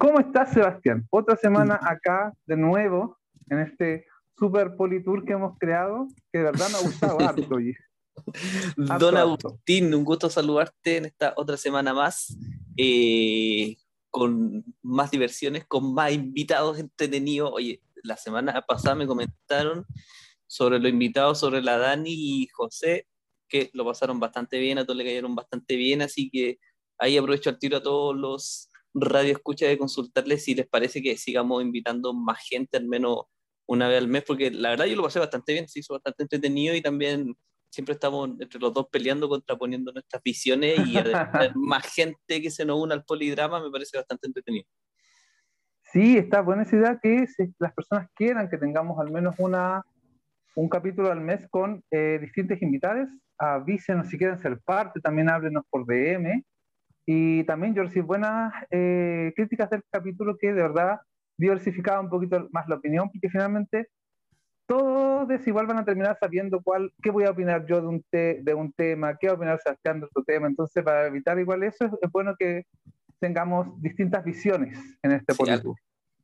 ¿Cómo estás, Sebastián? Otra semana acá de nuevo en este super politour que hemos creado, que de verdad me ha gustado harto. Oye. Don Agustín, un gusto saludarte en esta otra semana más, eh, con más diversiones, con más invitados entretenidos. Oye, la semana pasada me comentaron sobre los invitados, sobre la Dani y José, que lo pasaron bastante bien, a todos le cayeron bastante bien, así que ahí aprovecho el tiro a todos los radio escucha de consultarles si les parece que sigamos invitando más gente, al menos una vez al mes, porque la verdad yo lo pasé bastante bien, se hizo bastante entretenido y también siempre estamos entre los dos peleando, contraponiendo nuestras visiones y más gente que se nos una al polidrama me parece bastante entretenido. Sí, está buena esa idea que si las personas quieran que tengamos al menos una, un capítulo al mes con eh, distintos invitados, avísenos si quieren ser parte, también háblenos por DM. Y también yo recibí buenas eh, críticas del capítulo que de verdad diversificaba un poquito más la opinión, porque finalmente todos igual van a terminar sabiendo cuál, qué voy a opinar yo de un, de un tema, qué va a opinar Sebastián de otro tema. Entonces, para evitar igual eso, es, bueno que tengamos distintas visiones en este sí,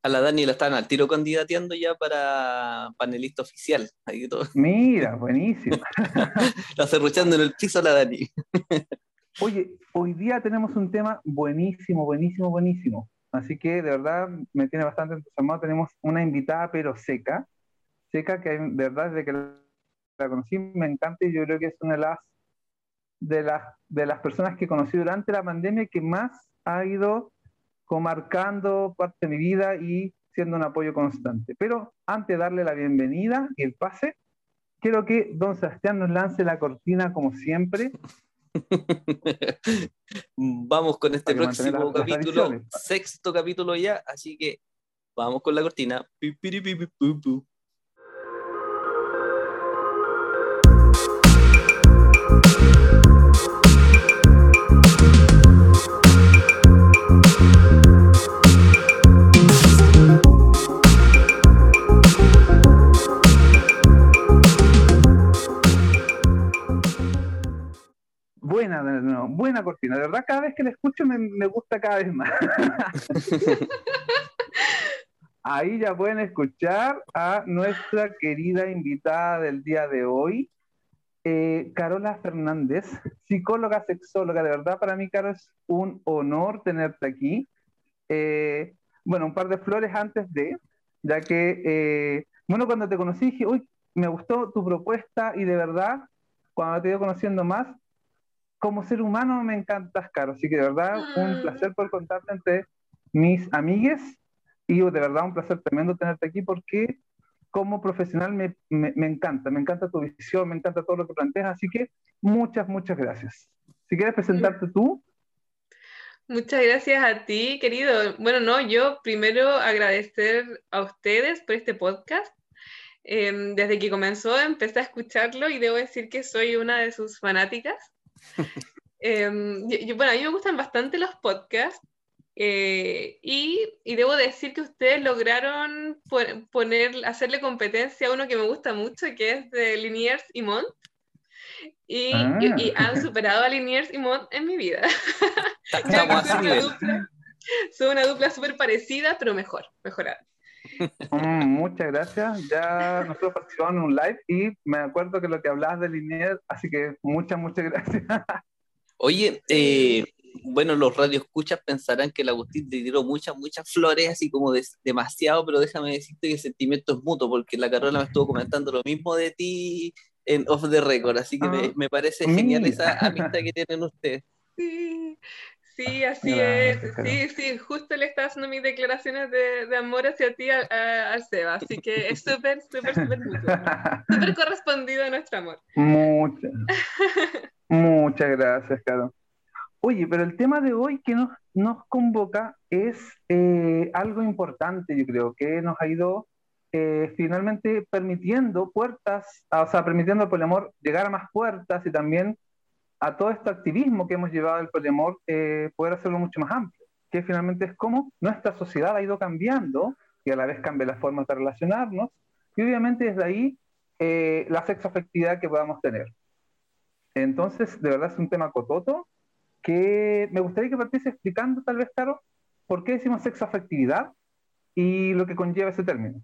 A la Dani la están al tiro candidateando ya para panelista oficial. Mira, buenísimo. la cerruchando en el piso a la Dani. Oye, hoy día tenemos un tema buenísimo, buenísimo, buenísimo. Así que de verdad me tiene bastante entusiasmado. Tenemos una invitada pero seca Seca, que de verdad desde que la conocí me encanta y yo creo que es una de las, de las, de las personas que conocí durante la pandemia que más ha ido comarcando parte de mi vida y siendo un apoyo constante. Pero antes de darle la bienvenida y el pase, quiero que don Sebastián nos lance la cortina como siempre. vamos con este próximo capítulo, sexto capítulo ya, así que vamos con la cortina. Buena, buena cortina. De verdad, cada vez que la escucho me, me gusta cada vez más. Ahí ya pueden escuchar a nuestra querida invitada del día de hoy, eh, Carola Fernández, psicóloga, sexóloga. De verdad, para mí, Caro, es un honor tenerte aquí. Eh, bueno, un par de flores antes de, ya que, eh, bueno, cuando te conocí dije, uy, me gustó tu propuesta y de verdad, cuando te he ido conociendo más, como ser humano me encantas, Caro. Así que de verdad, un mm. placer por contarte entre mis amigues y de verdad un placer tremendo tenerte aquí porque como profesional me, me, encanta, me encanta tu visión, me encanta todo lo que planteas. Así que muchas, muchas gracias. Si quieres presentarte tú. Muchas gracias a ti, querido. Bueno, no, yo primero agradecer a ustedes por este podcast. Em, desde que comenzó empecé a escucharlo y debo decir que soy una de sus fanáticas. Em, bueno, a mí me gustan bastante los podcasts eh, y, y, debo decir que ustedes lograron poner, hacerle competencia a uno que me gusta mucho, que es de Liniers y Mont. Y, y, ah. han superado a Liniers y Mont en mi vida. son una dupla súper parecida, pero mejor, mejorada. Mm, muchas gracias. Ya nosotros participamos en un live y me acuerdo que lo que hablabas de Linier, así que muchas, muchas gracias. Oye, eh, bueno, los radioescuchas pensarán que el Agustín te tiró muchas, muchas flores, así como demasiado, pero déjame decirte que el sentimiento es mutuo, porque la Carola me estuvo comentando lo mismo de ti en Off the Record, así que me, ah, parece genial esa amistad que tienen ustedes. Sí, Sí, así es. Sí, sí, justo le estaba haciendo mis declaraciones de, de amor hacia ti al Seba. Así que es súper, súper, súper Súper correspondido a nuestro amor. Muchas. Muchas gracias, Caro. Oye, pero el tema de hoy que nos, nos convoca es eh, algo importante, yo creo, que nos ha ido eh, finalmente permitiendo puertas, o sea, permitiendo al poliamor llegar a más puertas y también a todo este activismo que hemos llevado el poliamor, eh, poder hacerlo mucho más amplio, que finalmente es como nuestra sociedad ha ido cambiando y a la vez cambia la forma de relacionarnos, y obviamente desde ahí eh, la sexoafectividad que podamos tener. Entonces, de verdad es un tema cototo que me gustaría que partiese explicando, tal vez, Caro, por qué decimos sexoafectividad y lo que conlleva ese término.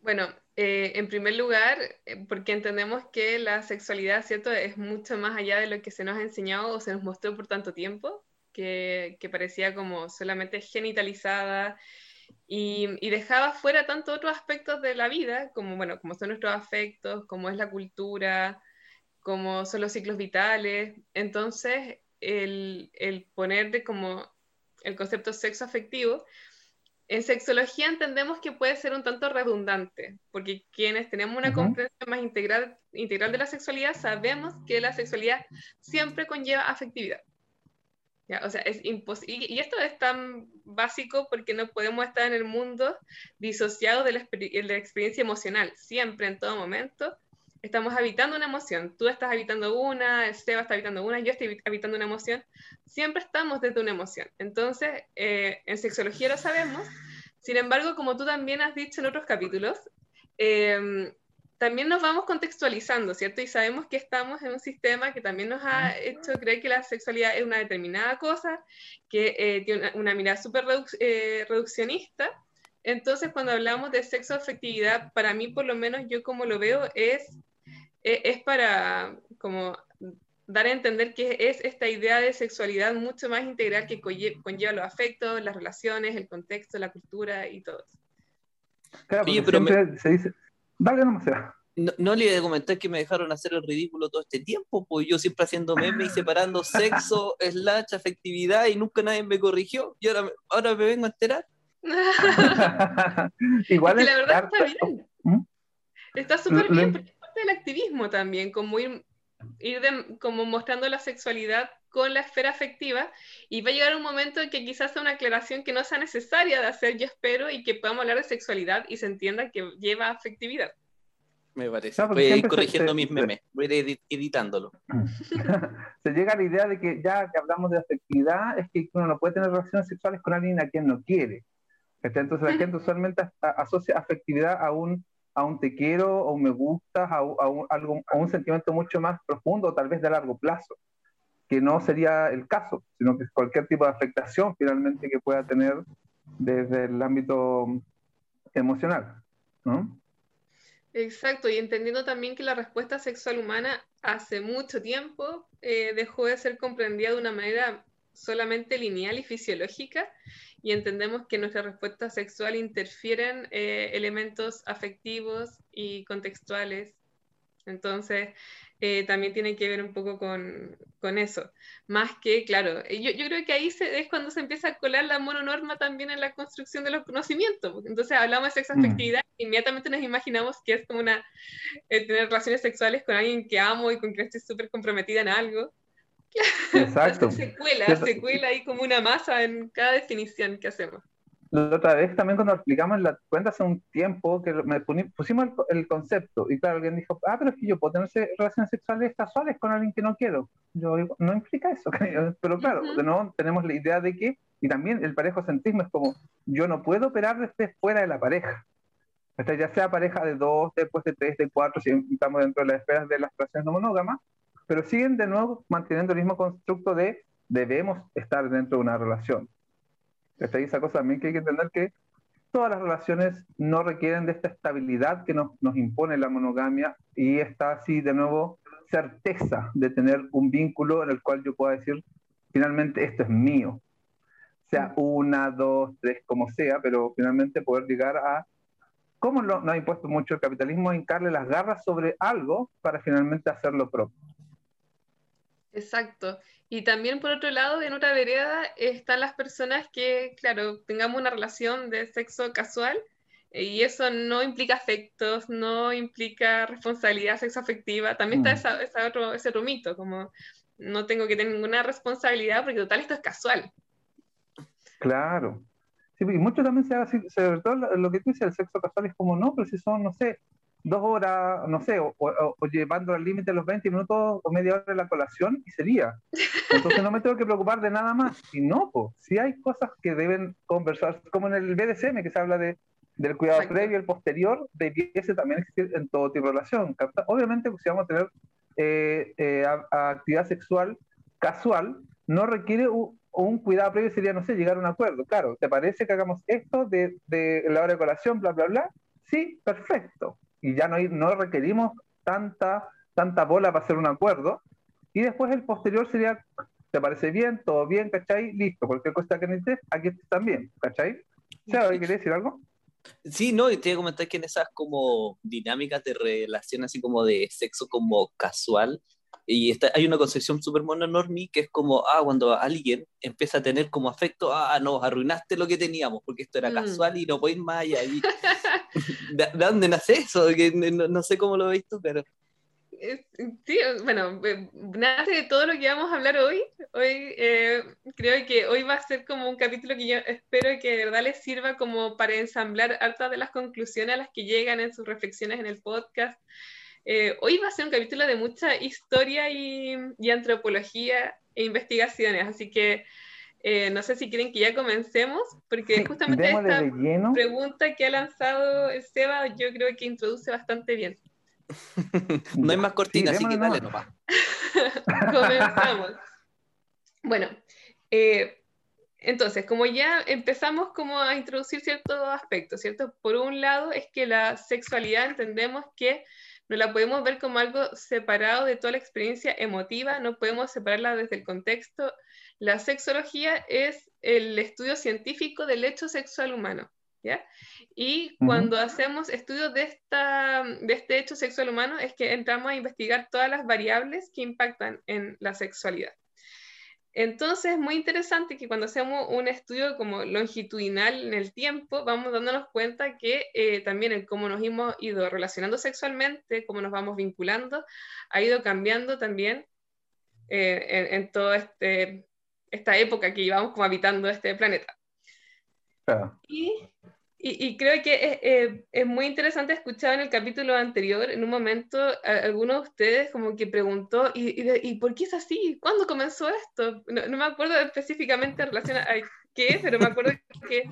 Bueno, eh, en primer lugar, eh, porque entendemos que la sexualidad, ¿cierto?, es mucho más allá de lo que se nos ha enseñado o se nos mostró por tanto tiempo, que, parecía como solamente genitalizada y, dejaba fuera tanto otros aspectos de la vida, como, bueno, como son nuestros afectos, como es la cultura, como son los ciclos vitales. Entonces, el, el poner como el concepto sexo afectivo en sexología entendemos que puede ser un tanto redundante, porque quienes tenemos una comprensión más integral, integral de la sexualidad sabemos que la sexualidad siempre conlleva afectividad. O sea, es imposible. Y esto es tan básico porque no podemos estar en el mundo disociados de la, de la experiencia emocional. Siempre, en todo momento, estamos habitando una emoción. Tú estás habitando una, Seba está habitando una, yo estoy habitando una emoción. Siempre estamos desde una emoción. Entonces, eh, en sexología lo sabemos. Sin embargo, como tú también has dicho en otros capítulos, em, también nos vamos contextualizando, ¿cierto? Y sabemos que estamos en un sistema que también nos ha hecho creer que la sexualidad es una determinada cosa, que eh, tiene una, mirada súper eh, reduccionista. Entonces, cuando hablamos de sexo afectividad, para mí, por lo menos, yo como lo veo, es es para como dar a entender que es esta idea de sexualidad mucho más integral que conlleva los afectos, las relaciones, el contexto, la cultura y todo. Claro, pero se dice, dale no sea. No, no, le comentar que me dejaron hacer el ridículo todo este tiempo, pues yo siempre haciendo memes y separando sexo, slash, afectividad y nunca nadie me corrigió y ahora, ahora me vengo a enterar. Igual es la verdad está bien. ¿Mm? Está súper bien, del activismo también, como ir, ir como mostrando la sexualidad con la esfera afectiva y va a llegar un momento en que quizás sea una aclaración que no sea necesaria de hacer, yo espero, y que podamos hablar de sexualidad y se entienda que lleva afectividad. Me parece. voy a ir corrigiendo mis memes, voy a ir editándolo. se llega a la idea de que ya que hablamos de afectividad, es que uno no puede tener relaciones sexuales con alguien a quien no quiere. Entonces la gente usualmente asocia afectividad a un a un te quiero un me gusta, a, un, a un sentimiento mucho más profundo, tal vez de largo plazo, que no sería el caso, sino que cualquier tipo de afectación finalmente que pueda tener desde el ámbito emocional. ¿no? Exacto, y entendiendo también que la respuesta sexual humana hace mucho tiempo eh, dejó de ser comprendida de una manera solamente lineal y fisiológica y entendemos que nuestra respuesta sexual interfieren eh, elementos afectivos y contextuales. Entonces, eh, también tiene que ver un poco con, con eso. Más que, claro, eh, yo, yo creo que ahí se, es cuando se empieza a colar la mononorma también en la construcción de los conocimientos. Entonces, hablamos de sexoafectividad mm. inmediatamente nos imaginamos que es como una, tener relaciones sexuales con alguien que amo y con quien estoy súper comprometida en algo. Exacto. se cuela, se cuela ahí como una masa en cada definición que hacemos. La otra vez también cuando explicamos en la cuenta hace un tiempo que me pusimos el, concepto y claro, alguien dijo, ah, pero es que yo puedo tener relaciones sexuales casuales con alguien que no quiero. Yo digo, no implica eso, pero claro, de nuevo tenemos la idea de que, y también el parejo centrismo es como, yo no puedo operar desde fuera de la pareja. ya sea pareja de dos, después de tres, de cuatro, si estamos dentro de las esferas de las relaciones no monógamas, pero siguen de nuevo manteniendo el mismo constructo de debemos estar dentro de una relación. Esta esa cosa también que hay que entender que todas las relaciones no requieren de esta estabilidad que nos, nos impone la monogamia y está así de nuevo certeza de tener un vínculo en el cual yo pueda decir, finalmente esto es mío. Sea una, dos, tres, como sea, pero finalmente poder llegar a cómo no, no ha impuesto mucho el capitalismo, hincarle las garras sobre algo para finalmente hacerlo propio. Exacto. Y también por otro lado, en otra vereda están las personas que, claro, tengamos una relación de sexo casual eh, y eso no implica afectos, no implica responsabilidad sexoafectiva. También está mm. esa, otro, ese rumito, como no tengo que tener ninguna responsabilidad porque total esto es casual. Claro. Sí, y mucho también se hace, sobre todo lo que tú dices, el sexo casual es como, no, pero si son, no sé, dos horas, no sé, o, llevando al límite los 20 minutos o media hora de la colación y sería. Entonces no me tengo que preocupar de nada más. Y no, pues, si hay cosas que deben conversar, como en el BDSM que se habla de, del cuidado previo y el posterior, debiese también existir en todo tipo de relación. Obviamente, pues, si vamos a tener eh, eh, actividad sexual casual, no requiere un cuidado previo sería, no sé, llegar a un acuerdo. Claro, ¿te parece que hagamos esto de, de la hora de colación, bla, bla, bla? Sí, perfecto. Y ya no, no requerimos tanta, tanta bola para hacer un acuerdo. Y después el posterior sería, ¿te parece bien? ¿Todo bien? ¿Cachai? Listo. Cualquier cosa que necesites, aquí también. ¿Cachai? ¿Sabes? ¿Quieres decir algo? Sí, no, y te iba a comentar que en esas como dinámicas de relación así como de sexo como casual, y está, hay una concepción súper mononormi que es como, ah, cuando alguien empieza a tener como afecto, ah, no, arruinaste lo que teníamos, porque esto era mm. casual y no puedes ir más allá. ¿de, dónde nace eso? Que no, sé cómo lo veis tú, pero... Sí, bueno, eh, nace de todo lo que vamos a hablar hoy. Hoy eh, creo que hoy va a ser como un capítulo que yo espero que de verdad les sirva como para ensamblar hartas de las conclusiones a las que llegan en sus reflexiones en el podcast. Eh, hoy va a ser un capítulo de mucha historia y, antropología e investigaciones, así que eh, no sé si quieren que ya comencemos, porque justamente esta pregunta que ha lanzado Seba yo creo que introduce bastante bien. no hay más cortina, así que dale nomás. Comenzamos. Bueno, eh, entonces, como ya empezamos como a introducir ciertos aspectos, ¿cierto? Por un lado es que la sexualidad entendemos que no la podemos ver como algo separado de toda la experiencia emotiva, no podemos separarla desde el contexto. La sexología es el estudio científico del hecho sexual humano. ¿Ya? Y cuando hacemos estudios de, esta, de este hecho sexual humano es que entramos a investigar todas las variables que impactan en la sexualidad. Entonces es muy interesante que cuando hacemos un estudio como longitudinal en el tiempo, vamos dándonos cuenta que eh, también el cómo nos hemos ido relacionando sexualmente, cómo nos vamos vinculando, ha ido cambiando también eh, en, toda este, esta época que llevamos como habitando este planeta. Y y, creo que es, eh, es, muy interesante escuchar en el capítulo anterior, en un momento, alguno de ustedes como que preguntó, ¿y, y, por qué es así? ¿Cuándo comenzó esto? No, no, me acuerdo específicamente en relación a qué, pero me acuerdo que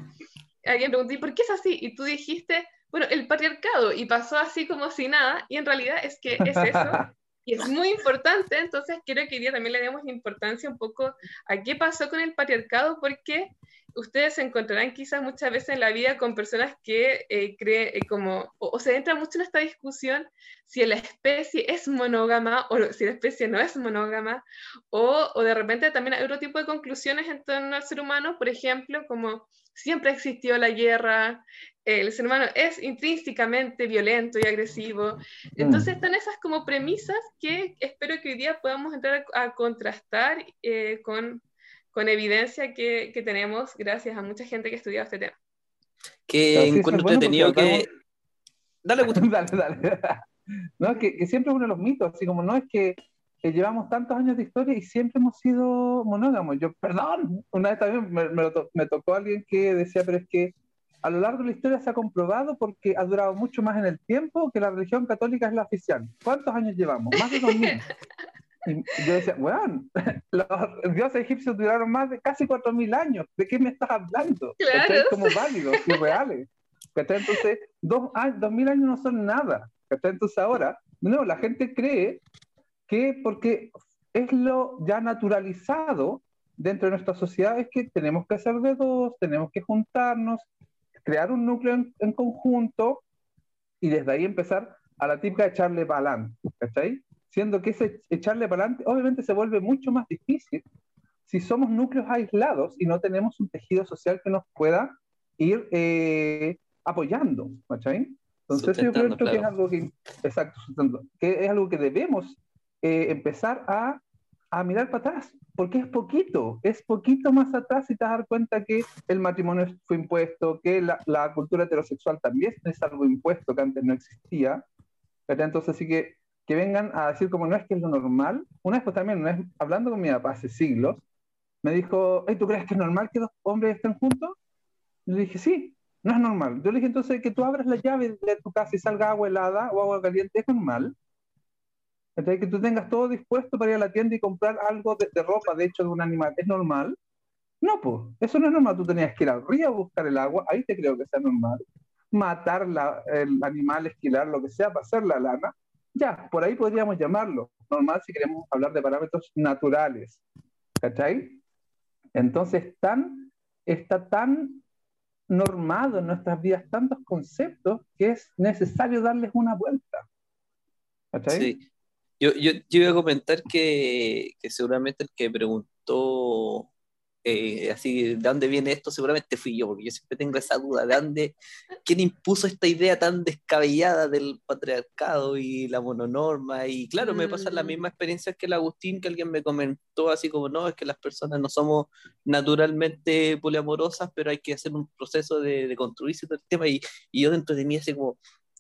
alguien preguntó, ¿y por qué es así? Y tú dijiste, bueno, el patriarcado, y pasó así como si nada, y en realidad es que es eso. Y es muy importante, entonces quiero que hoy día también le demos importancia un poco a qué pasó con el patriarcado, porque ustedes se encontrarán quizás muchas veces en la vida con personas que eh, creen eh, como, o, se entra mucho en esta discusión si la especie es monógama o si la especie no es monógama, o, o de repente también hay otro tipo de conclusiones en torno al ser humano, por ejemplo, como siempre existió la guerra, el ser humano es intrínsecamente violento y agresivo. Entonces mm. están esas como premisas que espero que hoy día podamos entrar a, contrastar eh, con con evidencia que, que, tenemos gracias a mucha gente que ha estudiado este tema. Que encuentro entretenido que... Dale, dale, dale. No, que, que, siempre es uno de los mitos, así como no es que, que, llevamos tantos años de historia y siempre hemos sido monógamos. Yo, perdón, una vez también me, me, me tocó alguien que decía, pero es que a lo largo de la historia se ha comprobado porque ha durado mucho más en el tiempo que la religión católica es la oficial. ¿Cuántos años llevamos? Más de 2000. Y yo decía, bueno, los dioses egipcios duraron más de casi 4.000 años. ¿De qué me estás hablando? Claro. Como válidos y reales. Entonces, dos, mil años no son nada. Entonces ahora, no, la gente cree que porque es lo ya naturalizado dentro de nuestra sociedad es que tenemos que ser de dos, tenemos que juntarnos, crear un núcleo en, en conjunto y desde ahí empezar a la típica echarle balán, ¿cachai? siendo que ese echarle para adelante obviamente se vuelve mucho más difícil si somos núcleos aislados y no tenemos un tejido social que nos pueda ir eh, apoyando, ¿cachai? Entonces yo creo que es algo que, exacto, que es algo que debemos eh, empezar a, a, mirar para atrás, porque es poquito, es poquito más atrás y te das cuenta que el matrimonio fue impuesto, que la, cultura heterosexual también es algo impuesto que antes no existía, entonces sí que que vengan a decir como no es que es lo normal. Una vez pues también, hablando con mi papá hace siglos, me dijo, ¿tú crees que es normal que dos hombres estén juntos? Le dije, sí, no es normal. Yo le dije, entonces, que tú abras la llave de tu casa y salga agua helada o agua caliente, ¿es normal? Entonces, que tú tengas todo dispuesto para ir a la tienda y comprar algo de, ropa, de hecho, de un animal, ¿es normal? No, pues, eso no es normal. Tú tenías que ir al río a buscar el agua, ahí te creo que sea normal. Matar la, el animal, esquilar, lo que sea, para hacer la lana, ya, por ahí podríamos llamarlo normal si queremos hablar de parámetros naturales. ¿Cachai? Entonces, tan, está tan normado en nuestras vidas tantos conceptos que es necesario darles una vuelta. Sí. Yo, yo, yo, iba a comentar que, que seguramente el que preguntó eh, así, ¿de dónde viene esto? Seguramente fui yo, porque yo siempre tengo esa duda, ¿de dónde, quién impuso esta idea tan descabellada del patriarcado y la mononorma? Y claro, me pasa la mm. misma experiencia que el Agustín, que alguien me comentó así como, no, es que las personas no somos naturalmente poliamorosas, pero hay que hacer un proceso de, de construirse todo el tema, y, y yo dentro de mí así como,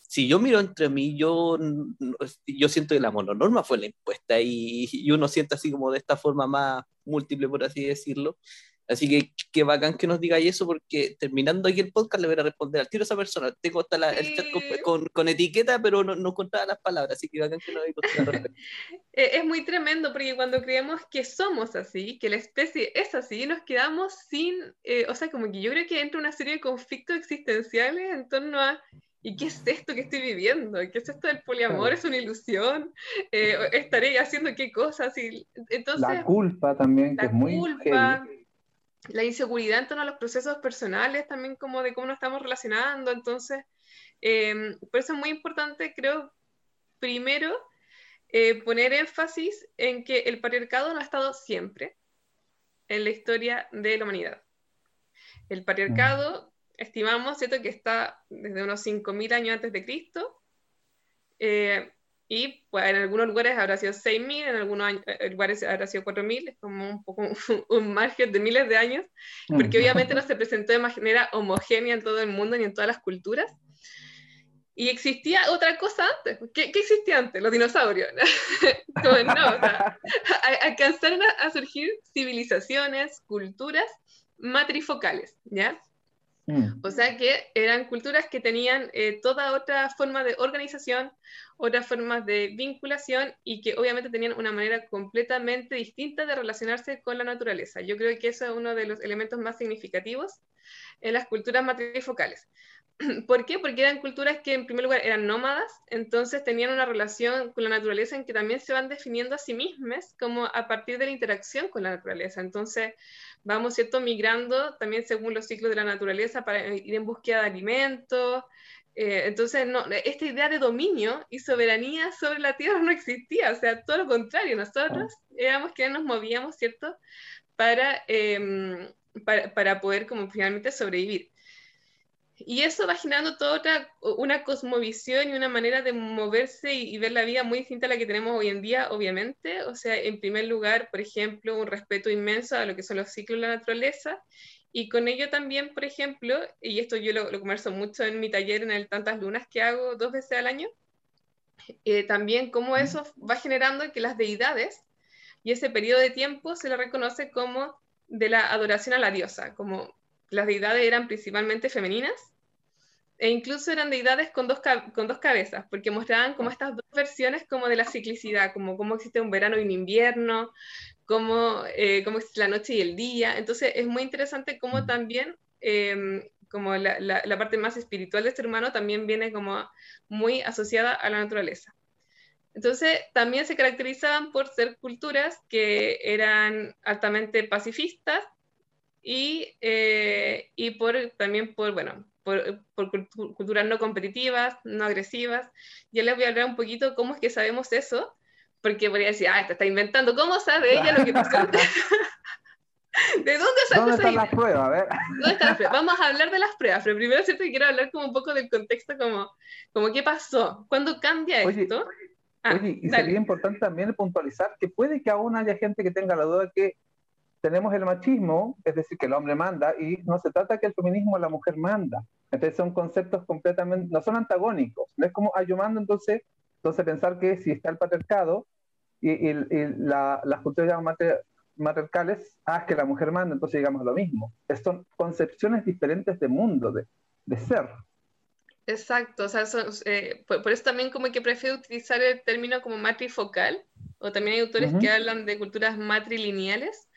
si yo miro entre mí, yo, yo siento que la mononorma fue la impuesta y, y, uno siente así como de esta forma más múltiple, por así decirlo. Así que qué bacán que nos digáis eso, porque terminando aquí el podcast le voy a responder al tiro a esa persona. Tengo hasta la, el chat con, con, etiqueta, pero no, no contaba las palabras, así que bacán que nos Es muy tremendo, porque cuando creemos que somos así, que la especie es así, nos quedamos sin, eh, o sea, como que yo creo que entra una serie de conflictos existenciales en torno a ¿Y qué es esto que estoy viviendo? ¿Qué es esto del poliamor? ¿Es una ilusión? Eh, ¿Estaré haciendo qué cosas? Y, entonces, la culpa también, que es muy culpa, la inseguridad en torno a los procesos personales, también como de cómo nos estamos relacionando. Entonces, em, por eso es muy importante, creo, primero, eh, poner énfasis en que el patriarcado no ha estado siempre en la historia de la humanidad. El patriarcado estimamos, ¿cierto?, que está desde unos 5.000 años antes de Cristo, eh, y pues, en algunos lugares habrá sido 6.000, en algunos eh, lugares habrá sido 4.000, es como un poco un margen de miles de años, porque obviamente no se presentó de manera homogénea en todo el mundo ni en todas las culturas. Y existía otra cosa antes. ¿Qué, qué existía antes? Los dinosaurios. no, o sea, alcanzaron a surgir civilizaciones, culturas matrifocales, ¿ya? Mm. O sea que eran culturas que tenían eh, toda otra forma de organización, otras formas de vinculación y que obviamente tenían una manera completamente distinta de relacionarse con la naturaleza. Yo creo que eso es uno de los elementos más significativos en las culturas matrifocales. ¿Por qué? Porque eran culturas que en primer lugar eran nómadas, entonces tenían una relación con la naturaleza en que también se van definiendo a sí mismas como a partir de la interacción con la naturaleza. Entonces vamos, ¿cierto?, migrando también según los ciclos de la naturaleza para ir en búsqueda de alimentos. Eh, entonces, no, esta idea de dominio y soberanía sobre la tierra no existía, o sea, todo lo contrario, nosotros éramos que nos movíamos, ¿cierto?, para, em, para poder como finalmente sobrevivir. Y eso va generando toda otra, una cosmovisión y una manera de moverse y, ver la vida muy distinta a la que tenemos hoy en día, obviamente. O sea, en primer lugar, por ejemplo, un respeto inmenso a lo que son los ciclos de la naturaleza. Y con ello también, por ejemplo, y esto yo lo, lo converso mucho en mi taller en el Tantas Lunas que hago dos veces al año, eh, también cómo eso va generando que las deidades y ese periodo de tiempo se le reconoce como de la adoración a la diosa, como las deidades eran principalmente femeninas e incluso eran deidades con dos, con dos cabezas, porque mostraban como estas dos versiones como de la ciclicidad, como cómo existe un verano y un invierno, cómo, eh, cómo existe la noche y el día. Entonces es muy interesante cómo también, em, como la, parte más espiritual del ser humano también viene como muy asociada a la naturaleza. Entonces también se caracterizaban por ser culturas que eran altamente pacifistas, y, eh, y por, también por, bueno, por, por, culturas no competitivas, no agresivas. Ya les voy a hablar un poquito cómo es que sabemos eso, porque podría decir, ah, te está inventando, ¿cómo sabe ella lo que pasó? ¿De dónde sacó ¿Dónde están las pruebas? A ver. ¿Dónde están las pruebas? Vamos a hablar de las pruebas, pero primero cierto quiero hablar como un poco del contexto, como, como qué pasó, cuándo cambia esto. Ah, oye, y sería importante también puntualizar que puede que aún haya gente que tenga la duda que tenemos el machismo, es decir, que el hombre manda, y no se trata que el feminismo la mujer manda. Entonces son conceptos completamente, no son antagónicos. No es como, ah, yo mando, entonces, entonces pensar que si está el patriarcado y, las culturas matriarcales, ah, es que la mujer manda, entonces digamos lo mismo. son concepciones diferentes de mundo, de, de ser. Exacto, o sea, eh, por, eso también como que prefiero utilizar el término como matrifocal, o también hay autores que hablan de culturas matrilineales,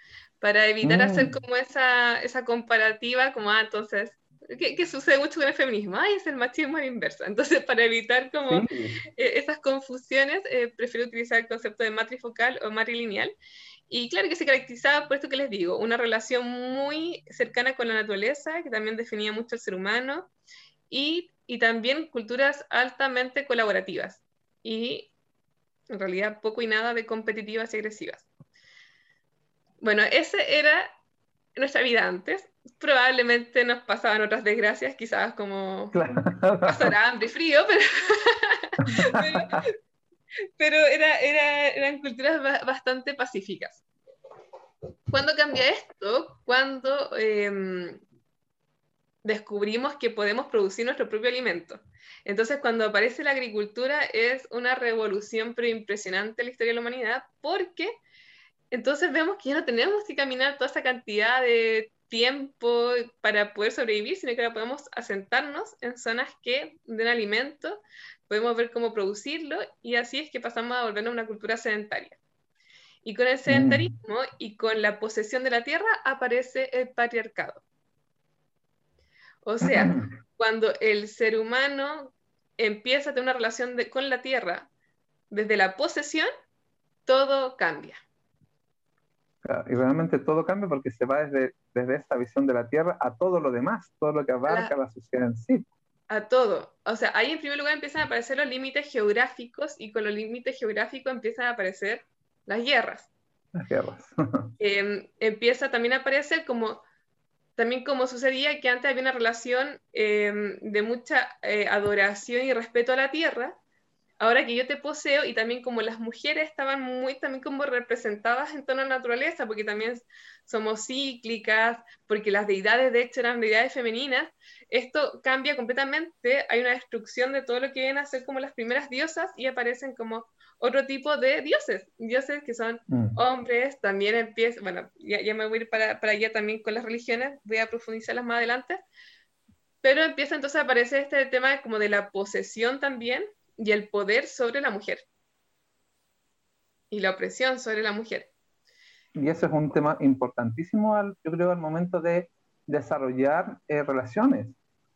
para evitar hacer mm. como esa, esa comparativa, como, ah, entonces, ¿qué, sucede mucho con el feminismo? Ay, es el machismo a la inversa. Entonces, para evitar como e, esas confusiones, eh, prefiero utilizar el concepto de matrifocal o matrilineal. y claro que se caracterizaba por esto que les digo, una relación muy cercana con la naturaleza, que también definía mucho el ser humano, y, y también culturas altamente colaborativas, y en realidad poco y nada de competitivas y agresivas. Bueno, ese era nuestra vida antes. Probablemente nos pasaban otras desgracias, quizás como pasar hambre y frío, pero, pero, era, eran culturas bastante pacíficas. ¿Cuándo cambia esto? Cuando em, descubrimos que podemos producir nuestro propio alimento. Entonces, cuando aparece la agricultura es una revolución pero impresionante en la historia de la humanidad porque entonces vemos que ya no tenemos que caminar toda esa cantidad de tiempo para poder sobrevivir, sino que ahora podemos asentarnos en zonas que den alimento, podemos ver cómo producirlo y así es que pasamos a volvernos una cultura sedentaria. Y con el mm. sedentarismo y con la posesión de la tierra aparece el patriarcado. O sea, cuando el ser humano empieza a tener una relación con la tierra desde la posesión, todo cambia y realmente todo cambia porque se va desde, desde esta visión de la Tierra a todo lo demás, todo lo que abarca la, sociedad en sí. A todo. O sea, ahí en primer lugar empiezan a aparecer los límites geográficos y con los límites geográficos empiezan a aparecer las guerras. Las guerras. Em, empieza también a aparecer como, también como sucedía que antes había una relación em, de mucha eh, adoración y respeto a la tierra, ahora que yo te poseo y también como las mujeres estaban muy también como representadas en toda la naturaleza, porque también somos cíclicas, porque las deidades de hecho eran deidades femeninas, esto cambia completamente, hay una destrucción de todo lo que vienen a ser como las primeras diosas y aparecen como otro tipo de dioses, dioses que son mm. hombres, también empieza, bueno, ya, me voy a ir para, para allá también con las religiones, voy a profundizarlas más adelante, pero empieza entonces a aparecer este tema como de la posesión también, y el poder sobre la mujer y la opresión sobre la mujer. Y ese es un tema importantísimo, al, yo creo, al momento de desarrollar eh, relaciones,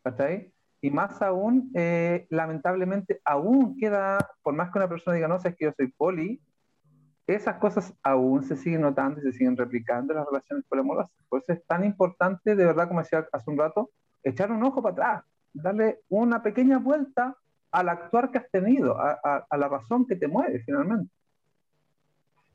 ¿cachai? Y más aún, eh, lamentablemente, aún queda, por más que una persona diga, no, sé, es que yo soy poli, esas cosas aún se siguen notando y se siguen replicando en las relaciones poliamorosas. Por eso es tan importante, de verdad, como decía hace un rato, echar un ojo para atrás, darle una pequeña vuelta al actuar que has tenido, a, la razón que te mueve finalmente.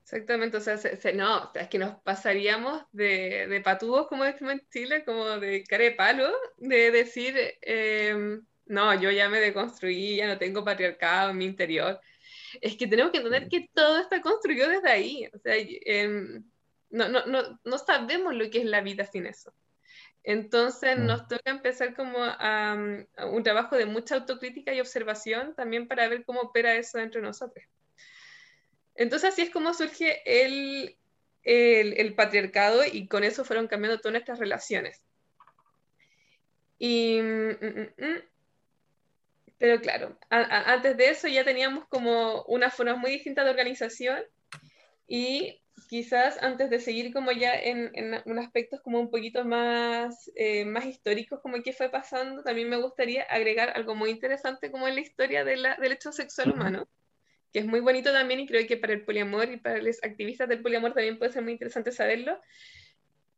Exactamente, o sea, no, es que nos pasaríamos de, de patúos, como decimos en Chile, como de cara de palo, de decir, em, no, yo ya me deconstruí, ya no tengo patriarcado en mi interior. Es que tenemos que entender que todo está construido desde ahí, o sea, em, no, no, no, no sabemos lo que es la vida sin eso. Entonces mm. nos toca empezar como a, un trabajo de mucha autocrítica y observación también para ver cómo opera eso dentro de nosotros. Entonces así es como surge el, el, patriarcado y con eso fueron cambiando todas nuestras relaciones. Y, mm, mm, pero claro, antes de eso ya teníamos como una forma muy distinta de organización y quizás antes de seguir como ya en, en aspectos como un poquito más, eh, más históricos como qué fue pasando, también me gustaría agregar algo muy interesante como en la historia de la, del hecho sexual humano, que es muy bonito también y creo que para el poliamor y para los activistas del poliamor también puede ser muy interesante saberlo.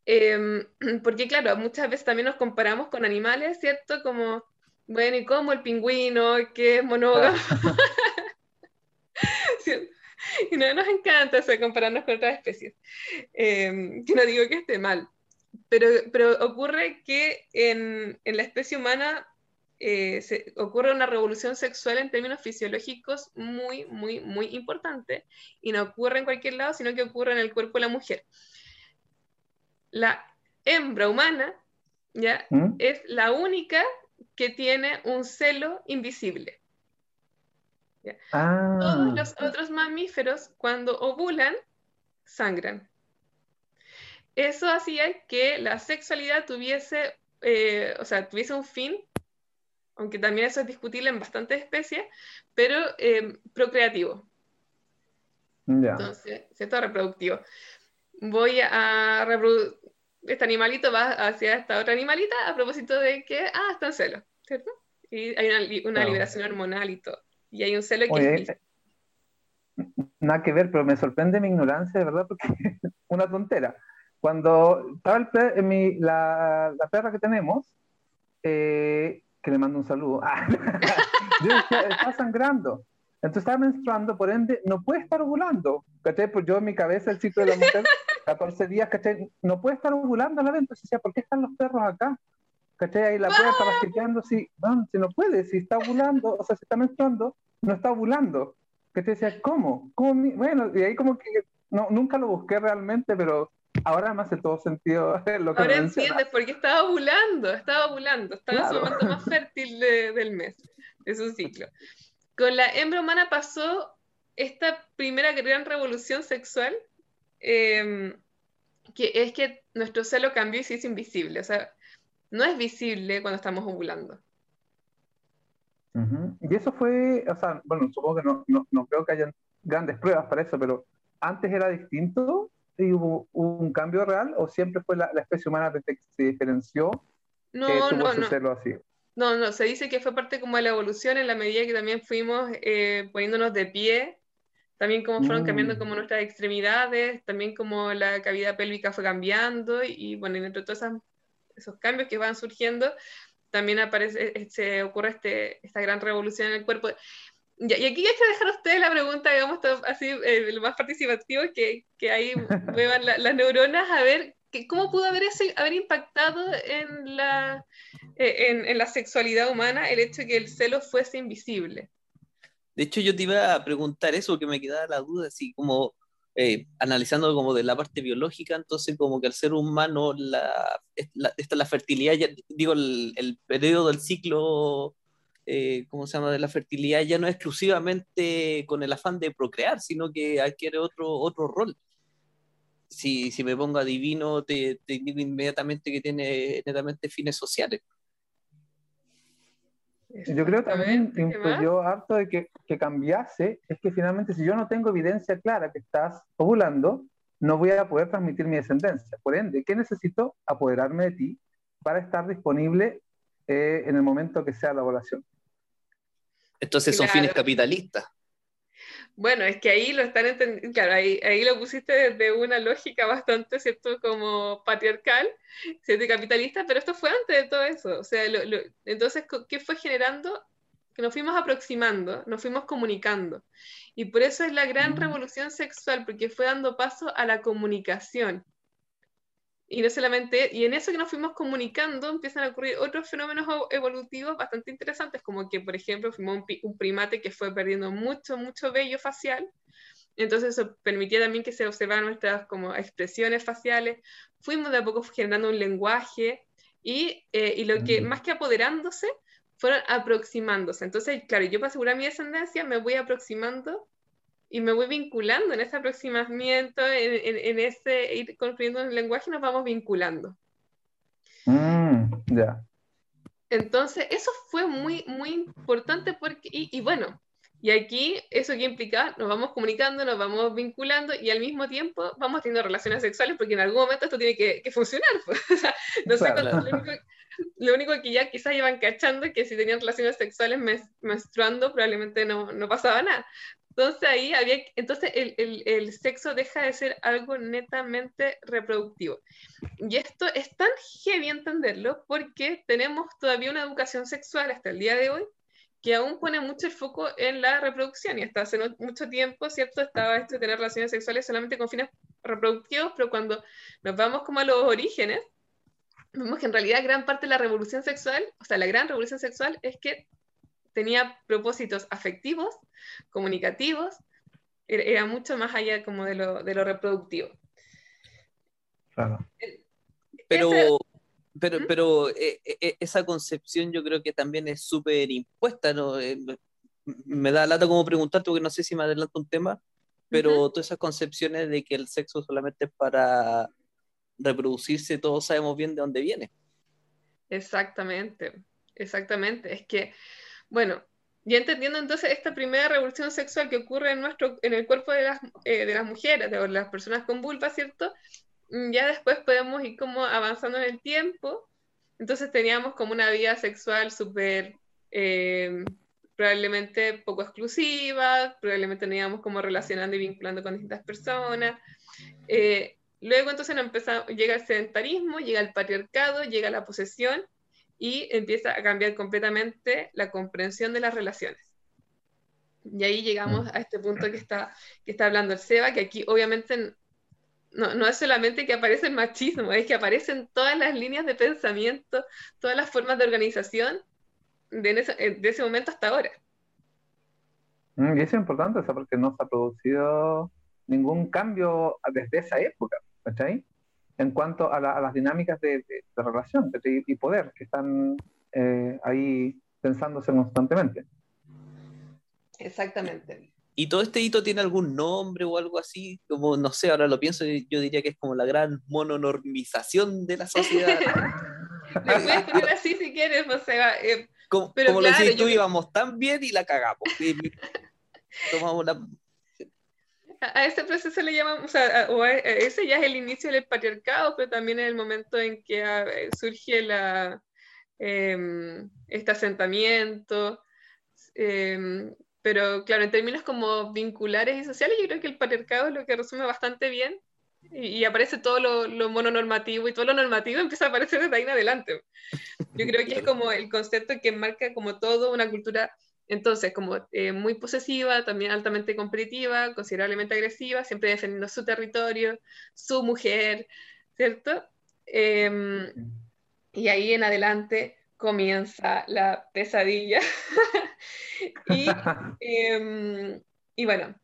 Em, porque claro, muchas veces también nos comparamos con animales, ¿cierto? Como, bueno, ¿y cómo el pingüino, que es monógamo? y no nos encanta eso compararnos con otras especies. Eh, que no digo que esté mal, pero, pero ocurre que en, en la especie humana eh, se, ocurre una revolución sexual en términos fisiológicos muy, muy, muy importante y no ocurre en cualquier lado, sino que ocurre en el cuerpo de la mujer. La hembra humana ¿ya? ¿Mm? es la única que tiene un celo invisible. Todos ah. los otros mamíferos, cuando ovulan, sangran. Eso hacía que la sexualidad tuviese, eh, o sea, tuviese un fin, aunque también eso es discutible en bastantes especies, pero eh, procreativo. Entonces, ¿cierto? Reproductivo. Voy a reproducir, este animalito va hacia esta otra animalita a propósito de que, ah, está en celo, ¿cierto? Y hay una, liberación hormonal y todo y hay un celo que nada que ver, pero me sorprende mi ignorancia, de verdad, porque una tontera. Cuando estaba el en mi, la, la, perra que tenemos, eh, que le mando un saludo, yo decía, está sangrando. Entonces estaba menstruando, por ende, no puede estar ovulando. ¿Cachai? Pues yo en mi cabeza, el ciclo de la mujer, 14 días, ¿cachai? No puede estar ovulando a la vez. Entonces decía, ¿por qué están los perros acá? ¿Cachai? Ahí la puerta, chequeando, si, no, si no puede, si está ovulando, o sea, si está menstruando, no está ovulando. ¿Cachai? Decía, ¿cómo? ¿Cómo? Bueno, y ahí como que no, nunca lo busqué realmente, pero ahora me hace todo sentido lo que Ahora entiendes, porque estaba ovulando, estaba ovulando, estaba en su momento más fértil del mes, de su ciclo. Con la hembra humana pasó esta primera gran revolución sexual, em, que es que nuestro celo cambió y se hizo invisible. O sea, no es visible cuando estamos ovulando. Y eso fue, o sea, bueno, supongo que no, no, no, creo que hayan grandes pruebas para eso, pero antes era distinto y hubo, un cambio real o siempre fue la, especie humana que se diferenció no, tuvo no, así. No, no, se dice que fue parte como de la evolución en la medida que también fuimos eh, poniéndonos de pie, también como fueron cambiando mm. como nuestras extremidades, también como la cavidad pélvica fue cambiando y, bueno, entre todos esos cambios que van surgiendo, también aparece, eh, se ocurre este, esta gran revolución en el cuerpo. y aquí hay que dejar a ustedes la pregunta, digamos, así, eh, lo más participativo, que, que ahí vean las neuronas, a ver ¿cómo pudo haber, ese, haber impactado en la, eh, en, la sexualidad humana el hecho de que el celo fuese invisible? De hecho, yo te iba a preguntar eso, porque me quedaba la duda, así como eh, analizando como de la parte biológica, entonces como que el ser humano, la, la, la fertilidad, digo, el, el, periodo del ciclo, eh, ¿cómo se llama?, de la fertilidad ya no es exclusivamente con el afán de procrear, sino que adquiere otro, otro rol si, si me pongo adivino, te, te digo inmediatamente que tiene netamente fines sociales. Yo creo también influyó harto de que, que cambiase, es que finalmente si yo no tengo evidencia clara que estás ovulando, no voy a poder transmitir mi descendencia. Por ende, ¿qué necesito? Apoderarme de ti para estar disponible eh, en el momento que sea la ovulación. Entonces son fines capitalistas. Bueno, es que ahí lo están entendiendo, claro, ahí, ahí, lo pusiste desde una lógica bastante, ¿cierto? Como patriarcal, ¿cierto? Y capitalista, pero esto fue antes de todo eso. O sea, entonces, ¿qué fue generando? Que nos fuimos aproximando, nos fuimos comunicando. Y por eso es la gran mm. revolución sexual, porque fue dando paso a la comunicación. Y no solamente, y en eso que nos fuimos comunicando empiezan a ocurrir otros fenómenos evolutivos bastante interesantes, como que, por ejemplo, fuimos un, primate que fue perdiendo mucho, mucho vello facial, entonces eso permitía también que se observaran nuestras como expresiones faciales, fuimos de a poco generando un lenguaje, y, eh, y lo que, más que apoderándose, fueron aproximándose. Entonces, claro, yo para asegurar mi descendencia me voy aproximando y me voy vinculando en ese aproximamiento, en, en, ese ir construyendo un lenguaje, nos vamos vinculando. Mm, ya. Entonces, eso fue muy, muy importante porque, y, bueno, y aquí eso que implica, nos vamos comunicando, nos vamos vinculando y al mismo tiempo vamos teniendo relaciones sexuales porque en algún momento esto tiene que, que funcionar. Pues. no sé, lo, único, lo, único, que ya quizás iban cachando es que si tenían relaciones sexuales menstruando probablemente no, no pasaba nada. Entonces ahí había, entonces el, el, sexo deja de ser algo netamente reproductivo. Y esto es tan heavy entenderlo porque tenemos todavía una educación sexual hasta el día de hoy que aún pone mucho el foco en la reproducción y hasta hace mucho tiempo, ¿cierto? Estaba esto de tener relaciones sexuales solamente con fines reproductivos, pero cuando nos vamos como a los orígenes, vemos que en realidad gran parte de la revolución sexual, o sea, la gran revolución sexual es que tenía propósitos afectivos, comunicativos, era, mucho más allá como de lo, de lo reproductivo. Pero, pero, ¿Mm? pero eh, eh, esa concepción yo creo que también es súper impuesta, ¿no? Eh, me da lata como preguntarte, porque no sé si me adelanto un tema, pero todas esas concepciones de que el sexo solamente es para reproducirse, todos sabemos bien de dónde viene. Exactamente, exactamente. Es que bueno, ya entendiendo entonces esta primera revolución sexual que ocurre en, nuestro, en el cuerpo de las, eh, de las mujeres, de las personas con vulva, ¿cierto? Mm, ya después podemos ir como avanzando en el tiempo. Entonces teníamos como una vida sexual súper, eh, probablemente poco exclusivas, probablemente nos íbamos como relacionando y vinculando con distintas personas. Eh, luego entonces empezamos, llega el sedentarismo, llega el patriarcado, llega la posesión y empieza a cambiar completamente la comprensión de las relaciones. Y ahí llegamos a este punto que está, que está hablando el Seba, que aquí obviamente no, no, es solamente que aparece el machismo, es que aparecen todas las líneas de pensamiento, todas las formas de organización de, ese, de ese momento hasta ahora. Mm, y eso es importante, eso porque no se ha producido ningún cambio desde esa época, ¿cachai? En cuanto a, las dinámicas de, relación y poder que están eh, ahí pensándose constantemente. Exactamente. ¿Y todo este hito tiene algún nombre o algo así? Como, no sé, ahora lo pienso y yo diría que es como la gran mononormización de la sociedad. Lo puedes poner así si quieres, o sea, eh, como, pero lo decís tú, íbamos tan bien y la cagamos. tomamos la... A ese proceso le llamamos, o sea, ese ya es el inicio del patriarcado, pero también es el momento en que ah, surge la, em, este asentamiento. Em, pero claro, en términos como vinculares y sociales, yo creo que el patriarcado es lo que resume bastante bien y, aparece todo lo, lo, mononormativo y todo lo normativo empieza a aparecer desde ahí en adelante. Yo creo que es como el concepto que marca como todo una cultura, entonces, como eh, muy posesiva, también altamente competitiva, considerablemente agresiva, siempre defendiendo su territorio, su mujer, ¿cierto? Em, y ahí en adelante comienza la pesadilla. y, em, y bueno,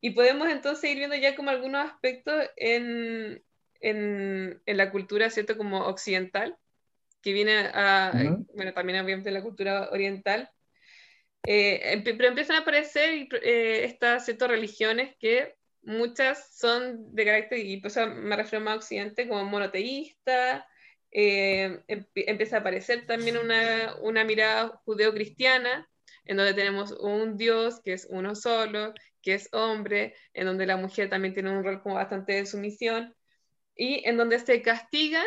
y podemos entonces ir viendo ya como algunos aspectos en, en, en la cultura, ¿cierto? Como occidental, que viene a, bueno, también obviamente la cultura oriental, eh, pero empiezan a aparecer eh, estas ciertas religiones que muchas son de carácter, y por eso me refiero más a Occidente, como monoteísta, eh, empieza a aparecer también una, una mirada judeo-cristiana, en donde tenemos un Dios que es uno solo, que es hombre, en donde la mujer también tiene un rol como bastante de sumisión, y en donde se castigan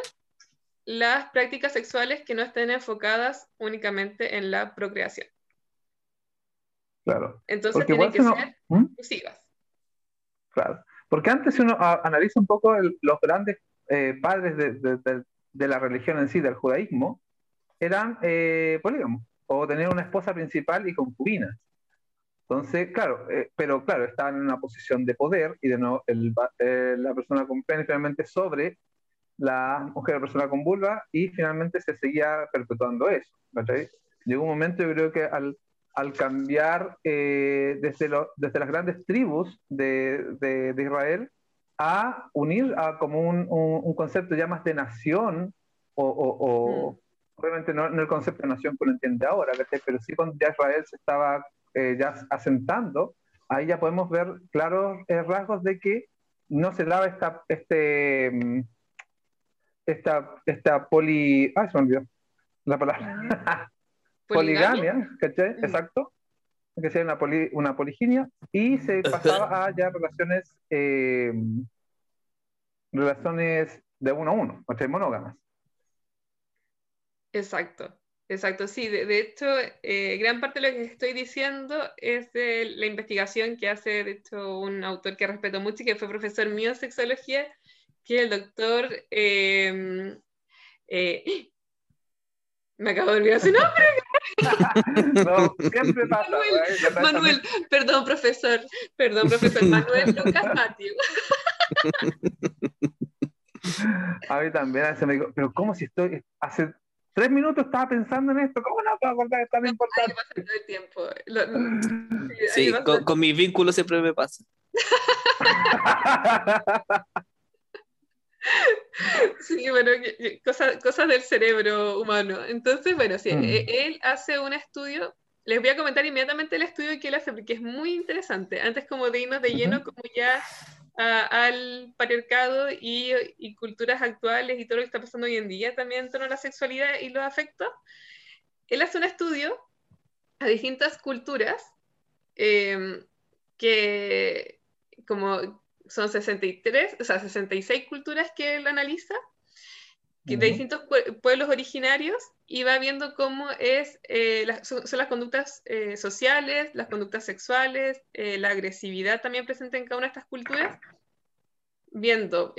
las prácticas sexuales que no estén enfocadas únicamente en la procreación. Claro. Entonces tienen que ser ¿Mm? inclusivas. Claro. Porque antes uno analiza un poco los grandes eh, padres de, la religión en sí, del judaísmo, eran eh, polígamos, o tener una esposa principal y concubinas. Entonces, claro, eh, pero claro, estaban en una posición de poder y de no, el, eh, la persona con pene finalmente sobre la mujer, la persona con vulva, y finalmente se seguía perpetuando eso. Llegó un momento, yo creo que al, al cambiar eh, desde, lo, desde las grandes tribus de, de, Israel a unir a como un, un, concepto ya más de nación, o, o, mm. obviamente no, no, el concepto de nación que lo entiende ahora, pero sí cuando ya Israel se estaba eh, ya asentando, ahí ya podemos ver claros eh, rasgos de que no se daba esta, este, mm, esta, esta poli... Ah, se me olvidó la palabra. Poligamia, ¿cachai? Mm. Exacto. Que sea una, poli, una poliginia y se pasaba a ya relaciones, eh, relaciones de uno a uno, ¿cachai? Monógamas. Exacto. Exacto, sí. De, hecho, eh, gran parte de lo que estoy diciendo es de la investigación que hace, de hecho, un autor que respeto mucho y que fue profesor mío de sexología, que es el doctor... Eh, me acabo de olvidar su nombre. No, siempre pasa. Manuel, Manuel perdón, profesor. Perdón, profesor. Manuel Lucas Matthew. A mí también a me dijo, pero ¿cómo si estoy hace tres minutos estaba pensando en esto, ¿cómo no puedo acordar de tan importante? Pasa todo el tiempo. sí, con, mis vínculos siempre me pasa. sí, bueno, cosas, cosas del cerebro humano. Entonces, bueno, sí, mm. e, él hace un estudio, les voy a comentar inmediatamente el estudio que él hace, porque es muy interesante. Antes como de irnos de lleno, como ya al patriarcado y, y, culturas actuales y todo lo que está pasando hoy en día también en torno a la sexualidad y los afectos, él hace un estudio a distintas culturas em, que como son 63, o sea, 66 culturas que él analiza de distintos pueblos originarios y va viendo cómo es, eh, son, las conductas eh, sociales, las conductas sexuales, eh, la agresividad también presente en cada una de estas culturas, viendo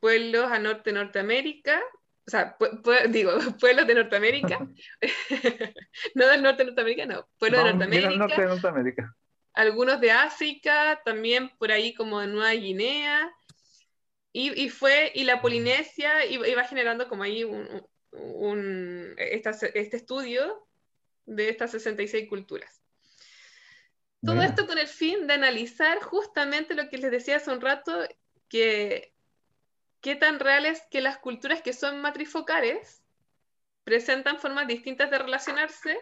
pueblos a norte de Norteamérica, o sea, digo, pueblos de Norteamérica, no del norte de Norteamérica, no, pueblos de Norteamérica, norte de Norteamérica, algunos de África, también por ahí como de Nueva Guinea, y, fue, y la Polinesia iba, generando como ahí un, un este estudio de estas 66 culturas. Todo esto con el fin de analizar justamente lo que les decía hace un rato, que qué tan real es que las culturas que son matrifocales presentan formas distintas de relacionarse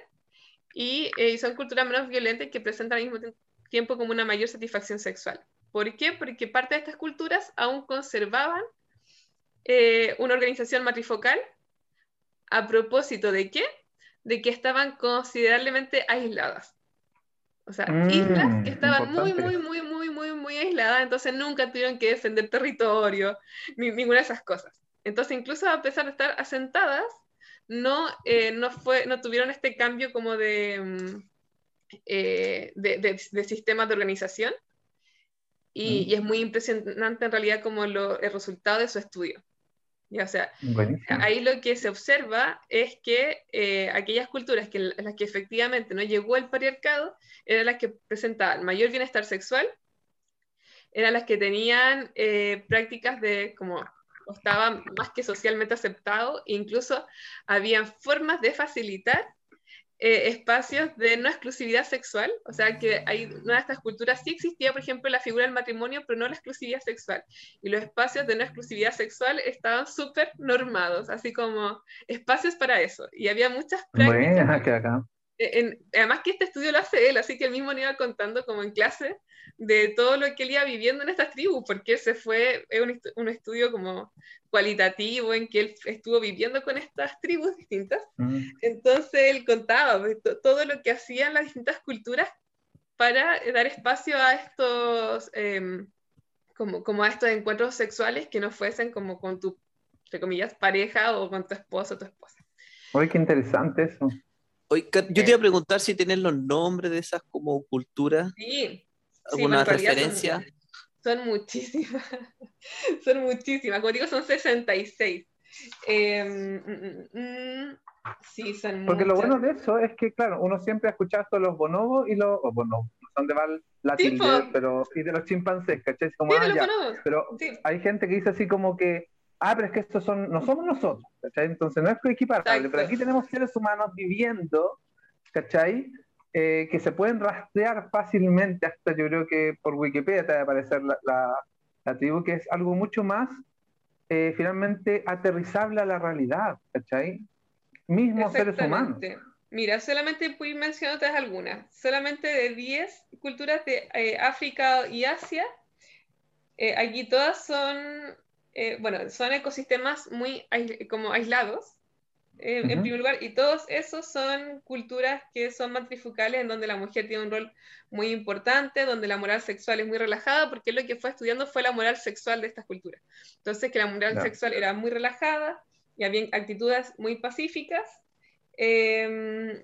y, eh, son culturas menos violentas que presentan al mismo tiempo como una mayor satisfacción sexual. ¿Por qué? Porque parte de estas culturas aún conservaban eh, una organización matrifocal a propósito de qué? De que estaban considerablemente aisladas. O sea, mm, islas que estaban muy, muy, muy, muy, muy, muy aisladas, entonces nunca tuvieron que defender territorio, ni, ninguna de esas cosas. Entonces, incluso a pesar de estar asentadas, no, eh, no, fue, no tuvieron este cambio como de, mm, eh, de, de sistemas de organización, y, es muy impresionante en realidad como lo, el resultado de su estudio. Ya, o sea, ahí lo que se observa es que eh, aquellas culturas que, en las que efectivamente no llegó el patriarcado eran las que presentaban mayor bienestar sexual, eran las que tenían eh, prácticas de como estaban más que socialmente aceptado, incluso habían formas de facilitar eh, espacios de no exclusividad sexual, o sea que hay una de estas culturas sí existía, por ejemplo, la figura del matrimonio, pero no la exclusividad sexual. Y los espacios de no exclusividad sexual estaban súper normados, así como espacios para eso. Y había muchas prácticas. Bueno, acá. En, además que este estudio lo hace él, así que él mismo me iba contando como en clase de todo lo que él iba viviendo en estas tribus, porque se fue, es un, un, estudio como cualitativo en que él estuvo viviendo con estas tribus distintas. Mm. Entonces él contaba pues, todo lo que hacían las distintas culturas para dar espacio a estos, em, como, como a estos encuentros sexuales que no fuesen como con tu, entre comillas, pareja o con tu esposo o tu esposa. Uy, qué interesante eso. Oye, yo te iba a preguntar si tienes los nombres de esas como culturas. Sí, ¿Alguna referencia? Son, muchísimas. son muchísimas. Como digo, son 66. Em, mm, mm, mm, sí, son Porque lo bueno de eso es que, claro, uno siempre ha escuchado los bonobos y los. Oh, bonobos, son de Val la pero. Y de los chimpancés, ¿cachai? Como, ah, Pero hay gente que dice así como que. Ah, pero es que estos son, no somos nosotros, ¿cachai? Entonces no es equiparable, pero aquí tenemos seres humanos viviendo, ¿cachai? Eh, que se pueden rastrear fácilmente, hasta yo creo que por Wikipedia te va a aparecer la, la, tribu, que es algo mucho más eh, finalmente aterrizable a la realidad, ¿cachai? Mismos seres humanos. Mira, solamente fui mencionarte algunas, solamente de 10 culturas de eh, África y Asia, aquí todas son, bueno, son ecosistemas muy como aislados, en primer lugar, y todos esos son culturas que son matrifocales, en donde la mujer tiene un rol muy importante, donde la moral sexual es muy relajada, porque lo que fue estudiando fue la moral sexual de estas culturas. Entonces, que la moral sexual era muy relajada y había actitudes muy pacíficas, em,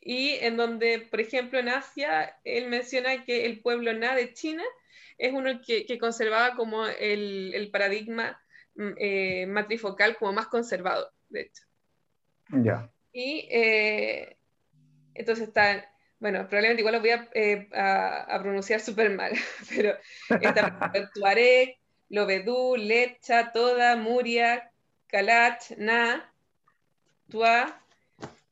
y en donde, por ejemplo, en Asia, él menciona que el pueblo Na de China es uno que, que conservaba como el, el paradigma mm, eh, matrifocal como más conservado, de hecho. Ya. Y eh, entonces está, bueno, probablemente igual lo voy a, eh, pronunciar súper mal, pero está Tuareg, Lobedú, Lecha, Toda, Muria, Kalach, Na, Tua,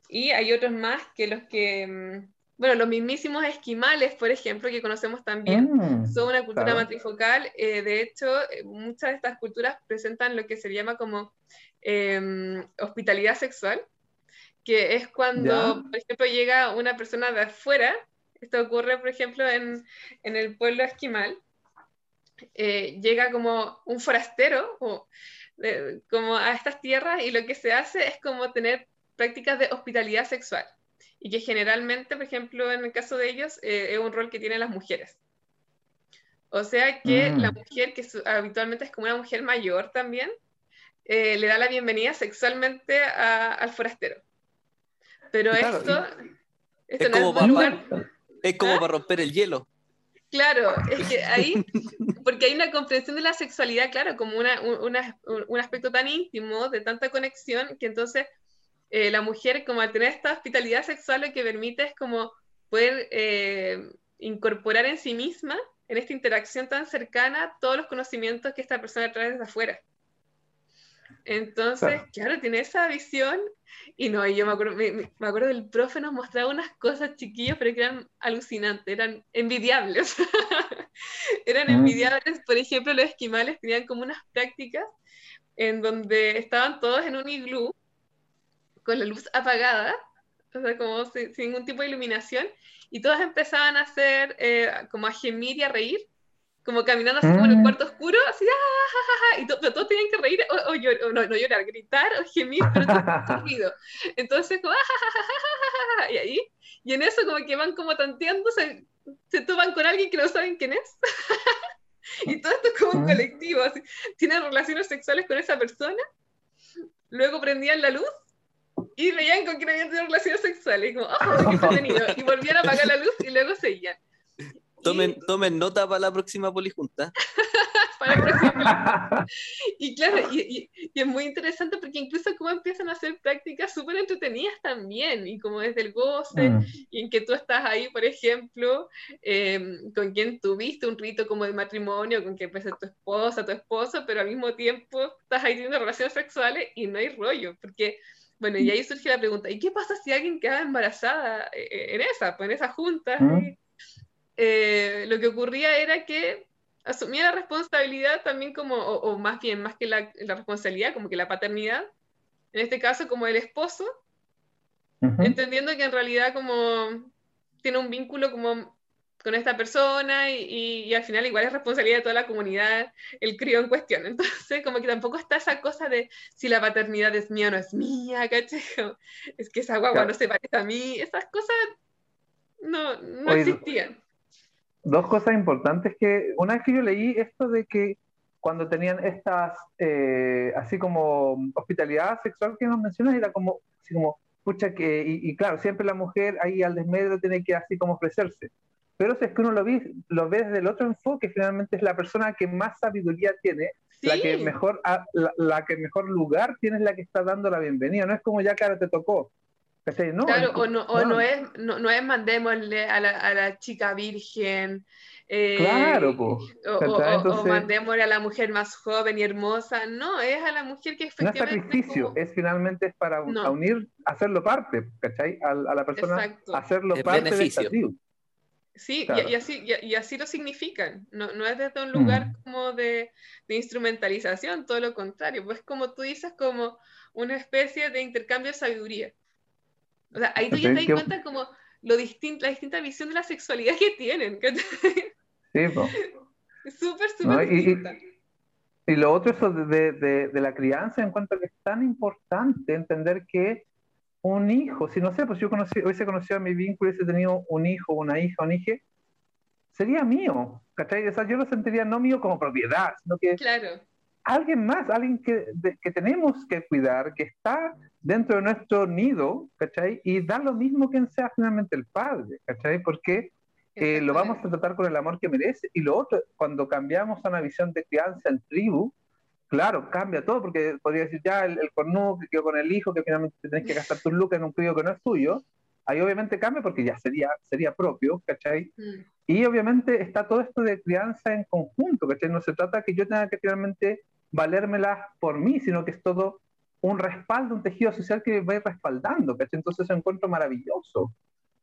y hay otros más que los que, mm, bueno, los mismísimos esquimales, por ejemplo, que conocemos también, mm, son una cultura matrifocal. Eh, de hecho, muchas de estas culturas presentan lo que se llama como Em, hospitalidad sexual, que es cuando, por ejemplo, llega una persona de afuera, esto ocurre, por ejemplo, en, en el pueblo esquimal, eh, llega como un forastero o, como a estas tierras y lo que se hace es como tener prácticas de hospitalidad sexual y que generalmente, por ejemplo, en el caso de ellos, eh, es un rol que tienen las mujeres. O sea que la mm. mujer, que habitualmente es como una mujer mayor también, eh, le da la bienvenida sexualmente al forastero. Pero esto, es, como para, es como ¿Ah? para romper el hielo. Claro, es que ahí, porque hay una comprensión de la sexualidad, claro, como una, un aspecto tan íntimo, de tanta conexión, que entonces eh, la mujer, como al tener esta hospitalidad sexual, lo que permite es como poder eh, incorporar en sí misma, en esta interacción tan cercana, todos los conocimientos que esta persona trae desde afuera. Entonces, claro, tiene esa visión. Y no, y yo me acuerdo, me, acuerdo del profe nos mostraba unas cosas chiquillas, pero que eran alucinantes, eran envidiables. eran mm. envidiables, por ejemplo, los esquimales tenían como unas prácticas en donde estaban todos en un iglú con la luz apagada, o sea, como sin, ningún tipo de iluminación, y todos empezaban a hacer, eh, como a gemir y a reír, como caminando así como en el mm. cuarto oscuro, así, ah, y todos tenían que reír, o, o, no, no, llorar, gritar o gemir, pero todo. Entonces, como, y ahí, y en eso como que van como tanteando, se, se toman con alguien que no saben quién es. y todo esto es como un mm. colectivo, así, tienen relaciones sexuales con esa persona, luego prendían la luz y veían con quién habían tenido relaciones sexuales, y como, oh, qué y volvían a apagar la luz y luego seguían. Tomen, tomen nota para la próxima polijunta. para la próxima Y claro, y, es muy interesante porque incluso como empiezan a hacer prácticas súper entretenidas también, y como desde el goce, mm. y en que tú estás ahí, por ejemplo, em, con quien tuviste un rito como de matrimonio, con quien puede tu esposa, tu esposo, pero al mismo tiempo estás ahí teniendo relaciones sexuales y no hay rollo, porque bueno, y ahí surge la pregunta, ¿y qué pasa si alguien queda embarazada eh, eh, en esa, pues en esa junta? ¿Mm? Eh, lo que ocurría era que asumía la responsabilidad también como, o, más bien, más que la, responsabilidad, como que la paternidad, en este caso como el esposo, entendiendo que en realidad como tiene un vínculo como con esta persona y, al final igual es responsabilidad de toda la comunidad el crío en cuestión. Entonces, como que tampoco está esa cosa de si la paternidad es mía o no es mía, ¿cachai? Es que esa guagua no se parece a mí, esas cosas no, no existían. Dos cosas importantes que, una vez que yo leí esto de que cuando tenían estas, eh, así como hospitalidad sexual que nos mencionas, era como, así como, pucha, que, y, y claro, siempre la mujer ahí al desmedro tiene que así como ofrecerse pero si es que uno lo ve, lo ve desde el otro enfoque, finalmente es la persona que más sabiduría tiene, la, que mejor, la, que mejor lugar tiene es la que está dando la bienvenida. No es como ya que ahora te tocó. No, claro, o, no, o no, es, no, no, es mandémosle a la, a la chica virgen. Eh, claro, pues. O, mandémosle a la mujer más joven y hermosa. No, es a la mujer que efectivamente. No es sacrificio, es finalmente es para unir, hacerlo parte, ¿cachai? A, a la persona, hacerlo parte del Sí, y, así, y, así lo significan. No, no es desde un lugar mm. como de, de, instrumentalización, todo lo contrario. Pues como tú dices, como una especie de intercambio de sabiduría. O sea, ahí tú ya te das cuenta como lo distinto, la distinta visión de la sexualidad que tienen. Sí, pues. Súper, súper y, lo otro, eso de, de, de, la crianza, en cuanto a que es tan importante entender que un hijo, si no sé, pues yo conocí, hubiese conocido a mi vínculo, hubiese tenido un hijo, una hija, un hijo, sería mío, ¿cachai? O sea, yo lo sentiría no mío como propiedad, sino que claro. alguien más, alguien que, que tenemos que cuidar, que está dentro de nuestro nido, ¿cachai? Y da lo mismo quien sea finalmente el padre, ¿cachai? Porque eh, lo vamos a tratar con el amor que merece. Y lo otro, cuando cambiamos a una visión de crianza en tribu, Claro, cambia todo, porque podría decir ya el, el cornudo que quedó con el hijo, que finalmente tenés que gastar tus lucas en un crío que no es tuyo. Ahí obviamente cambia porque ya sería, sería propio, ¿cachai? Mm. Y obviamente está todo esto de crianza en conjunto, ¿cachai? No se trata que yo tenga que finalmente valérmela por mí, sino que es todo un respaldo, un tejido social que va a ir respaldando, ¿cachai? Entonces es un encuentro maravilloso,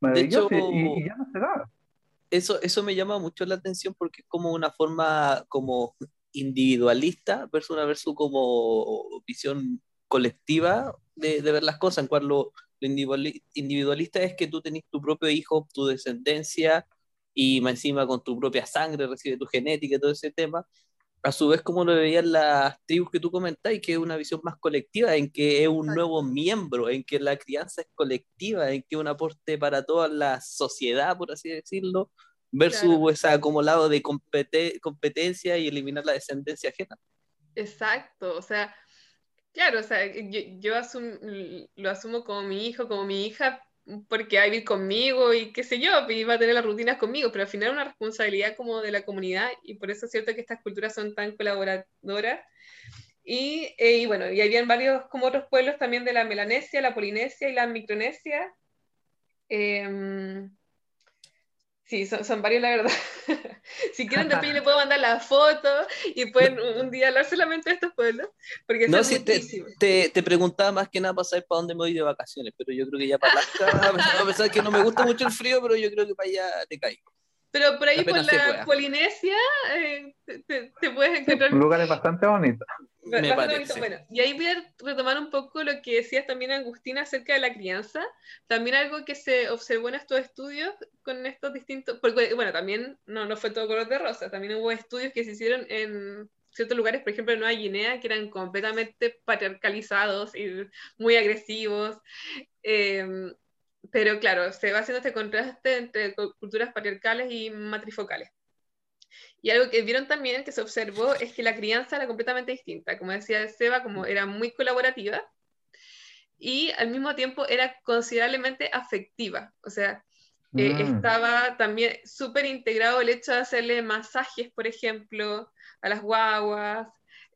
maravilloso y, y, ya no se da. Eso, eso me llama mucho la atención porque es como una forma como individualista versus una versus como visión colectiva de, ver las cosas, en cual lo, individualista es que tú tenés tu propio hijo, tu descendencia, y más encima con tu propia sangre recibe tu genética y todo ese tema. A su vez, como lo veían las tribus que tú comentas, y que es una visión más colectiva, en que es un nuevo miembro, en que la crianza es colectiva, en que es un aporte para toda la sociedad, por así decirlo, versus ese acumulado de competencia y eliminar la descendencia ajena. Exacto, o sea, Claro, o sea, yo, yo lo asumo como mi hijo, como mi hija, porque va a vivir conmigo y qué sé yo, y va a tener las rutinas conmigo, pero al final es una responsabilidad como de la comunidad y por eso es cierto que estas culturas son tan colaboradoras. Y, eh, y bueno, y habían varios como otros pueblos también de la Melanesia, la Polinesia y la Micronesia. Eh, Sí, son, varios, la verdad. si quieren, después le puedo mandar la foto y pueden un día hablar solamente de estos pueblos. Porque no, si te, te, te, preguntaba más que nada para saber para dónde me voy de vacaciones, pero yo creo que ya para Alaska, a pesar de que no me gusta mucho el frío, pero yo creo que para allá te caigo. Pero por ahí por la Polinesia eh, te, te, puedes encontrar. Lugares bastante bonitos. Me parece. Bueno, y ahí voy a retomar un poco lo que decías también, Agustina, acerca de la crianza. También algo que se observó en estos estudios con estos distintos. Porque, bueno, también no, no fue todo color de rosa. También hubo estudios que se hicieron en ciertos lugares, por ejemplo en Nueva Guinea, que eran completamente patriarcalizados y muy agresivos. Eh, pero claro, se va haciendo este contraste entre culturas patriarcales y matrifocales. Y algo que vieron también, que se observó, es que la crianza era completamente distinta. Como decía Seba, como era muy colaborativa y al mismo tiempo era considerablemente afectiva. O sea, eh, mm. estaba también súper integrado el hecho de hacerle masajes, por ejemplo, a las guaguas,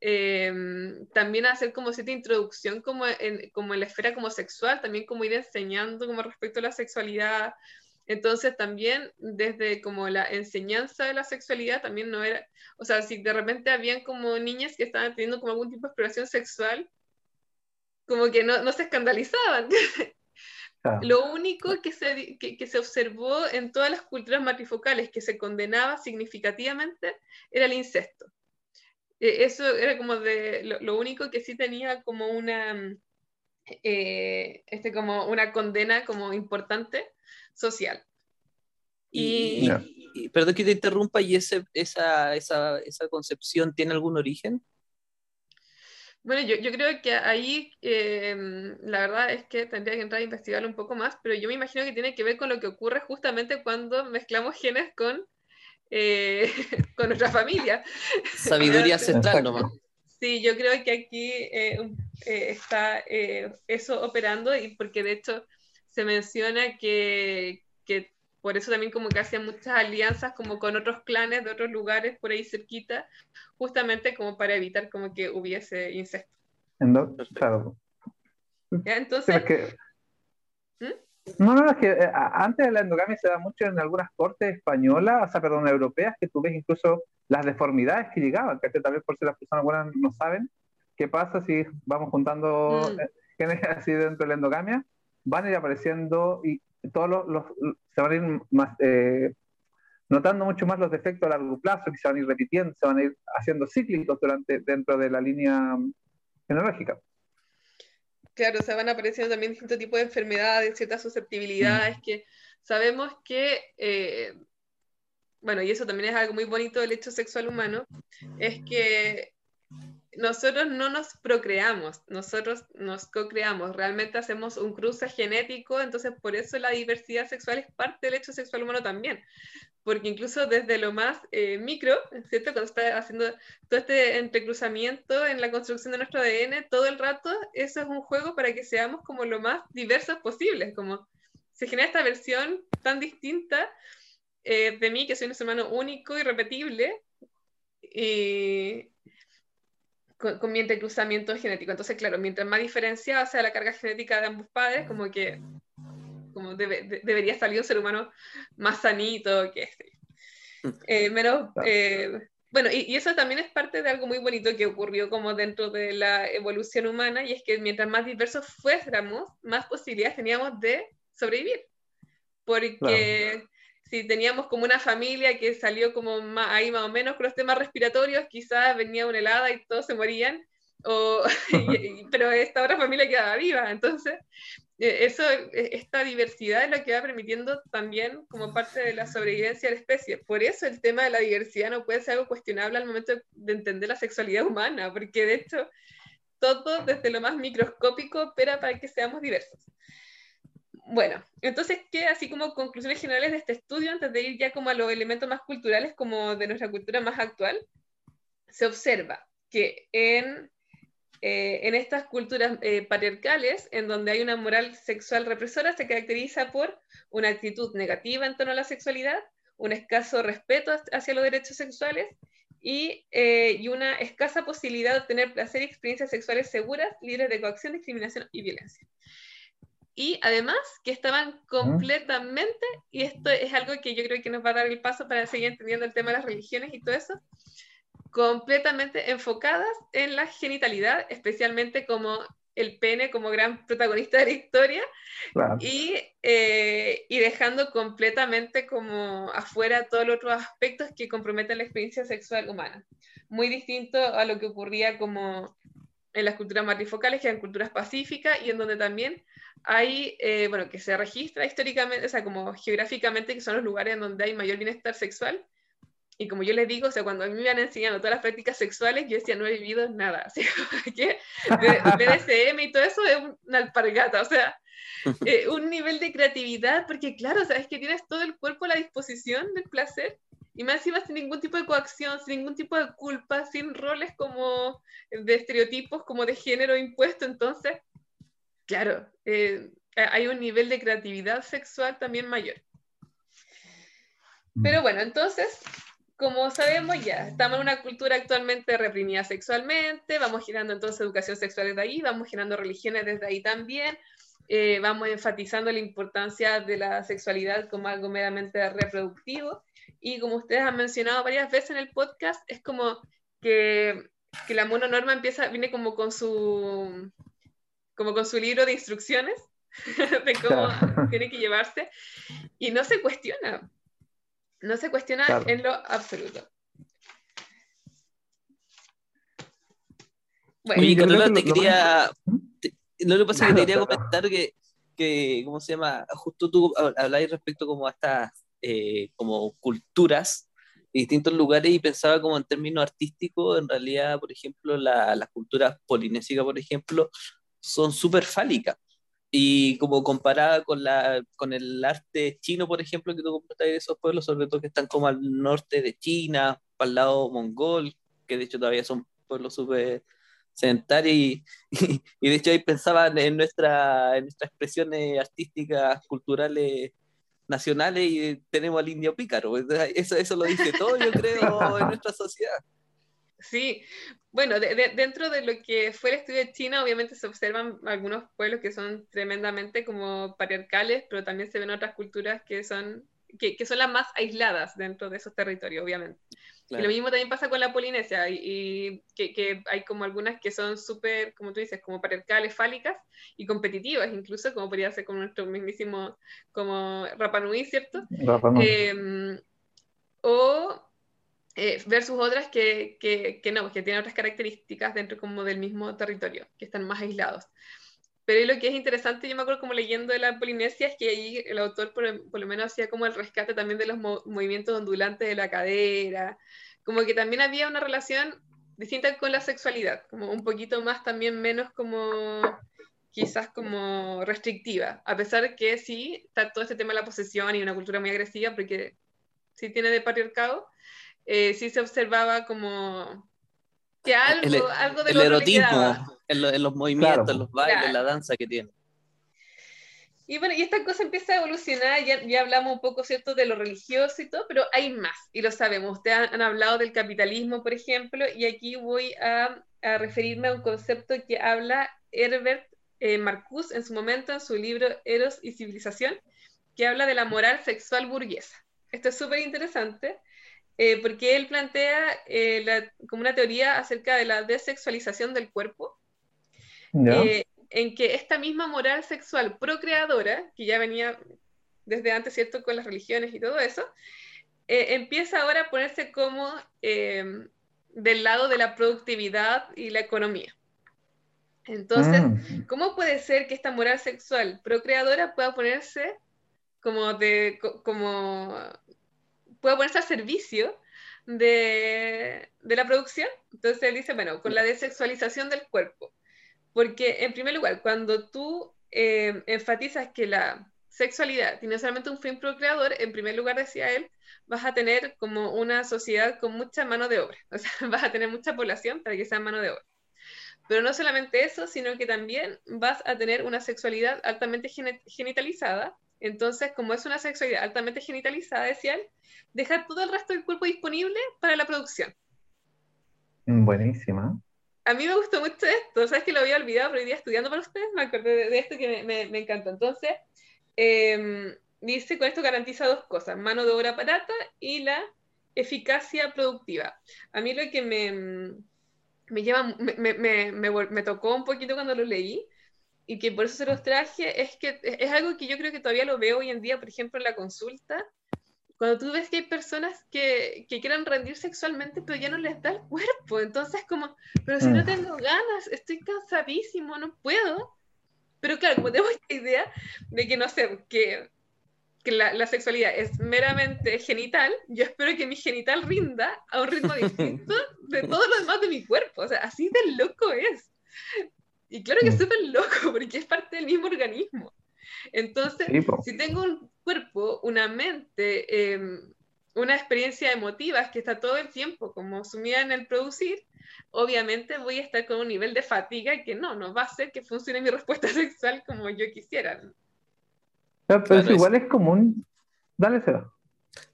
Em, también hacer como cierta introducción como en, como en la esfera como sexual, también como ir enseñando como respecto a la sexualidad. Entonces también desde como la enseñanza de la sexualidad también no era, o sea, si de repente habían como niñas que estaban teniendo como algún tipo de exploración sexual, como que no, no se escandalizaban. Lo único que se, que, que se observó en todas las culturas matrifocales que se condenaba significativamente era el incesto. E, eso era como de lo, único que sí tenía como una, eh, este, como una condena como importante social. Y, perdón que te interrumpa, ¿y ese, esa, esa, esa, concepción tiene algún origen? Bueno, yo, yo creo que ahí eh, la verdad es que tendría que entrar a investigarlo un poco más, pero yo me imagino que tiene que ver con lo que ocurre justamente cuando mezclamos genes con eh, con nuestra familia. Sabiduría central nomás. Sí, yo creo que aquí eh, eh, está eso operando y porque de hecho se menciona que, que, por eso también como que hacían muchas alianzas como con otros clanes de otros lugares por ahí cerquita, justamente como para evitar como que hubiese incesto. Claro. Entonces... ¿Mm? No, no, es que eh, antes de la endogamia se da mucho en algunas cortes españolas, o sea, perdón, europeas, que tú ves incluso las deformidades que llegaban, que también por si las personas buenas no saben, qué pasa si vamos juntando mm. genes así dentro de la endogamia, van a ir apareciendo y todos los, se van a ir más, eh, notando mucho más los defectos a largo plazo, que se van a ir repitiendo, se van a ir haciendo cíclicos durante, dentro de la línea genológica. Claro, se van apareciendo también distintos tipos de enfermedades, ciertas susceptibilidades mm. que sabemos que, eh, bueno, y eso también es algo muy bonito del hecho sexual humano, es que nosotros no nos procreamos, nosotros nos co-creamos, realmente hacemos un cruce genético, entonces por eso la diversidad sexual es parte del hecho sexual humano también porque incluso desde lo más eh, micro, ¿cierto? Cuando está haciendo todo este entrecruzamiento en la construcción de nuestro ADN, todo el rato eso es un juego para que seamos como lo más diversos posibles, como se genera esta versión tan distinta eh, de mí, que soy un ser humano único y repetible, y con, con, mi entrecruzamiento genético. Entonces, claro, mientras más diferenciada sea la carga genética de ambos padres, como que como debería salir un ser humano más sanito, que este. Eh, menos, eh, bueno, y, eso también es parte de algo muy bonito que ocurrió como dentro de la evolución humana, y es que mientras más diversos fuéramos, más posibilidades teníamos de sobrevivir. Porque si teníamos como una familia que salió como más, ahí más o menos con los temas respiratorios, quizás venía una helada y todos se morían, o, pero esta otra familia quedaba viva. Entonces, e, eso, e, esta diversidad es lo que va permitiendo también como parte de la sobrevivencia de la especie. Por eso el tema de la diversidad no puede ser algo cuestionable al momento de entender la sexualidad humana, porque de hecho todo desde lo más microscópico opera para que seamos diversos. Bueno, entonces, ¿qué así como conclusiones generales de este estudio, antes de ir ya como a los elementos más culturales, como de nuestra cultura más actual? Se observa que en eh, en estas culturas eh, patriarcales, en donde hay una moral sexual represora, se caracteriza por una actitud negativa en torno a la sexualidad, un escaso respeto hacia los derechos sexuales y, eh, y, una escasa posibilidad de obtener placer y experiencias sexuales seguras, libres de coacción, discriminación y violencia. Y además que estaban completamente, y esto es algo que yo creo que nos va a dar el paso para seguir entendiendo el tema de las religiones y todo eso, completamente enfocadas en la genitalidad, especialmente como el pene como gran protagonista de la historia y, eh, y, dejando completamente como afuera todos los otros aspectos que comprometen la experiencia sexual humana. Muy distinto a lo que ocurría como en las culturas matrifocales, que eran culturas pacíficas y en donde también hay, eh, bueno, que se registra históricamente, o sea, como geográficamente, que son los lugares en donde hay mayor bienestar sexual, y como yo les digo, o sea, cuando a mí me iban enseñando todas las prácticas sexuales, yo decía, no he vivido nada. Así que BDSM y todo eso es una alpargata, o sea, eh, un nivel de creatividad, porque claro, sabes que tienes todo el cuerpo a la disposición del placer, y más encima sin ningún tipo de coacción, sin ningún tipo de culpa, sin roles como de estereotipos como de género impuesto, entonces, claro, eh, hay un nivel de creatividad sexual también mayor. Pero bueno, entonces, como sabemos ya, estamos en una cultura actualmente reprimida sexualmente, vamos girando entonces educación sexual desde ahí, vamos girando religiones desde ahí también, eh, vamos enfatizando la importancia de la sexualidad como algo meramente reproductivo y como ustedes han mencionado varias veces en el podcast, es como que, que la mononorma empieza, viene como con su, como con su libro de instrucciones de cómo tiene que llevarse y no se cuestiona no se cuestiona en lo absoluto. Bueno, Oye, Carola, te quería. lo que pasa es que te quería comentar que, que, ¿cómo se llama? Justo tú habláis respecto como a estas eh, como culturas de distintos lugares y pensaba como en términos artísticos, en realidad, por ejemplo, las culturas polinésicas, por ejemplo, son súper fálicas. Y como comparada con, la, con el arte chino, por ejemplo, que tú comentas de esos pueblos, sobre todo que están como al norte de China, para el lado mongol, que de hecho todavía son pueblos súper sedentarios, y, y, de hecho ahí pensaban en, nuestra, en nuestras expresiones artísticas, culturales, nacionales, y tenemos al indio pícaro. Eso, eso lo dice todo, yo creo, en nuestra sociedad. Sí, bueno, dentro de lo que fue el estudio de China, obviamente se observan algunos pueblos que son tremendamente como patriarcales, pero también se ven otras culturas que son, que, son las más aisladas dentro de esos territorios, obviamente. Y lo mismo también pasa con la Polinesia, y, que, hay como algunas que son súper, como tú dices, como patriarcales, fálicas y competitivas, incluso como podría ser con nuestro mismísimo, como Rapanui, ¿cierto? Em, o eh, versus otras que, que, no, que tienen otras características dentro como del mismo territorio, que están más aislados. Pero lo que es interesante, yo me acuerdo como leyendo de la Polinesia, es que ahí el autor por, por lo menos hacía como el rescate también de los movimientos ondulantes de la cadera, como que también había una relación distinta con la sexualidad, como un poquito más también menos como quizás como restrictiva, a pesar que sí está todo este tema de la posesión y una cultura muy agresiva, porque sí tiene de patriarcado, eh, sí se observaba como que algo, el, algo de el erotismo en, los movimientos, en los bailes, la danza que tiene. Y bueno, y esta cosa empieza a evolucionar, ya, ya, hablamos un poco, ¿cierto?, de lo religioso y todo, pero hay más, y lo sabemos. Ustedes han, hablado del capitalismo, por ejemplo, y aquí voy a, a referirme a un concepto que habla Herbert eh, Marcuse en su momento en su libro Eros y Civilización, que habla de la moral sexual burguesa. Esto es súper interesante eh, porque él plantea eh, como una teoría acerca de la desexualización del cuerpo, eh, en que esta misma moral sexual procreadora, que ya venía desde antes, ¿cierto?, con las religiones y todo eso, empieza ahora a ponerse como del lado de la productividad y la economía. Entonces, mm. ¿cómo puede ser que esta moral sexual procreadora pueda ponerse como de, como puede ponerse al servicio de, la producción. Entonces él dice, bueno, con la desexualización del cuerpo. Porque en primer lugar, cuando tú eh, enfatizas que la sexualidad tiene solamente un fin procreador, en primer lugar, decía él, vas a tener como una sociedad con mucha mano de obra. O sea, vas a tener mucha población para que sea mano de obra. Pero no solamente eso, sino que también vas a tener una sexualidad altamente genitalizada. Entonces, como es una sexualidad altamente genitalizada, decía él, dejar todo el resto del cuerpo disponible para la producción. Mm, buenísima. A mí me gustó mucho esto, sabes que lo había olvidado, pero hoy día estudiando para ustedes me acordé de, esto que me, me, encantó. Entonces, eh, dice, con esto garantiza dos cosas, mano de obra barata y la eficacia productiva. A mí lo que me, me, lleva, me, tocó un poquito cuando lo leí y que por eso se los traje, es que es algo que yo creo que todavía lo veo hoy en día, por ejemplo, en la consulta, cuando tú ves que hay personas que, que quieren rendir sexualmente, pero ya no les da el cuerpo, entonces como, pero si no mm. tengo ganas, estoy cansadísimo, no puedo. Pero claro, como tengo esta idea de que no sé, que que la, sexualidad es meramente genital, yo espero que mi genital rinda a un ritmo distinto de todo lo demás de mi cuerpo. O sea, así de loco es. Y claro que es mm. súper loco porque es parte del mismo organismo. Entonces, si tengo un cuerpo, una mente, em, una experiencia emotiva que está todo el tiempo como sumida en el producir, obviamente voy a estar con un nivel de fatiga que no, no va a hacer que funcione mi respuesta sexual como yo quisiera. Pero igual es común. Dale, Seba.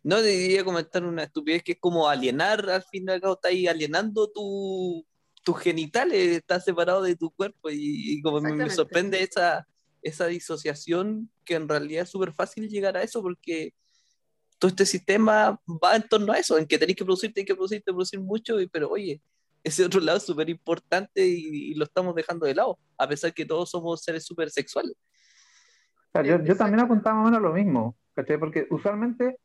No, debería comentar una estupidez que es como alienar, al fin y al cabo, está ahí alienando tu, tus genitales, estás separado de tu cuerpo y, como me, sorprende esa, esa disociación que en realidad es súper fácil llegar a eso porque todo este sistema va en torno a eso, en que tenéis que producir, tenéis que producir, te producir mucho, y, pero oye, ese otro lado es súper importante y, y, lo estamos dejando de lado, a pesar que todos somos seres súper sexuales yo, también apuntaba más o menos lo mismo, Porque usualmente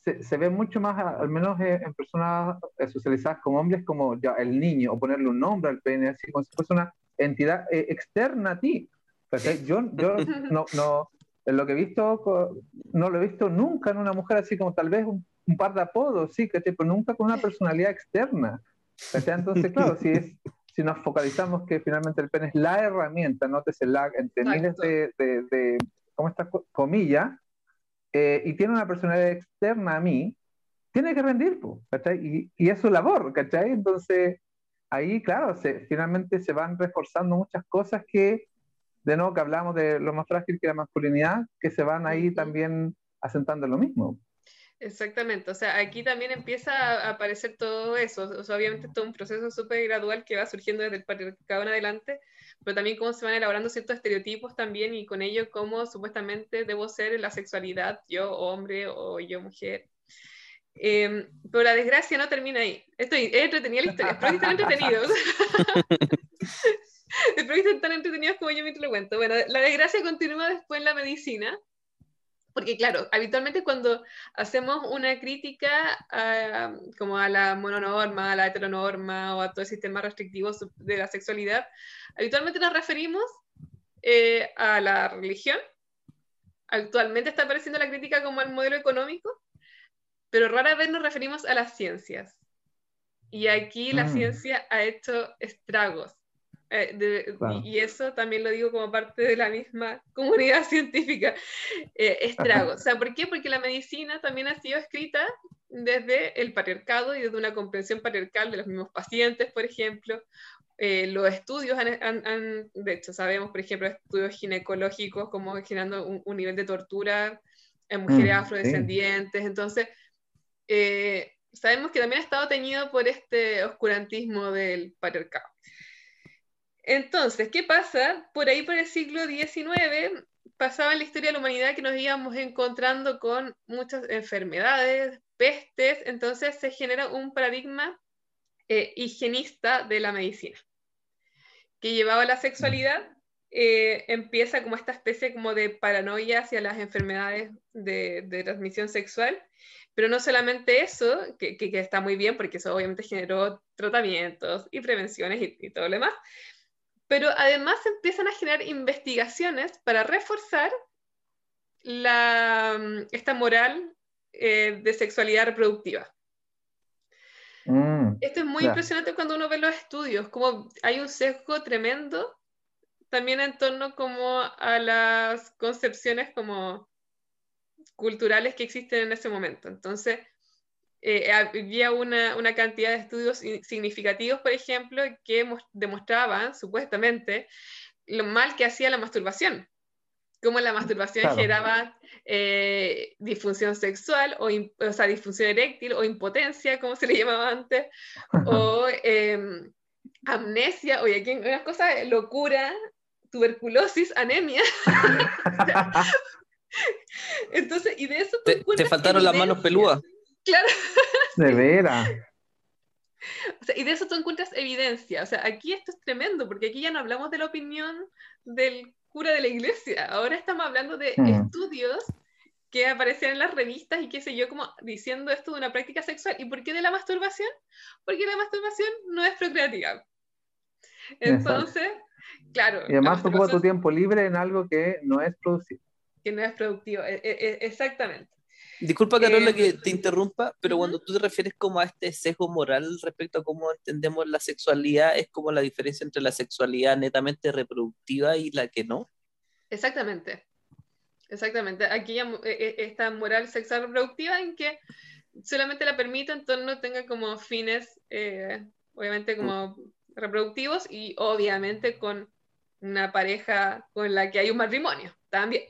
se, ve mucho más, al menos eh, en personas eh, socializadas como hombres, como ya el niño, o ponerle un nombre al pene, así como si fuese una entidad eh, externa a ti. Yo, yo no, no, en lo que he visto, no lo he visto nunca en una mujer así como tal vez un, par de apodos, sí, ¿cachai? Pero nunca con una personalidad externa. Entonces, claro, si es si nos focalizamos que finalmente el pene es la herramienta, nótese la entre miles de, de, como esta comilla, eh, y tiene una personalidad externa a mí, tiene que rendir, ¿cachai? Y, es su labor, ¿cachai? Entonces, ahí, claro, se, finalmente se van reforzando muchas cosas que, de nuevo, que hablamos de lo más frágil que la masculinidad, que se van ahí también asentando en lo mismo. Exactamente, o sea, aquí también empieza a aparecer todo eso, o sea, obviamente todo un proceso súper gradual que va surgiendo desde el patriarcado en adelante, pero también cómo se van elaborando ciertos estereotipos también y con ello cómo supuestamente debo ser en la sexualidad, yo hombre o yo mujer. Em, pero la desgracia no termina ahí. Estoy, es entretenida la historia, espero que estén entretenidos. espero que estén tan entretenidos como yo me lo cuento. Bueno, la desgracia continúa después en la medicina, porque claro, habitualmente cuando hacemos una crítica a, como a la mononorma, a la heteronorma o a todo el sistema restrictivo de la sexualidad, habitualmente nos referimos eh, a la religión. Actualmente está apareciendo la crítica como el modelo económico, pero rara vez nos referimos a las ciencias. Y aquí la mm. ciencia ha hecho estragos. Eh, y, eso también lo digo como parte de la misma comunidad científica, eh, estragos. O sea, ¿por qué? Porque la medicina también ha sido escrita desde el patriarcado y desde una comprensión patriarcal de los mismos pacientes, por ejemplo. Eh, los estudios han, de hecho, sabemos, por ejemplo, estudios ginecológicos como generando un, nivel de tortura en mujeres mm, afrodescendientes. Entonces, sabemos que también ha estado teñido por este oscurantismo del patriarcado. Entonces, ¿qué pasa? Por ahí, por el siglo XIX, pasaba en la historia de la humanidad que nos íbamos encontrando con muchas enfermedades, pestes, entonces se genera un paradigma eh, higienista de la medicina, que llevaba la sexualidad, eh, empieza como esta especie como de paranoia hacia las enfermedades de, transmisión sexual, pero no solamente eso, que, está muy bien, porque eso obviamente generó tratamientos y prevenciones y, y todo lo demás, pero además empiezan a generar investigaciones para reforzar mm, esta moral eh, de sexualidad reproductiva. Mm, Esto es muy impresionante cuando uno ve los estudios, como hay un sesgo tremendo también en torno como a las concepciones como culturales que existen en ese momento. Entonces, eh, había una, una, cantidad de estudios significativos, por ejemplo, que demostraban, supuestamente, lo mal que hacía la masturbación. Cómo la masturbación generaba eh, disfunción sexual, o, o, sea, disfunción eréctil, o impotencia, como se le llamaba antes, o em, amnesia, oye, aquí una cosa, locura, tuberculosis, anemia. Entonces, y de eso... Te, te faltaron las manos peludas. Claro. De veras. O sea, y de eso tú encuentras evidencia. O sea, aquí esto es tremendo, porque aquí ya no hablamos de la opinión del cura de la iglesia. Ahora estamos hablando de hmm. estudios que aparecían en las revistas y qué sé yo, como diciendo esto de una práctica sexual. ¿Y por qué de la masturbación? Porque la masturbación no es procreativa. Entonces, claro. Y además ocupa tu tiempo libre en algo que no es productivo. Que no es productivo, e, e, e, exactamente. Disculpa, Carola, que te interrumpa, pero cuando tú te refieres como a este sesgo moral respecto a cómo entendemos la sexualidad, es como la diferencia entre la sexualidad netamente reproductiva y la que no. Exactamente. Exactamente. Aquí e, e, esta moral sexual reproductiva en que solamente la permite en torno tenga como fines, eh, obviamente como reproductivos y obviamente con una pareja con la que hay un matrimonio también.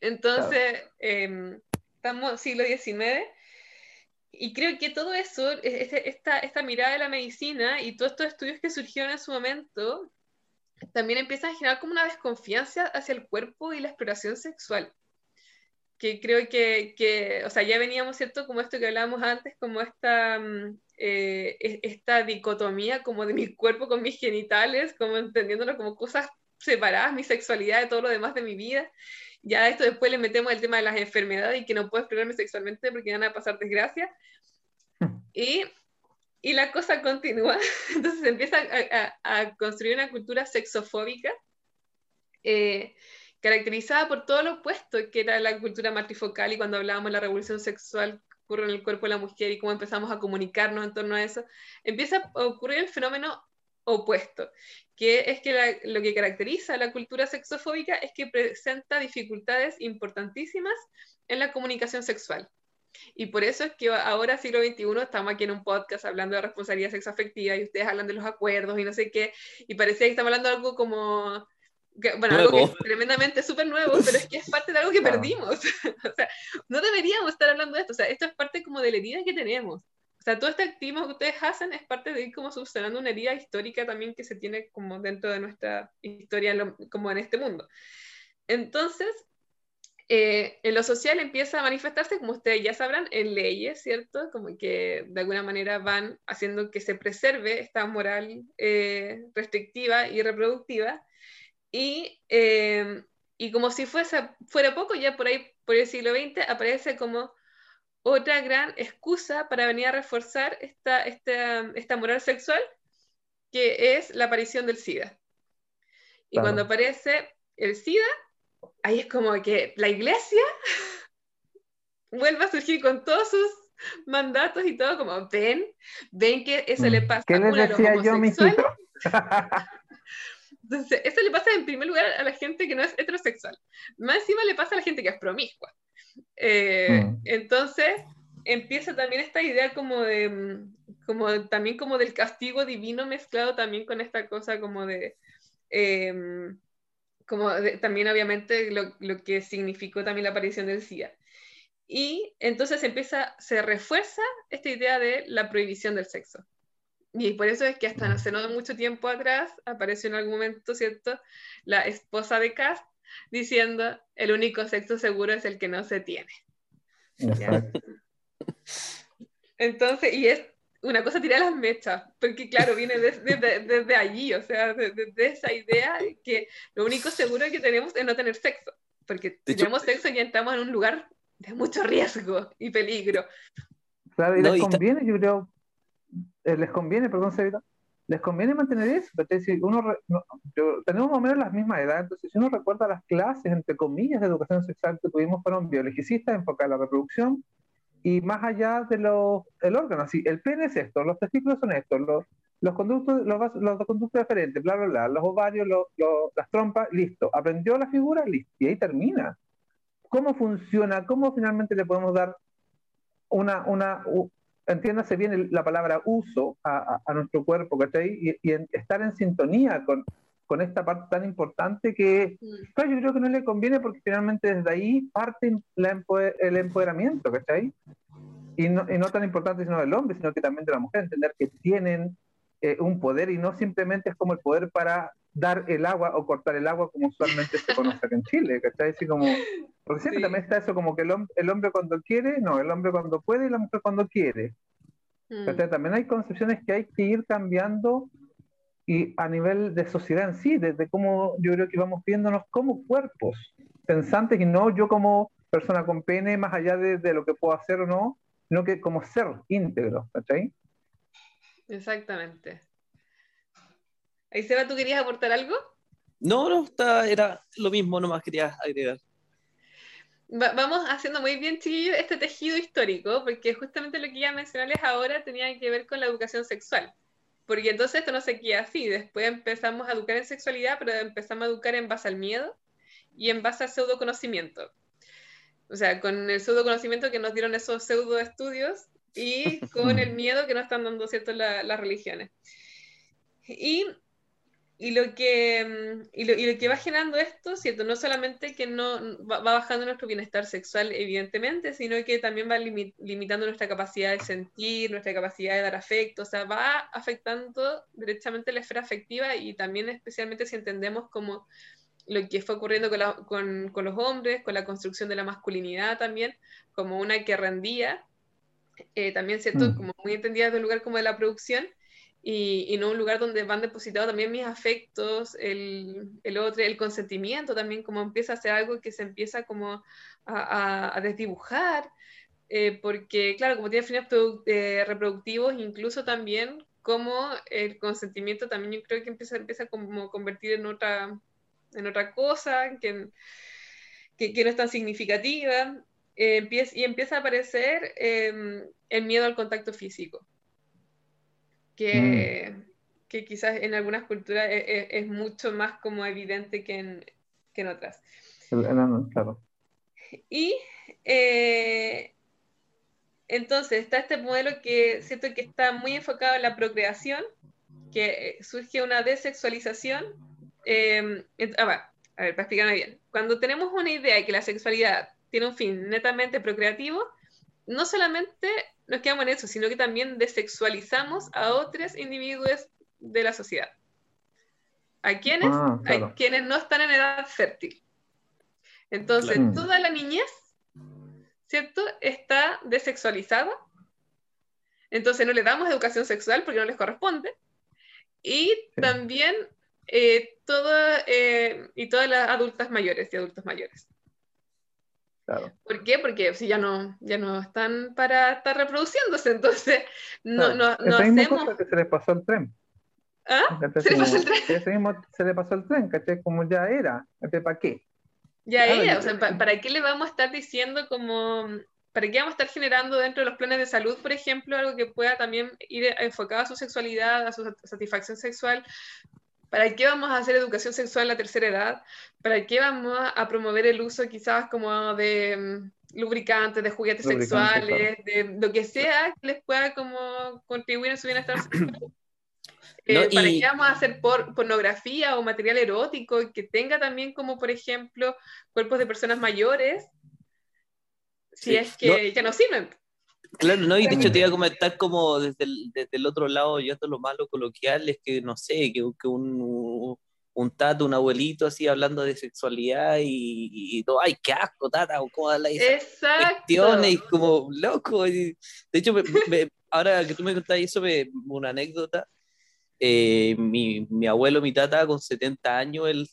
Entonces, em, estamos siglo XIX, y creo que todo eso, e-, este, esta, esta mirada de la medicina y todos estos estudios que surgieron en su momento, también empiezan a generar como una desconfianza hacia el cuerpo y la exploración sexual. Que creo que, que o sea, ya veníamos, ¿cierto? Como esto que hablábamos antes, como esta, mm, eh, e-, esta dicotomía como de mi cuerpo con mis genitales, como entendiéndolo como cosas separadas, mi sexualidad de todo lo demás de mi vida. Ya a esto después le metemos el tema de las enfermedades y que no puedo explorarme sexualmente porque van a pasar desgracia. Y, y la cosa continúa. Entonces se empieza a, a, construir una cultura sexofóbica. Eh, caracterizada por todo lo opuesto que era la cultura matrifocal y cuando hablábamos de la revolución sexual ocurre en el cuerpo de la mujer y cómo empezamos a comunicarnos en torno a eso, empieza a ocurrir el fenómeno opuesto, que es que lo que caracteriza a la cultura sexofóbica es que presenta dificultades importantísimas en la comunicación sexual. Y por eso es que ahora, siglo XXI, estamos aquí en un podcast hablando de responsabilidad sexoafectiva y ustedes hablan de los acuerdos y no sé qué, y parecía que estamos hablando de algo como bueno, algo que es tremendamente súper nuevo, pero es que es parte de algo que perdimos. o sea, no deberíamos estar hablando de esto. O sea, esto es parte como de la herida que tenemos. O sea, todo este activismo que ustedes hacen es parte de ir como subsanando una herida histórica también que se tiene como dentro de nuestra historia, como en este mundo. Entonces, eh, en lo social empieza a manifestarse, como ustedes ya sabrán, en leyes, ¿cierto? Como que de alguna manera van haciendo que se preserve esta moral eh, restrictiva y reproductiva. Y, eh, y como si fuese, fuera poco, ya por ahí, por el siglo XX, aparece como otra gran excusa para venir a reforzar esta, esta, esta moral sexual, que es la aparición del SIDA. Y cuando aparece el SIDA, ahí es como que la iglesia vuelve a surgir con todos sus mandatos y todo, como ven, ven que eso le mm. pasa a los homosexuales. Entonces, eso le pasa en primer lugar a la gente que no es heterosexual. Más encima le pasa a la gente que es promiscua. Eh, mm. Entonces empieza también esta idea como de, mm, como también como del castigo divino mezclado también con esta cosa como de, em, como también obviamente lo, lo, que significó también la aparición del SIDA. Y entonces empieza, se refuerza esta idea de la prohibición del sexo. Y por eso es que hasta hace no mucho tiempo atrás apareció en algún momento, ¿cierto? La esposa de Cast diciendo, el único sexo seguro es el que no se tiene. Entonces, y es una cosa tirar las mechas, porque claro, viene desde, allí, o sea, desde esa idea que lo único seguro que tenemos es no tener sexo, porque si tenemos sexo y entramos en un lugar de mucho riesgo y peligro. Claro, y les conviene, yo creo, eh, les conviene, perdón, Sevita, les conviene mantener eso. Si uno tenemos más o menos las mismas edades, entonces si uno recuerda las clases, entre comillas, de educación sexual que tuvimos, fueron biologicistas enfocadas en la reproducción y más allá del órgano. Así, el pene es esto, los testículos son estos, los, los conductos, los, los conductos diferentes, bla, bla, bla, los ovarios, las trompas, listo. Aprendió la figura, listo. Y ahí termina. ¿Cómo funciona? ¿Cómo finalmente le podemos dar una, una, entiéndase bien la palabra uso a, nuestro cuerpo, ¿cachai? Y, y estar en sintonía con, con esta parte tan importante que pues, yo creo que no le conviene porque finalmente desde ahí parte el empoderamiento, ¿cachai? Y no, y no tan importante sino del hombre, sino que también de la mujer, entender que tienen eh, un poder y no simplemente es como el poder para dar el agua o cortar el agua como usualmente se conoce acá en Chile, ¿cachai? Así como, porque siempre también está eso como que el, el, hombre cuando quiere, no, el hombre cuando puede y la mujer cuando quiere. Mm. También hay concepciones que hay que ir cambiando y a nivel de sociedad en sí, desde cómo yo creo que vamos viéndonos como cuerpos pensantes y no yo como persona con pene, más allá de, de lo que puedo hacer o no, sino que como ser íntegro, ¿cachai? Exactamente. Ahí Seba, ¿tú querías aportar algo? No, no, era lo mismo, nomás quería agregar. Vamos haciendo muy bien, chiquillos, este tejido histórico, porque justamente lo que iba a mencionarles ahora tenía que ver con la educación sexual. Porque entonces esto no se queda así. Después empezamos a educar en sexualidad, pero empezamos a educar en base al miedo y en base al pseudo conocimiento. O sea, con el pseudo conocimiento que nos dieron esos pseudo estudios y con el miedo que nos están dando ¿cierto? las religiones. Y y lo que, mm, y lo, y lo, que va generando esto, ¿cierto? No solamente que no va, bajando nuestro bienestar sexual, evidentemente, sino que también va limitando nuestra capacidad de sentir, nuestra capacidad de dar afecto, o sea, va afectando directamente la esfera afectiva y también especialmente si entendemos como lo que fue ocurriendo con, con, con los hombres, con la construcción de la masculinidad también, como una que rendía, eh, también, ¿cierto? Mm. Como muy entendida desde el lugar como de la producción, y, no un lugar donde van depositados también mis afectos, el, el, otro, el consentimiento también, como empieza a ser algo que se empieza como a, a, desdibujar, eh, porque claro, como tiene fines eh, reproductivos, incluso también como el consentimiento también yo creo que empieza, empieza como a convertir en otra, en otra cosa, que, que, que no es tan significativa, eh, empieza, y empieza a aparecer em, el miedo al contacto físico que, mm. que quizás en algunas culturas es, e, es, mucho más como evidente que en, que en otras. Claro. Y eh, entonces está este modelo que siento que está muy enfocado en la procreación, que surge una desexualización. Eh, a, ver, a ver, para explicarme bien. Cuando tenemos una idea de que la sexualidad tiene un fin netamente procreativo, no solamente nos quedamos en eso, sino que también desexualizamos a otros individuos de la sociedad. ¿A quienes? Ah, a quienes no están en edad fértil. Entonces, toda la niñez, ¿cierto? Está desexualizada. Entonces, no le damos educación sexual porque no les corresponde. Y también eh, eh, y todas las adultas mayores y adultos mayores. ¿Por qué? Porque si ya no, ya no están para estar reproduciéndose, entonces no, no, no hacemos... que se les pasó el tren. ¿Ah? ¿Se le pasó el tren? Ese mismo se le pasó el tren, ¿cachai? Como ya era, ¿para qué? Ya era, o sea, ¿para qué le vamos a estar diciendo como, para qué vamos a estar generando dentro de los planes de salud, por ejemplo, algo que pueda también ir enfocado a su sexualidad, a su satisfacción sexual, ¿Para qué vamos a hacer educación sexual en la tercera edad? ¿Para qué vamos a promover el uso quizás como de mm, lubricantes, de juguetes sexuales, de lo que sea que les pueda como contribuir a su bienestar sexual? Eh, ¿Para qué vamos a hacer pornografía o material erótico que tenga también como, por ejemplo, cuerpos de personas mayores? Si es que ya no sirven. Claro, no, y de hecho te iba a comentar como desde el, desde el otro lado, yo esto lo malo coloquial es que, no sé, que, que un, un tato, un abuelito así hablando de sexualidad y, todo, ay, qué asco, tata, cómo da la cuestiones y como loco. de hecho, ahora que tú me contás eso, me, una anécdota. Eh, mi, mi, abuelo, mi tata, con 70 años, el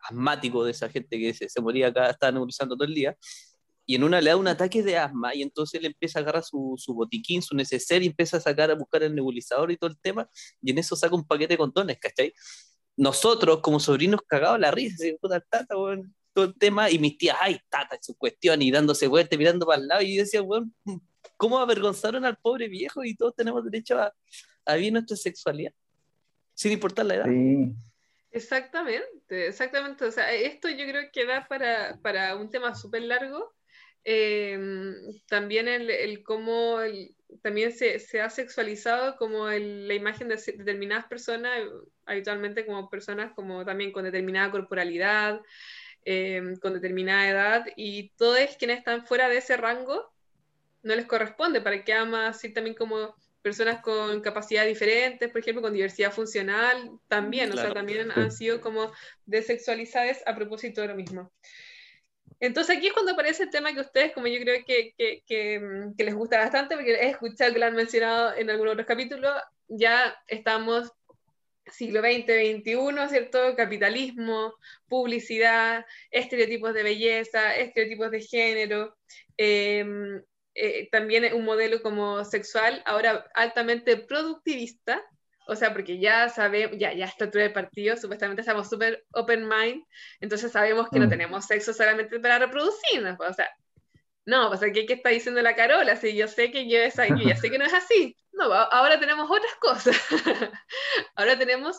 asmático de esa gente que se, se moría acá, estaba nebulizando todo el día y en una le da un ataque de asma y entonces él empieza a agarrar su, su botiquín, su neceser y empieza a sacar, a buscar el nebulizador y todo el tema y en eso saca un paquete de condones, ¿cachai? Nosotros como sobrinos cagados la risa, puta tata, todo el tema y mis tías, ay, tata, su cuestión y dándose vuelta, mirando para el lado y yo decía, bueno, ¿cómo avergonzaron al pobre viejo y todos tenemos derecho a, a vivir nuestra sexualidad? Sin importar la edad. Exactamente, exactamente. O sea, esto yo creo que da para, para un tema súper largo em, también el, cómo también se, ha sexualizado como la imagen de determinadas personas, habitualmente como personas como también con determinada corporalidad, em, con determinada edad, y todos quienes están fuera de ese rango no les corresponde, para que ama así también como personas con capacidades diferentes, por ejemplo, con diversidad funcional, también, o sea, también han sido como desexualizadas a propósito de lo mismo. Entonces aquí es cuando aparece el tema que ustedes, como yo creo que, que, que, les gusta bastante, porque he escuchado que lo han mencionado en algunos otros capítulos, ya estamos siglo XX, XXI, ¿cierto? Capitalismo, publicidad, estereotipos de belleza, estereotipos de género, eh, eh, también un modelo como sexual, ahora altamente productivista, o sea, porque ya sabemos, ya, ya está todo el partido, supuestamente estamos súper open mind, entonces sabemos que no mm. tenemos sexo solamente para reproducirnos, o sea, no, pues aquí ¿qué está diciendo la Carola? Si yo sé que yo, esa, yo ya sé que no es así. No, ahora tenemos otras cosas. ahora tenemos,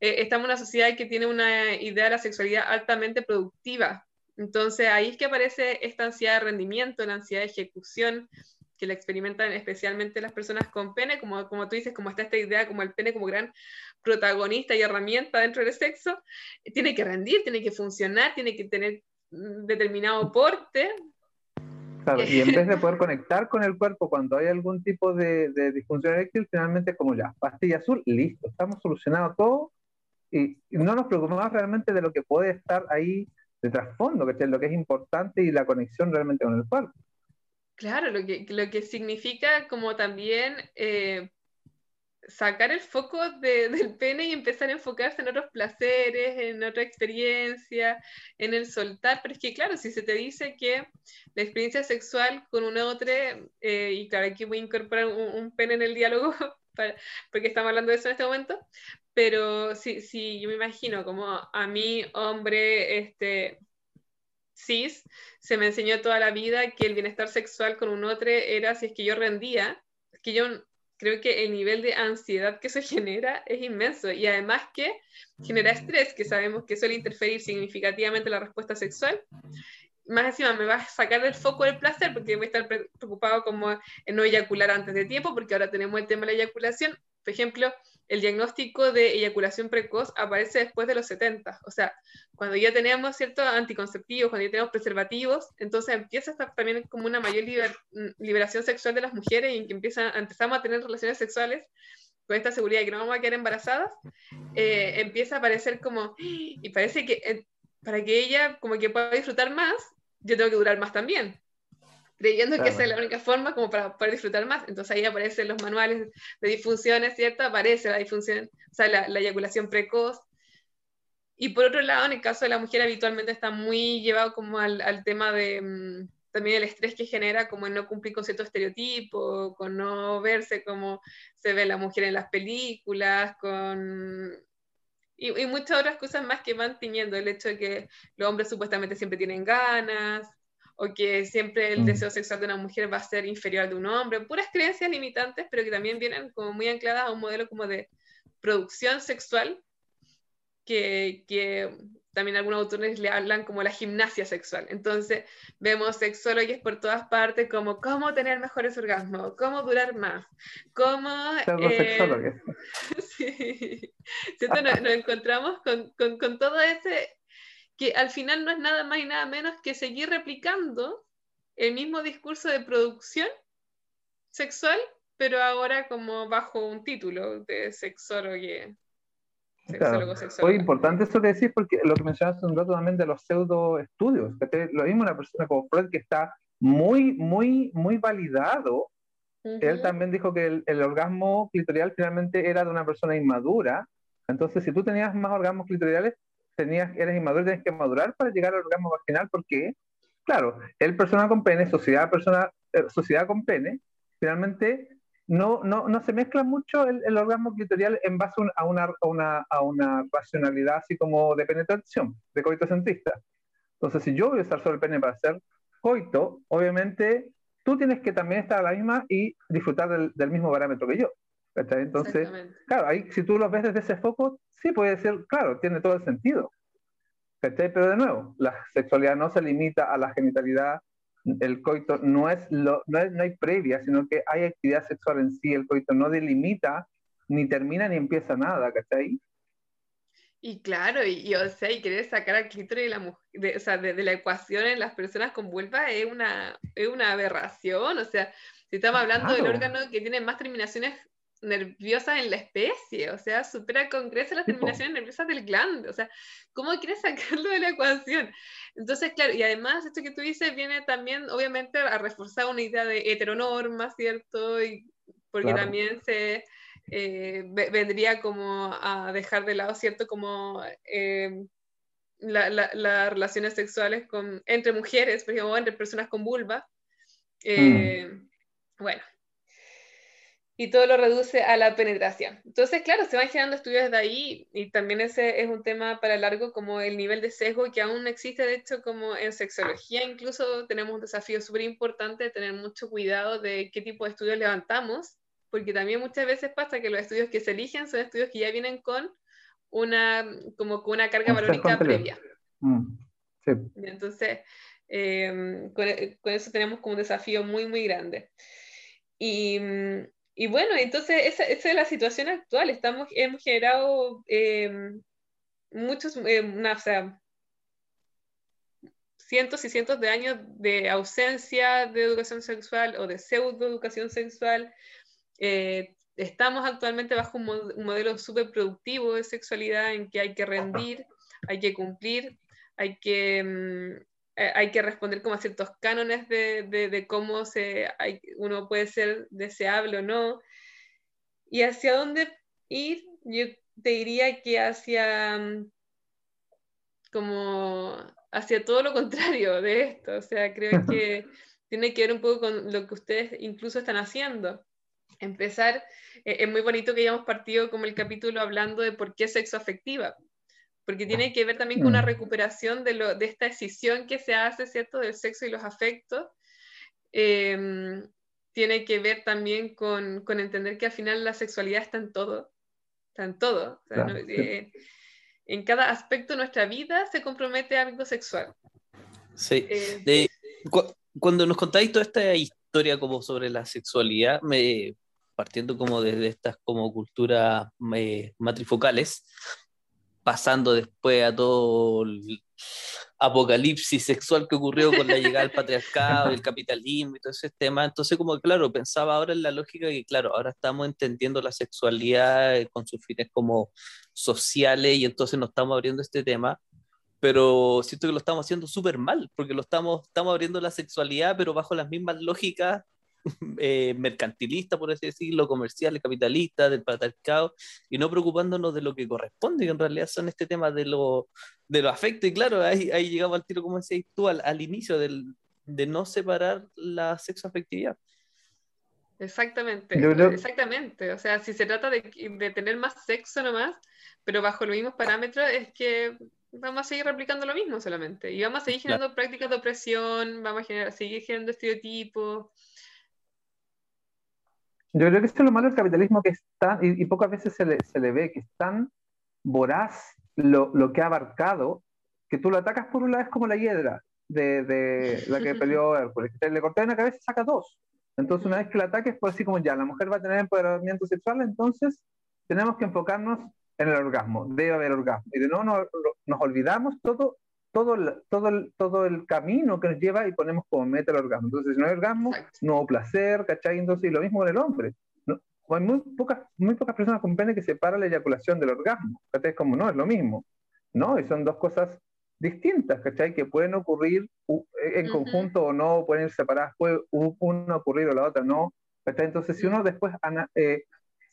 eh, estamos en una sociedad que tiene una idea de la sexualidad altamente productiva, entonces ahí es que aparece esta ansiedad de rendimiento, la ansiedad de ejecución, que la experimentan especialmente las personas con pene, como, como tú dices, como está esta idea como el pene como gran protagonista y herramienta dentro del sexo, tiene que rendir, tiene que funcionar, tiene que tener determinado porte. y en vez de poder conectar con el cuerpo cuando hay algún tipo de, de disfunción eréctil, finalmente como ya, pastilla azul, listo, estamos solucionando todo y, y no nos preocupamos realmente de lo que puede estar ahí de trasfondo, que es lo que es importante y la conexión realmente con el cuerpo. Claro, lo que, lo que significa como también eh, sacar el foco del pene y empezar a enfocarse en otros placeres, en otra experiencia, en el soltar. Pero es que, claro, si se te dice que la experiencia sexual con un otro, eh, y claro, aquí voy a incorporar un, pene en el diálogo, porque estamos hablando de eso en este momento, pero sí, sí, yo me imagino como a mí, hombre, este, cis, se me enseñó toda la vida que el bienestar sexual con un otro era si es que yo rendía, que yo creo que el nivel de ansiedad que se genera es inmenso y además que genera mm. estrés, que sabemos que suele interferir significativamente la respuesta sexual. Más encima me va a sacar del foco del placer porque voy a estar preocupado como en no eyacular antes de tiempo, porque ahora tenemos el tema de la eyaculación. Por ejemplo, el diagnóstico de eyaculación precoz aparece después de los 70. O sea, cuando ya tenemos ciertos anticonceptivos, cuando ya tenemos preservativos, entonces empieza a estar también como una mayor liberación sexual de las mujeres y que empiezan, empezamos a tener relaciones sexuales con esta seguridad de que no vamos a quedar embarazadas, eh, empieza a aparecer como, y parece que eh, para que ella como que pueda disfrutar más, yo tengo que durar más también creyendo que esa es la única forma como para poder disfrutar más. Entonces ahí aparecen los manuales de disfunciones, ¿cierto? Aparece la disfunción, o sea, la, eyaculación precoz. Y por otro lado, en el caso de la mujer, habitualmente está muy llevado como al, al tema de mm, también el estrés que genera como en no cumplir con cierto estereotipo, con no verse como se ve la mujer en las películas, con y, y, muchas otras cosas más que van tiñendo el hecho de que los hombres supuestamente siempre tienen ganas, o que siempre el mm. deseo sexual de una mujer va a ser inferior al de un hombre, puras creencias limitantes, pero que también vienen como muy ancladas a un modelo como de producción sexual, que, que también algunos autores le hablan como la gimnasia sexual. Entonces vemos sexólogos por todas partes como cómo tener mejores orgasmos, cómo durar más, cómo... Eh, sí, Nos, nos, encontramos con, con, con todo ese que al final no es nada más y nada menos que seguir replicando el mismo discurso de producción sexual, pero ahora como bajo un título de sexólogo. Claro. Fue importante eso que decís porque lo que mencionaste un rato también de los pseudo estudios, lo mismo una persona como Freud que está muy, muy, muy validado. Él también dijo que el, el, orgasmo clitorial finalmente era de una persona inmadura. Entonces, si tú tenías más orgasmos clitoriales, tenías, eres inmaduro, tienes que madurar para llegar al orgasmo vaginal, porque, claro, el persona con pene, sociedad, persona, eh, sociedad con pene, finalmente no, no, no se mezcla mucho el, el, orgasmo clitorial en base a una, a, una, a una racionalidad así como de penetración, de coito centrista. Entonces, si yo voy a usar solo el pene para hacer coito, obviamente tú tienes que también estar a la misma y disfrutar del, del mismo parámetro que yo. Entonces, claro, ahí, si tú lo ves desde ese foco, sí puede ser, claro, tiene todo el sentido. Pero de nuevo, la sexualidad no se limita a la genitalidad, el coito no es lo, no, no hay previa, sino que hay actividad sexual en sí, el coito no delimita, ni termina ni empieza nada, ¿cachai? Y claro, y, o sea, y querer sacar al clítoris de la, de, o sea, de, la ecuación en las personas con vulva es una, es una aberración, o sea, si estamos hablando del órgano que tiene más terminaciones nerviosas en la especie, o sea, supera con creces las terminaciones nerviosas del glande, o sea, ¿cómo quieres sacarlo de la ecuación? Entonces, claro, y además esto que tú dices viene también, obviamente, a reforzar una idea de heteronorma, ¿cierto? Y porque también se eh, vendría como a dejar de lado, ¿cierto? Como eh, las relaciones sexuales con, entre mujeres, por ejemplo, entre personas con vulva. Eh, mm. Bueno, y todo lo reduce a la penetración. Entonces, claro, se van generando estudios de ahí y también ese es un tema para largo como el nivel de sesgo que aún existe, de hecho, como en sexología incluso tenemos un desafío súper importante de tener mucho cuidado de qué tipo de estudios levantamos, porque también muchas veces pasa que los estudios que se eligen son estudios que ya vienen con una, como con una carga valórica previa. Mm, sí. Entonces, em, con, con, eso tenemos como un desafío muy, muy grande. Y, y bueno, entonces esa, es la situación actual. Estamos, hemos generado em, muchos, eh, cientos y cientos de años de ausencia de educación sexual o de pseudo educación sexual eh, estamos actualmente bajo un, modelo súper productivo de sexualidad en que hay que rendir, hay que cumplir, hay que, mm, eh, hay que responder como a ciertos cánones de, de, cómo se, uno puede ser deseable o no. ¿Y hacia dónde ir? Yo te diría que hacia mm, como hacia todo lo contrario de esto. O sea, creo que tiene que ver un poco con lo que ustedes incluso están haciendo empezar, eh, es muy bonito que hayamos partido como el capítulo hablando de por qué sexo afectiva, porque tiene que ver también con una mm. recuperación de, lo, de esta decisión que se hace, ¿cierto?, del sexo y los afectos. Em, tiene que ver también con, con, entender que al final la sexualidad está en todo, está en todo. Eh, en cada aspecto de nuestra vida se compromete algo sexual. Sí. Eh, cuando nos contáis toda esta historia como sobre la sexualidad, me, partiendo como desde estas como culturas eh, matrifocales, pasando después a todo el apocalipsis sexual que ocurrió con la llegada del patriarcado, el capitalismo y todo ese tema. Entonces, como claro, pensaba ahora en la lógica que, claro, ahora estamos entendiendo la sexualidad eh, con sus fines como sociales y entonces nos estamos abriendo este tema, pero siento que lo estamos haciendo súper mal, porque lo estamos, estamos abriendo la sexualidad, pero bajo las mismas lógicas eh, mercantilista, por así decirlo, comercial, capitalista, del patriarcado, y no preocupándonos de lo que corresponde, que en realidad son este tema de lo, de lo afecto, y claro, ahí, ahí llegamos al tiro, como decías tú, al, al inicio del, de no separar la sexoafectividad. Exactamente, exactamente. O sea, si se trata de, de, tener más sexo nomás, pero bajo los mismos parámetros, es que vamos a seguir replicando lo mismo solamente. Y vamos a seguir generando prácticas de opresión, vamos a generar, seguir generando estereotipos, yo creo que eso es lo malo del capitalismo, que es tan, y, pocas veces se le, se le, ve, que es tan voraz lo, lo, que ha abarcado, que tú lo atacas por una vez como la hiedra de, de la que peleó Hércules. Le corté una cabeza y saca dos. Entonces, una vez que la ataques, pues así como ya, la mujer va a tener empoderamiento sexual, entonces tenemos que enfocarnos en el orgasmo, debe haber orgasmo. Y de nuevo nos, nos olvidamos todo todo el, todo, el, todo el camino que nos lleva y ponemos como meta el orgasmo. Entonces, si no hay orgasmo, no hay placer, ¿cachai? Entonces, y lo mismo con el hombre. ¿no? Hay muy pocas, muy pocas personas comprenden que separa la eyaculación del orgasmo. ¿cachai? Es como, no, es lo mismo. ¿no? Y son dos cosas distintas, ¿cachai? Que pueden ocurrir en conjunto o no, pueden ir separadas, puede una ocurrir o la otra no. ¿cachai? Entonces, si uno después eh,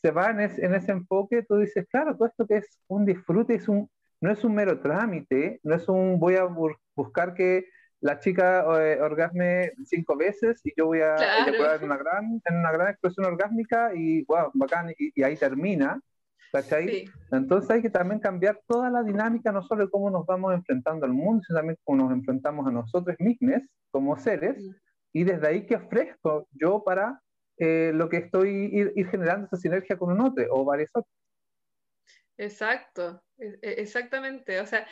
se va en, en, ese enfoque, tú dices, claro, todo esto que es un disfrute, es un, no es un mero trámite, no es un voy a buscar que la chica eh, orgasme cinco veces y yo voy a claro. en una gran, en una gran explosión orgásmica y wow, bacán, y, ahí termina. ¿cachai? Entonces hay que también cambiar toda la dinámica, no solo de cómo nos vamos enfrentando al mundo, sino también cómo nos enfrentamos a nosotros mismos como seres, y desde ahí que ofrezco yo para eh, lo que estoy ir, ir, generando esa sinergia con un otro o varios otros. Exacto, exactamente, o sea,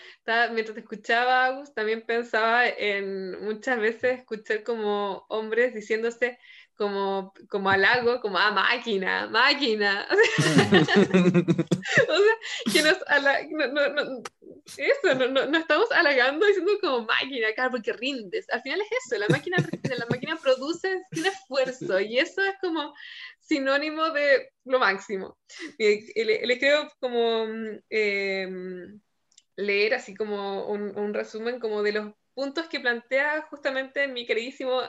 mientras te escuchaba, Agus, también pensaba en muchas veces escuchar como hombres diciéndose como, como halago, como, ah, máquina, máquina. o sea, que nos no, no, eso, no, no, estamos halagando diciendo como máquina, claro, porque rindes. Al final es eso, la máquina, la máquina produce sin esfuerzo y eso es como sinónimo de lo máximo. Le, quiero como em, leer así como un, un resumen como de los puntos que plantea justamente mi queridísimo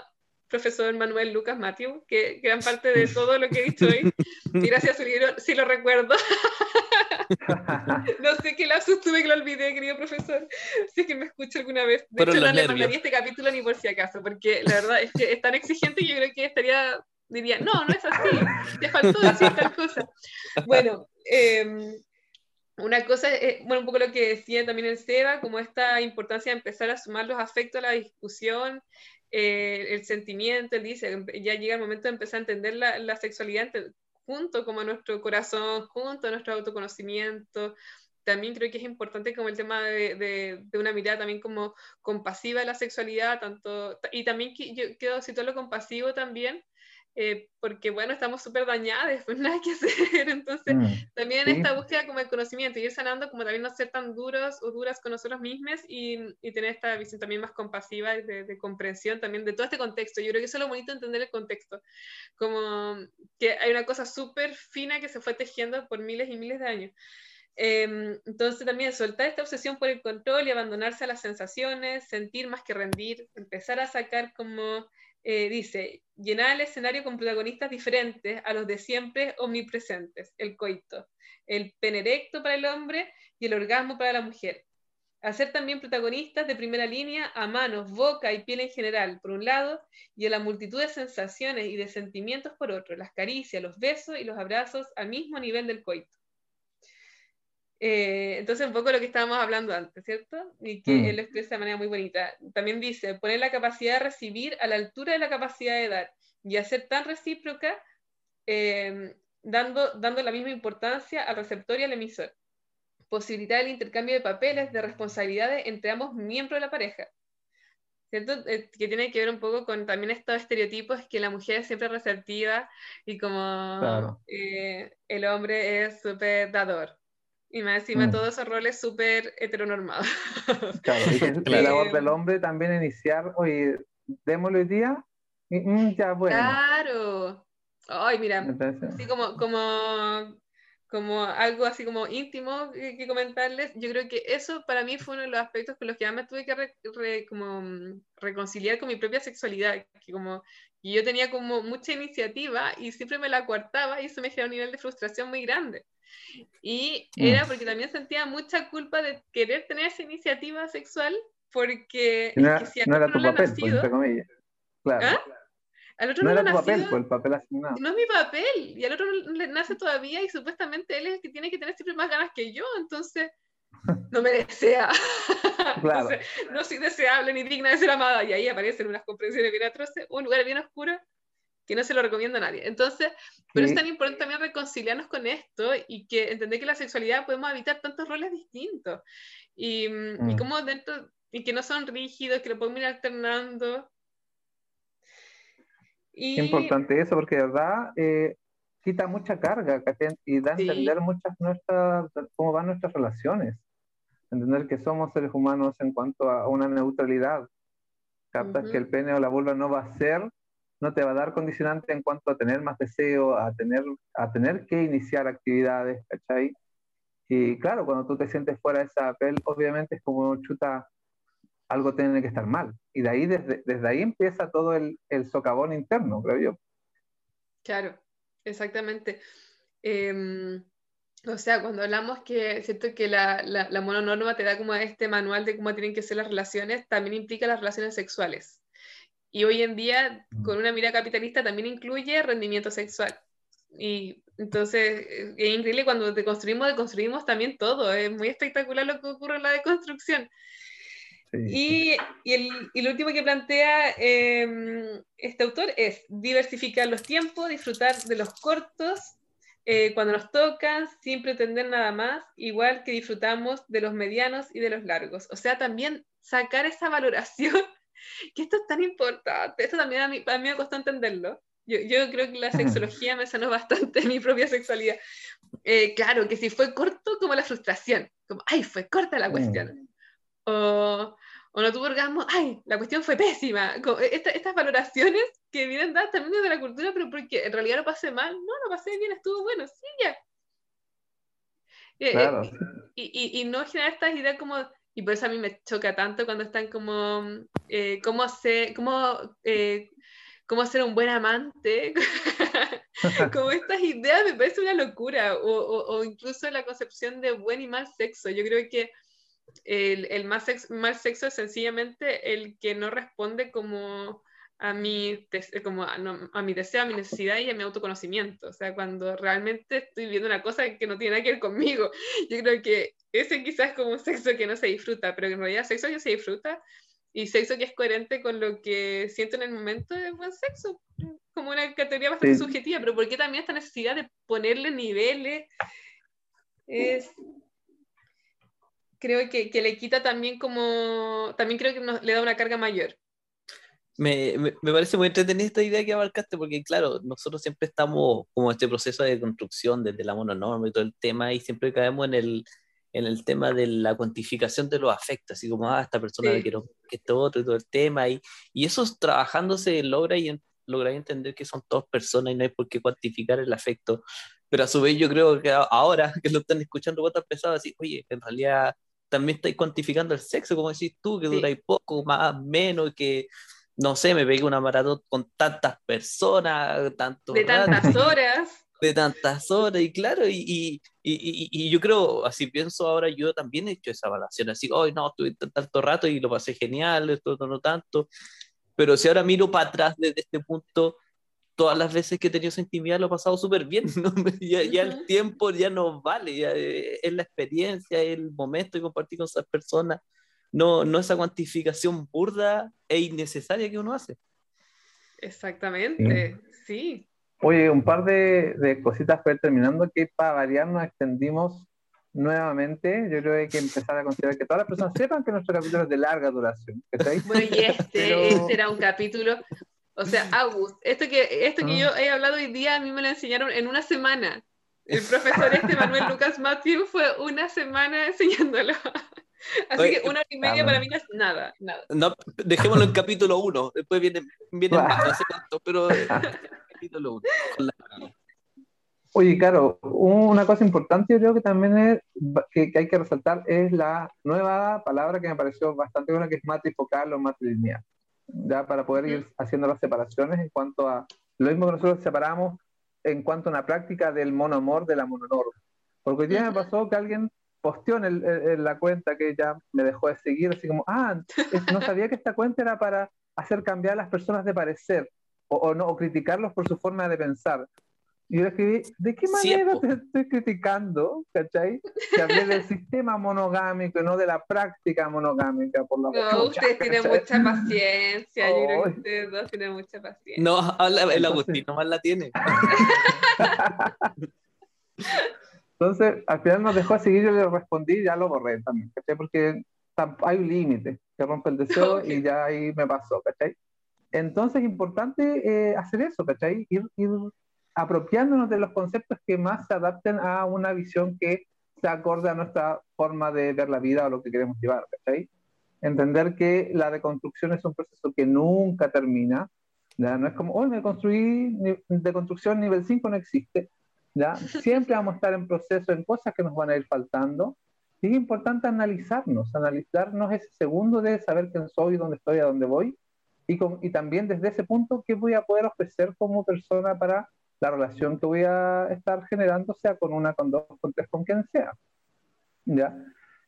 profesor Manuel Lucas Matthew, que gran parte de todo lo que he dicho hoy, y gracias a su libro, sí lo recuerdo. no sé qué lapsus tuve que lo olvidé, querido profesor, si es que me escucha alguna vez. De hecho, no le mandaría este capítulo ni por si acaso, porque la verdad es que es tan exigente que yo creo que estaría, diría, no, no es así, te faltó decir tal cosa. Bueno, em, una cosa, es, bueno, un poco lo que decía también el Seba, como esta importancia de empezar a sumar los afectos a la discusión, eh, el sentimiento, él dice, ya llega el momento de empezar a entender la, la sexualidad junto como nuestro corazón, junto a nuestro autoconocimiento. También creo que es importante como el tema de, de, una mirada también como compasiva de la sexualidad, tanto, y también yo quiero situarlo compasivo también, eh, porque bueno, estamos súper dañadas, pues nada que hacer. Entonces, mm, también en esta búsqueda como el conocimiento, ir sanando, como también no ser tan duros o duras con nosotros mismos y, y tener esta visión también más compasiva y de, comprensión también de todo este contexto. Yo creo que eso es lo bonito entender el contexto, como que hay una cosa súper fina que se fue tejiendo por miles y miles de años. Em, entonces también soltar esta obsesión por el control y abandonarse a las sensaciones, sentir más que rendir, empezar a sacar como eh, dice, llenar el escenario con protagonistas diferentes a los de siempre omnipresentes, el coito, el penerecto para el hombre y el orgasmo para la mujer. Hacer también protagonistas de primera línea a manos, boca y piel en general, por un lado, y a la multitud de sensaciones y de sentimientos por otro, las caricias, los besos y los abrazos al mismo nivel del coito. Eh, entonces, un poco lo que estábamos hablando antes, ¿cierto? Y que mm. él lo expresa de manera muy bonita. También dice, poner la capacidad de recibir a la altura de la capacidad de dar y hacer tan recíproca, em, dando, dando la misma importancia al receptor y al emisor. Posibilitar el intercambio de papeles, de responsabilidades entre ambos miembros de la pareja. ¿Cierto? Eh, que tiene que ver un poco con también estos estereotipos que la mujer es siempre receptiva y como eh, el hombre es súper dador. Y más encima mm. todos esos roles súper heteronormados. Claro, y que la labor del hombre también iniciar, oye, démosle hoy día, y, mm, ya bueno. Claro. Ay, mira, así como, como, como algo así como íntimo que, comentarles, yo creo que eso para mí fue uno de los aspectos con los que más me tuve que como, mm, reconciliar con mi propia sexualidad, que como y yo tenía como mucha iniciativa y siempre me la coartaba y eso me genera un nivel de frustración muy grande. Y mm. era porque también sentía mucha culpa de querer tener esa iniciativa sexual porque no, es que si no era tu papel, pues, nacido, entre comillas. Claro. ¿Ah? Al otro no, no era tu papel, pues, el papel asignado. No es mi papel, y al otro no le nace todavía y supuestamente él es el que tiene que tener siempre más ganas que yo, entonces no me desea. Claro. no soy deseable ni digna de ser amada, y ahí aparecen unas comprensiones bien atroces, un lugar bien oscuro que no se lo recomiendo a nadie. Entonces, pero es tan importante también reconciliarnos con esto y que entender que la sexualidad podemos habitar tantos roles distintos y, mm. y como dentro y que no son rígidos, que lo podemos ir alternando. Y... Importante eso porque de verdad eh, quita mucha carga y da a entender muchas nuestras, cómo van nuestras relaciones. Entender que somos seres humanos en cuanto a una neutralidad. Captas que el pene o la vulva no va a ser no te va a dar condicionante en cuanto a tener más deseo, a tener, a tener que iniciar actividades, ¿cachai? Y claro, cuando tú te sientes fuera de esa papel, obviamente es como chuta, algo tiene que estar mal. Y de ahí, desde, desde ahí empieza todo el, el, socavón interno, creo yo. Claro, exactamente. Em, o sea, cuando hablamos que siento que la, la, la mononorma te da como este manual de cómo tienen que ser las relaciones, también implica las relaciones sexuales. Y hoy en día, mm. con una mirada capitalista, también incluye rendimiento sexual. Y entonces, es increíble cuando deconstruimos, deconstruimos también todo. Es muy espectacular lo que ocurre en la deconstrucción. Y, y, el, y, lo último que plantea em, este autor es diversificar los tiempos, disfrutar de los cortos, eh, cuando nos tocan, sin pretender nada más, igual que disfrutamos de los medianos y de los largos. O sea, también sacar esa valoración, que esto es tan importante, esto también a mí, a mí me costó entenderlo. Yo, yo, creo que la sexología me sanó bastante mi propia sexualidad. Eh, claro, que si fue corto, como la frustración, como, ay, fue corta la cuestión. O, o no tuvo orgasmo, ay, la cuestión fue pésima. estas valoraciones que vienen dadas también desde la cultura, pero porque en realidad lo pasé mal, no, lo pasé bien, estuvo bueno, sí, ya. Eh, eh, y, y, no generar estas ideas como, y por eso a mí me choca tanto cuando están como, eh, cómo, hacer, cómo, cómo ser un buen amante, como estas ideas me parece una locura, o, o, o incluso la concepción de buen y mal sexo. Yo creo que el, el mal, mal sexo es sencillamente el que no responde como a mi, como a, a, mi deseo, a mi necesidad y a mi autoconocimiento. O sea, cuando realmente estoy viendo una cosa que no tiene nada que ver conmigo. Yo creo que ese quizás es como un sexo que no se disfruta, pero en realidad sexo que se disfruta y sexo que es coherente con lo que siento en el momento de buen sexo. Como una categoría bastante subjetiva, pero ¿por qué también esta necesidad de ponerle niveles? Es, creo que, que, le quita también como, también creo que le da una carga mayor. Me, me, me, parece muy entretenida esta idea que abarcaste, porque claro, nosotros siempre estamos como este proceso de construcción desde la mononorma y todo el tema, y siempre caemos en el, en el tema de la cuantificación de los afectos, así como, ah, esta persona sí. le quiero que esto otro y todo el tema, y, y eso trabajándose logra, y logra entender que son todas personas y no hay por qué cuantificar el afecto, pero a su vez yo creo que ahora que lo están escuchando, estás pensando así, oye, en realidad también estáis cuantificando el sexo, como decís tú, que sí. dura poco, más, menos, que no sé, me pegué una maratón con tantas personas, tanto de tantas horas. De tantas horas, y claro, y, y, y, y, yo creo, así pienso ahora, yo también he hecho esa evaluación, así, hoy no, estuve tanto rato y lo pasé genial, esto no tanto, pero si ahora miro para atrás desde este punto, todas las veces que he tenido esa intimidad lo he pasado súper bien, ¿no? ya, ya, el tiempo ya no vale, ya eh, es la experiencia, es el momento de compartir con esas personas, no, no esa cuantificación burda e innecesaria que uno hace. Exactamente, sí. sí. Oye, un par de, de cositas para ir terminando, que para variar nos extendimos nuevamente, yo creo que hay que empezar a considerar que todas las personas sepan que nuestro capítulo es de larga duración. Bueno, y este, Pero... este era un capítulo o sea, August, esto que, esto que yo ah. he hablado hoy día a mí me lo enseñaron en una semana. El profesor este Manuel Lucas Matthew fue una semana enseñándolo. Así Oye, que una hora y media para mí no es nada, nada. No, dejémoslo en capítulo 1, después viene, viene más, no sé cuánto, pero capítulo 1. Oye, claro, una cosa importante yo creo que también es, que, que, hay que resaltar es la nueva palabra que me pareció bastante buena, que es matrifocal o matrilineal ya para poder ir haciendo las separaciones en cuanto a lo mismo que nosotros separamos en cuanto a una práctica del monoamor de la mononorma. Porque hoy día me pasó que alguien posteó en, el, en, la cuenta que ya me dejó de seguir, así como, ah, no sabía que esta cuenta era para hacer cambiar a las personas de parecer o, o no, o criticarlos por su forma de pensar. Y yo escribí, ¿de qué manera te estoy criticando? ¿Cachai? Que hablé del sistema monogámico y no de la práctica monogámica. Por la no, usted tiene mucha paciencia. Oh. Yo creo que ustedes dos tienen mucha paciencia. No, habla, el Agustín nomás la tiene. Entonces, al final nos dejó a seguir, yo le respondí y ya lo borré también, ¿cachai? Porque hay un límite, que rompe el deseo okay. y ya ahí me pasó, ¿cachai? Entonces es importante eh, hacer eso, ¿cachai? Ir, ir apropiándonos de los conceptos que más se adapten a una visión que se acorde a nuestra forma de ver la vida o lo que queremos llevar, ¿cachai? Entender que la deconstrucción es un proceso que nunca termina, ¿ya? No es como, hoy me construí, deconstrucción nivel 5 no existe, ¿ya? Siempre vamos a estar en proceso, en cosas que nos van a ir faltando, y es importante analizarnos, analizarnos ese segundo de saber quién soy, dónde estoy, a dónde voy, y, con, y también desde ese punto, qué voy a poder ofrecer como persona para la relación que voy a estar generando sea con una, con dos, con tres, con quien sea. ¿Ya?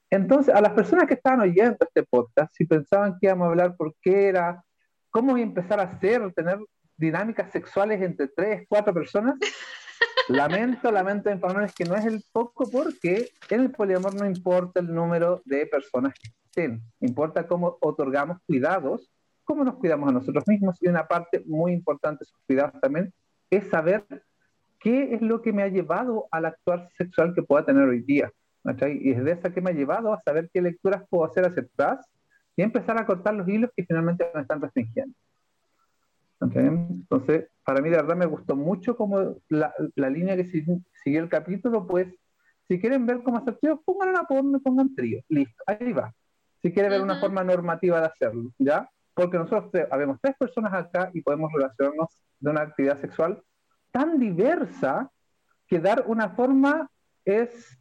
Entonces, a las personas que estaban oyendo este podcast, si pensaban que íbamos a hablar por qué era, cómo voy a empezar a hacer, tener dinámicas sexuales entre tres, cuatro personas, lamento, lamento informarles que no es el poco porque en el poliamor no importa el número de personas que estén, importa cómo otorgamos cuidados, cómo nos cuidamos a nosotros mismos y una parte muy importante de esos cuidados también es saber qué es lo que me ha llevado al actuar sexual que pueda tener hoy día. Y es de esa que me ha llevado a saber qué lecturas puedo hacer hacia atrás y empezar a cortar los hilos que finalmente me están restringiendo. Entonces, para mí de verdad me gustó mucho como la, la línea que siguió el capítulo, pues si quieren ver cómo hacer trío, pongan una porno, pongan trío, listo, ahí va. Si quieren ver una forma normativa de hacerlo, ¿ya? Porque nosotros habemos tres personas acá y podemos relacionarnos de una actividad sexual tan diversa que dar una forma es,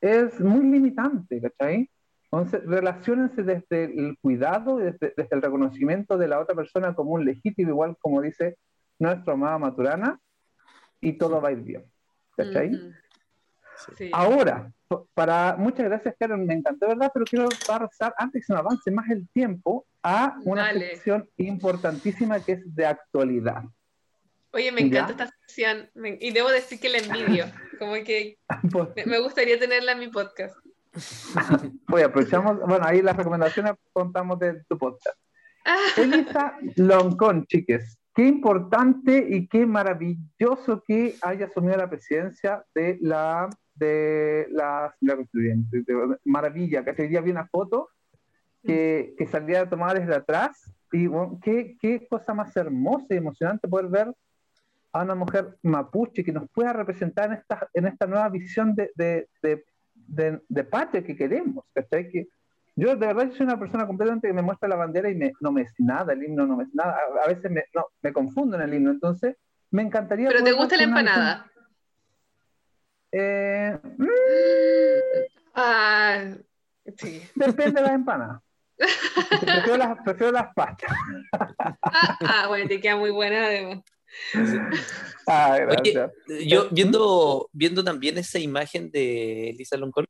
es muy limitante, ¿cachai? Entonces, relacionense desde el cuidado y desde, el reconocimiento de la otra persona como un legítimo, igual como dice nuestra amada Maturana, y todo va a ir bien. ¿Cachai? Ahora, para muchas gracias, Karen, me encantó, ¿verdad? Pero quiero pasar, antes que se me avance más el tiempo, a una sección importantísima que es de actualidad. Oye, me encanta esta sección y debo decir que la envidio, como que pues me gustaría tenerla en mi podcast. Oye, aprovechamos, bueno, ahí las recomendaciones contamos de tu podcast. Elisa Loncón, chiques, qué importante y qué maravilloso que haya asumido la presidencia de la de la constituyente. maravilla, que ese día vi una foto que, que salía tomada desde atrás y qué, qué cosa más hermosa y emocionante poder ver a una mujer mapuche que nos pueda representar en esta, en esta nueva visión de, de, de, de, patria que queremos. Que yo de verdad soy una persona completamente que me muestra la bandera y me, no me es nada, el himno no me es nada. A, veces me, no, me confundo en el himno, entonces me encantaría... ¿Pero te gusta la empanada? Eh, ah, sí. Depende de la empanada. Prefiero, las, prefiero las pastas. ah, ah, bueno, te queda muy buena además. Ah, yo viendo, viendo también esa imagen de Lisa Loncón,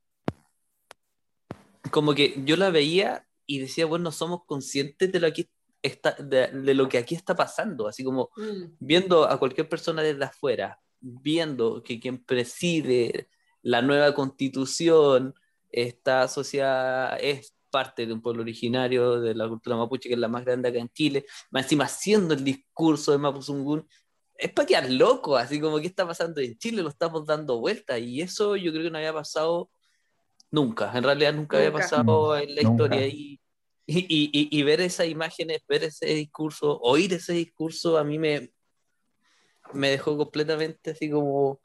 como que yo la veía y decía, bueno, somos conscientes de lo, aquí está, de, lo que aquí está pasando, así como mm. viendo a cualquier persona desde afuera, viendo que quien preside la nueva constitución está asociada, es parte de un pueblo originario de la cultura mapuche, que es la más grande acá en Chile, más encima haciendo el discurso de Mapuzungún, es para quedar loco, así como que está pasando en Chile, lo estamos dando vuelta, y eso yo creo que no había pasado nunca, en realidad nunca, había pasado en la historia, y, y, y, ver esas imágenes, ver ese discurso, oír ese discurso, a mí me, me dejó completamente así como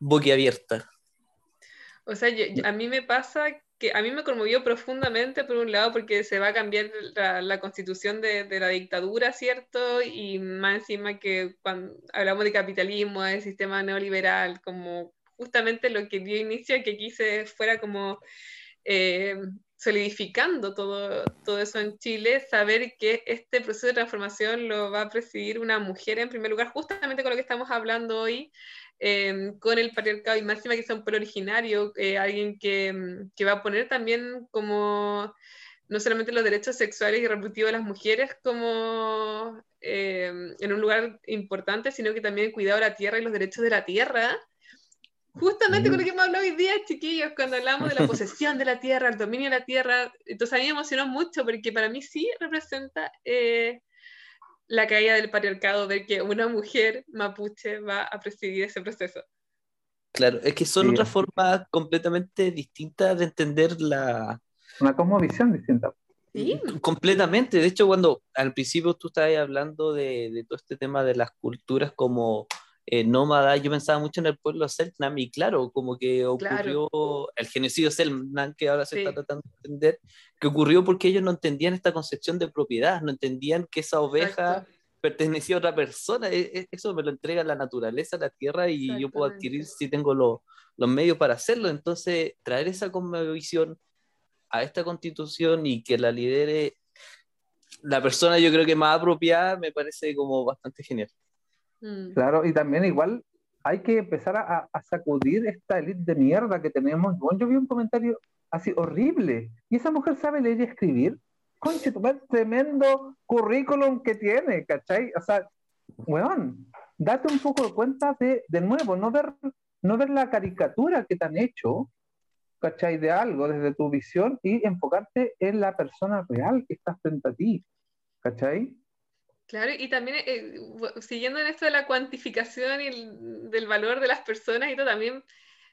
boquiabierta. O sea, a mí me pasa que a mí me conmovió profundamente, por un lado, porque se va a cambiar la, constitución de, la dictadura, ¿cierto? Y más encima que cuando hablamos de capitalismo, del sistema neoliberal, como justamente lo que dio inicio a que quise fuera como eh, solidificando todo, todo eso en Chile, saber que este proceso de transformación lo va a presidir una mujer en primer lugar, justamente con lo que estamos hablando hoy, Em, con el patriarcado y máxima que sea un pueblo originario, eh, alguien que, mm, que, va a poner también como no solamente los derechos sexuales y reproductivos de las mujeres como em, en un lugar importante, sino que también el cuidado de la tierra y los derechos de la tierra. Justamente con lo que hemos hablado hoy día, chiquillos, cuando hablamos de la posesión de la tierra, el dominio de la tierra, entonces a mí me emocionó mucho porque para mí sí representa eh, la caída del patriarcado, ver que una mujer mapuche va a presidir ese proceso. Claro, es que son otras formas completamente distintas de entender la... Una cosmovisión distinta. Sí. Completamente. De hecho, cuando al principio tú estabas hablando de, de todo este tema de las culturas como eh, nómada, yo pensaba mucho en el pueblo Selknam y claro, como que ocurrió el genocidio Selknam que ahora se está tratando de entender, que ocurrió porque ellos no entendían esta concepción de propiedad, no entendían que esa oveja pertenecía a otra persona, e, e, eso me lo entrega la naturaleza, la tierra y yo puedo adquirir si tengo los medios para hacerlo, entonces traer esa visión a esta constitución y que la lidere la persona yo creo que más apropiada me parece como bastante genial. Mm. Claro, y también igual hay que empezar a, sacudir esta elite de mierda que tenemos. Bueno, yo vi un comentario así horrible. ¿Y esa mujer sabe leer y escribir? Conche, tremendo currículum que tiene, ¿cachai? O sea, weón, date un poco de cuenta de, de nuevo, no ver, no ver la caricatura que te han hecho, ¿cachai? De algo desde tu visión y enfocarte en la persona real que está frente a ti, ¿cachai? Claro, y también eh, siguiendo en esto de la cuantificación y del valor de las personas y todo, también,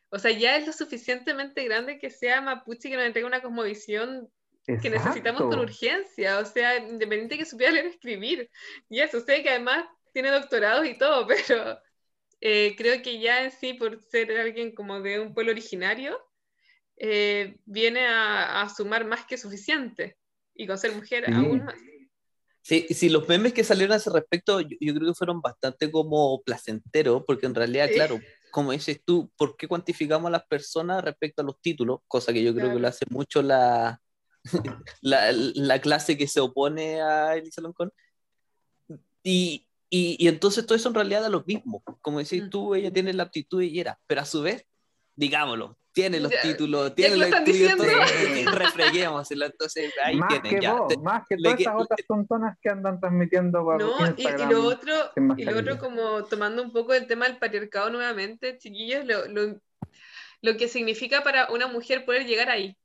o sea, ya es lo suficientemente grande que sea Mapuche que nos entregue una cosmovisión que necesitamos con urgencia, o sea, independiente que supiera leer y escribir. Y eso, sé que además tiene doctorados y todo, pero eh, creo que ya en sí, por ser alguien como de un pueblo originario, eh, viene a, sumar más que suficiente. Y con ser mujer aún más. Sí, sí, los memes que salieron a ese respecto, yo, creo que fueron bastante como placenteros, porque en realidad, claro, como dices tú, ¿por qué cuantificamos a las personas respecto a los títulos? Cosa que yo creo que lo hace mucho la, la, la, clase que se opone a Elisa Loncón. Y, y, y, entonces todo eso en realidad da lo mismo. Como decís mm. tú, ella tiene la aptitud y era, pero a su vez, digámoslo, tiene los títulos, tiene los estudios, refreguémoselo, entonces ahí más tienen que ya. Vos, más que todas esas otras tontonas que andan transmitiendo por no, Instagram, y, lo otro, y lo otro como tomando un poco el tema del patriarcado nuevamente, chiquillos, lo, lo, lo que significa para una mujer poder llegar ahí.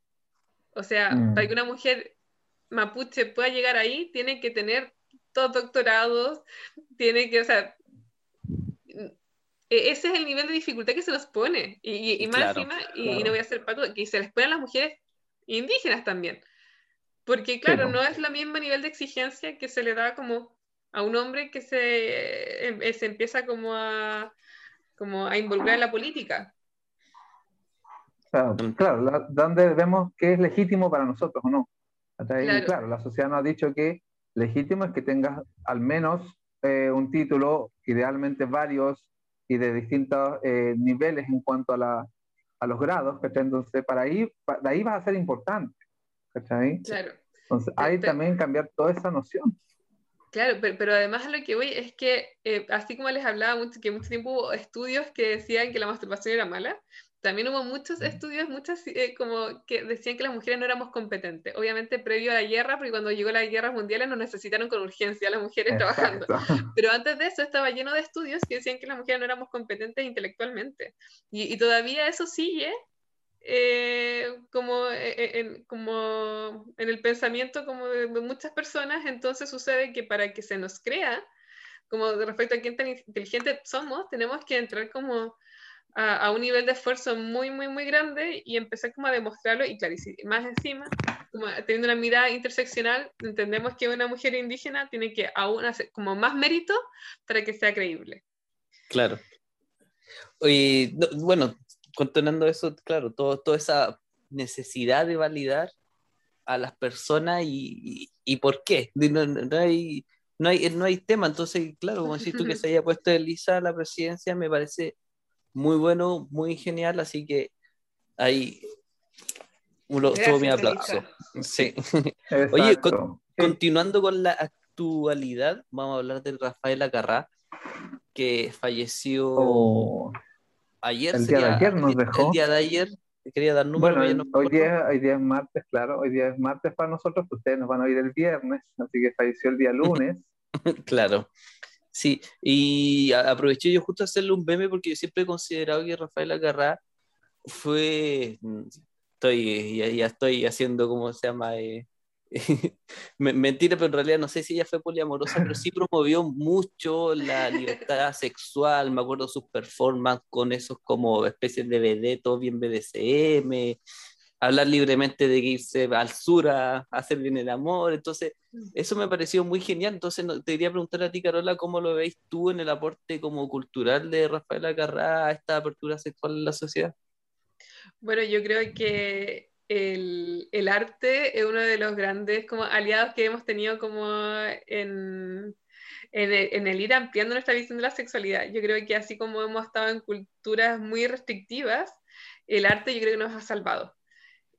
O sea, mm. para que una mujer mapuche pueda llegar ahí, tiene que tener todos doctorados, tiene que, o sea, ese es el nivel de dificultad que se nos pone. Y, y más encima, y, no voy a hacer pato, que se les pone a las mujeres indígenas también. Porque, claro, no es el mismo nivel de exigencia que se le da como a un hombre que se, em, se empieza como a, como a involucrar en la política. Claro, claro, donde vemos que es legítimo para nosotros o no. Claro. claro, la sociedad nos ha dicho que legítimo es que tengas al menos eh, un título, idealmente varios, y de distintos eh, niveles en cuanto a, la, a los grados, ¿cachai? Entonces, para ahí, de ahí vas a ser importante, ¿cachai? Claro. Entonces, hay también cambiar toda esa noción. Claro, pero, pero, además a lo que voy es que, eh, así como les hablaba mucho, que mucho tiempo hubo estudios que decían que la masturbación era mala, también hubo muchos estudios, muchas eh, como que decían que las mujeres no éramos competentes. Obviamente previo a la guerra, porque cuando llegó la guerra mundial nos necesitaron con urgencia las mujeres trabajando. Pero antes de eso estaba lleno de estudios que decían que las mujeres no éramos competentes intelectualmente. Y, todavía eso sigue eh, como, eh, en, como en el pensamiento como de, muchas personas. Entonces sucede que para que se nos crea, como respecto a quién tan inteligente somos, tenemos que entrar como a, un nivel de esfuerzo muy, muy, muy grande y empezar como a demostrarlo y claro, más encima, como teniendo una mirada interseccional, entendemos que una mujer indígena tiene que aún hacer como más mérito para que sea creíble. Claro. Y bueno, continuando eso, claro, todo, toda esa necesidad de validar a las personas y, y, por qué. No, no, hay, no, hay, no hay tema, entonces, claro, como si tú que se haya puesto Elisa a la presidencia, me parece muy bueno, muy genial, así que ahí todo mi aplauso. Sí. Oye, continuando con la actualidad, vamos a hablar de Rafael Acarrá, que falleció oh. ayer. El día de ayer nos dejó. El día de ayer. Quería dar número. Bueno, hoy, día, hoy día es martes, claro. Hoy día es martes para nosotros, ustedes nos van a oír el viernes, así que falleció el día lunes. claro. Sí, y aproveché yo justo hacerle un meme porque yo siempre he considerado que Rafael Agarrá fue, mm, estoy, ya, estoy haciendo, ¿cómo se llama? Eh, mentira, pero en realidad no sé si ella fue poliamorosa, pero sí promovió mucho la libertad sexual, me acuerdo sus performances con esos como especies de vedetos bien BDSM, hablar libremente de irse al sur a, hacer bien el amor. Entonces, mm. eso me pareció muy genial. Entonces, te quería preguntar a ti, Carola, ¿cómo lo veis tú en el aporte como cultural de Rafael Acarrá a esta apertura sexual en la sociedad? Bueno, yo creo que el, el, arte es uno de los grandes como aliados que hemos tenido como en, en el, en el, ir ampliando nuestra visión de la sexualidad. Yo creo que así como hemos estado en culturas muy restrictivas, el arte yo creo que nos ha salvado.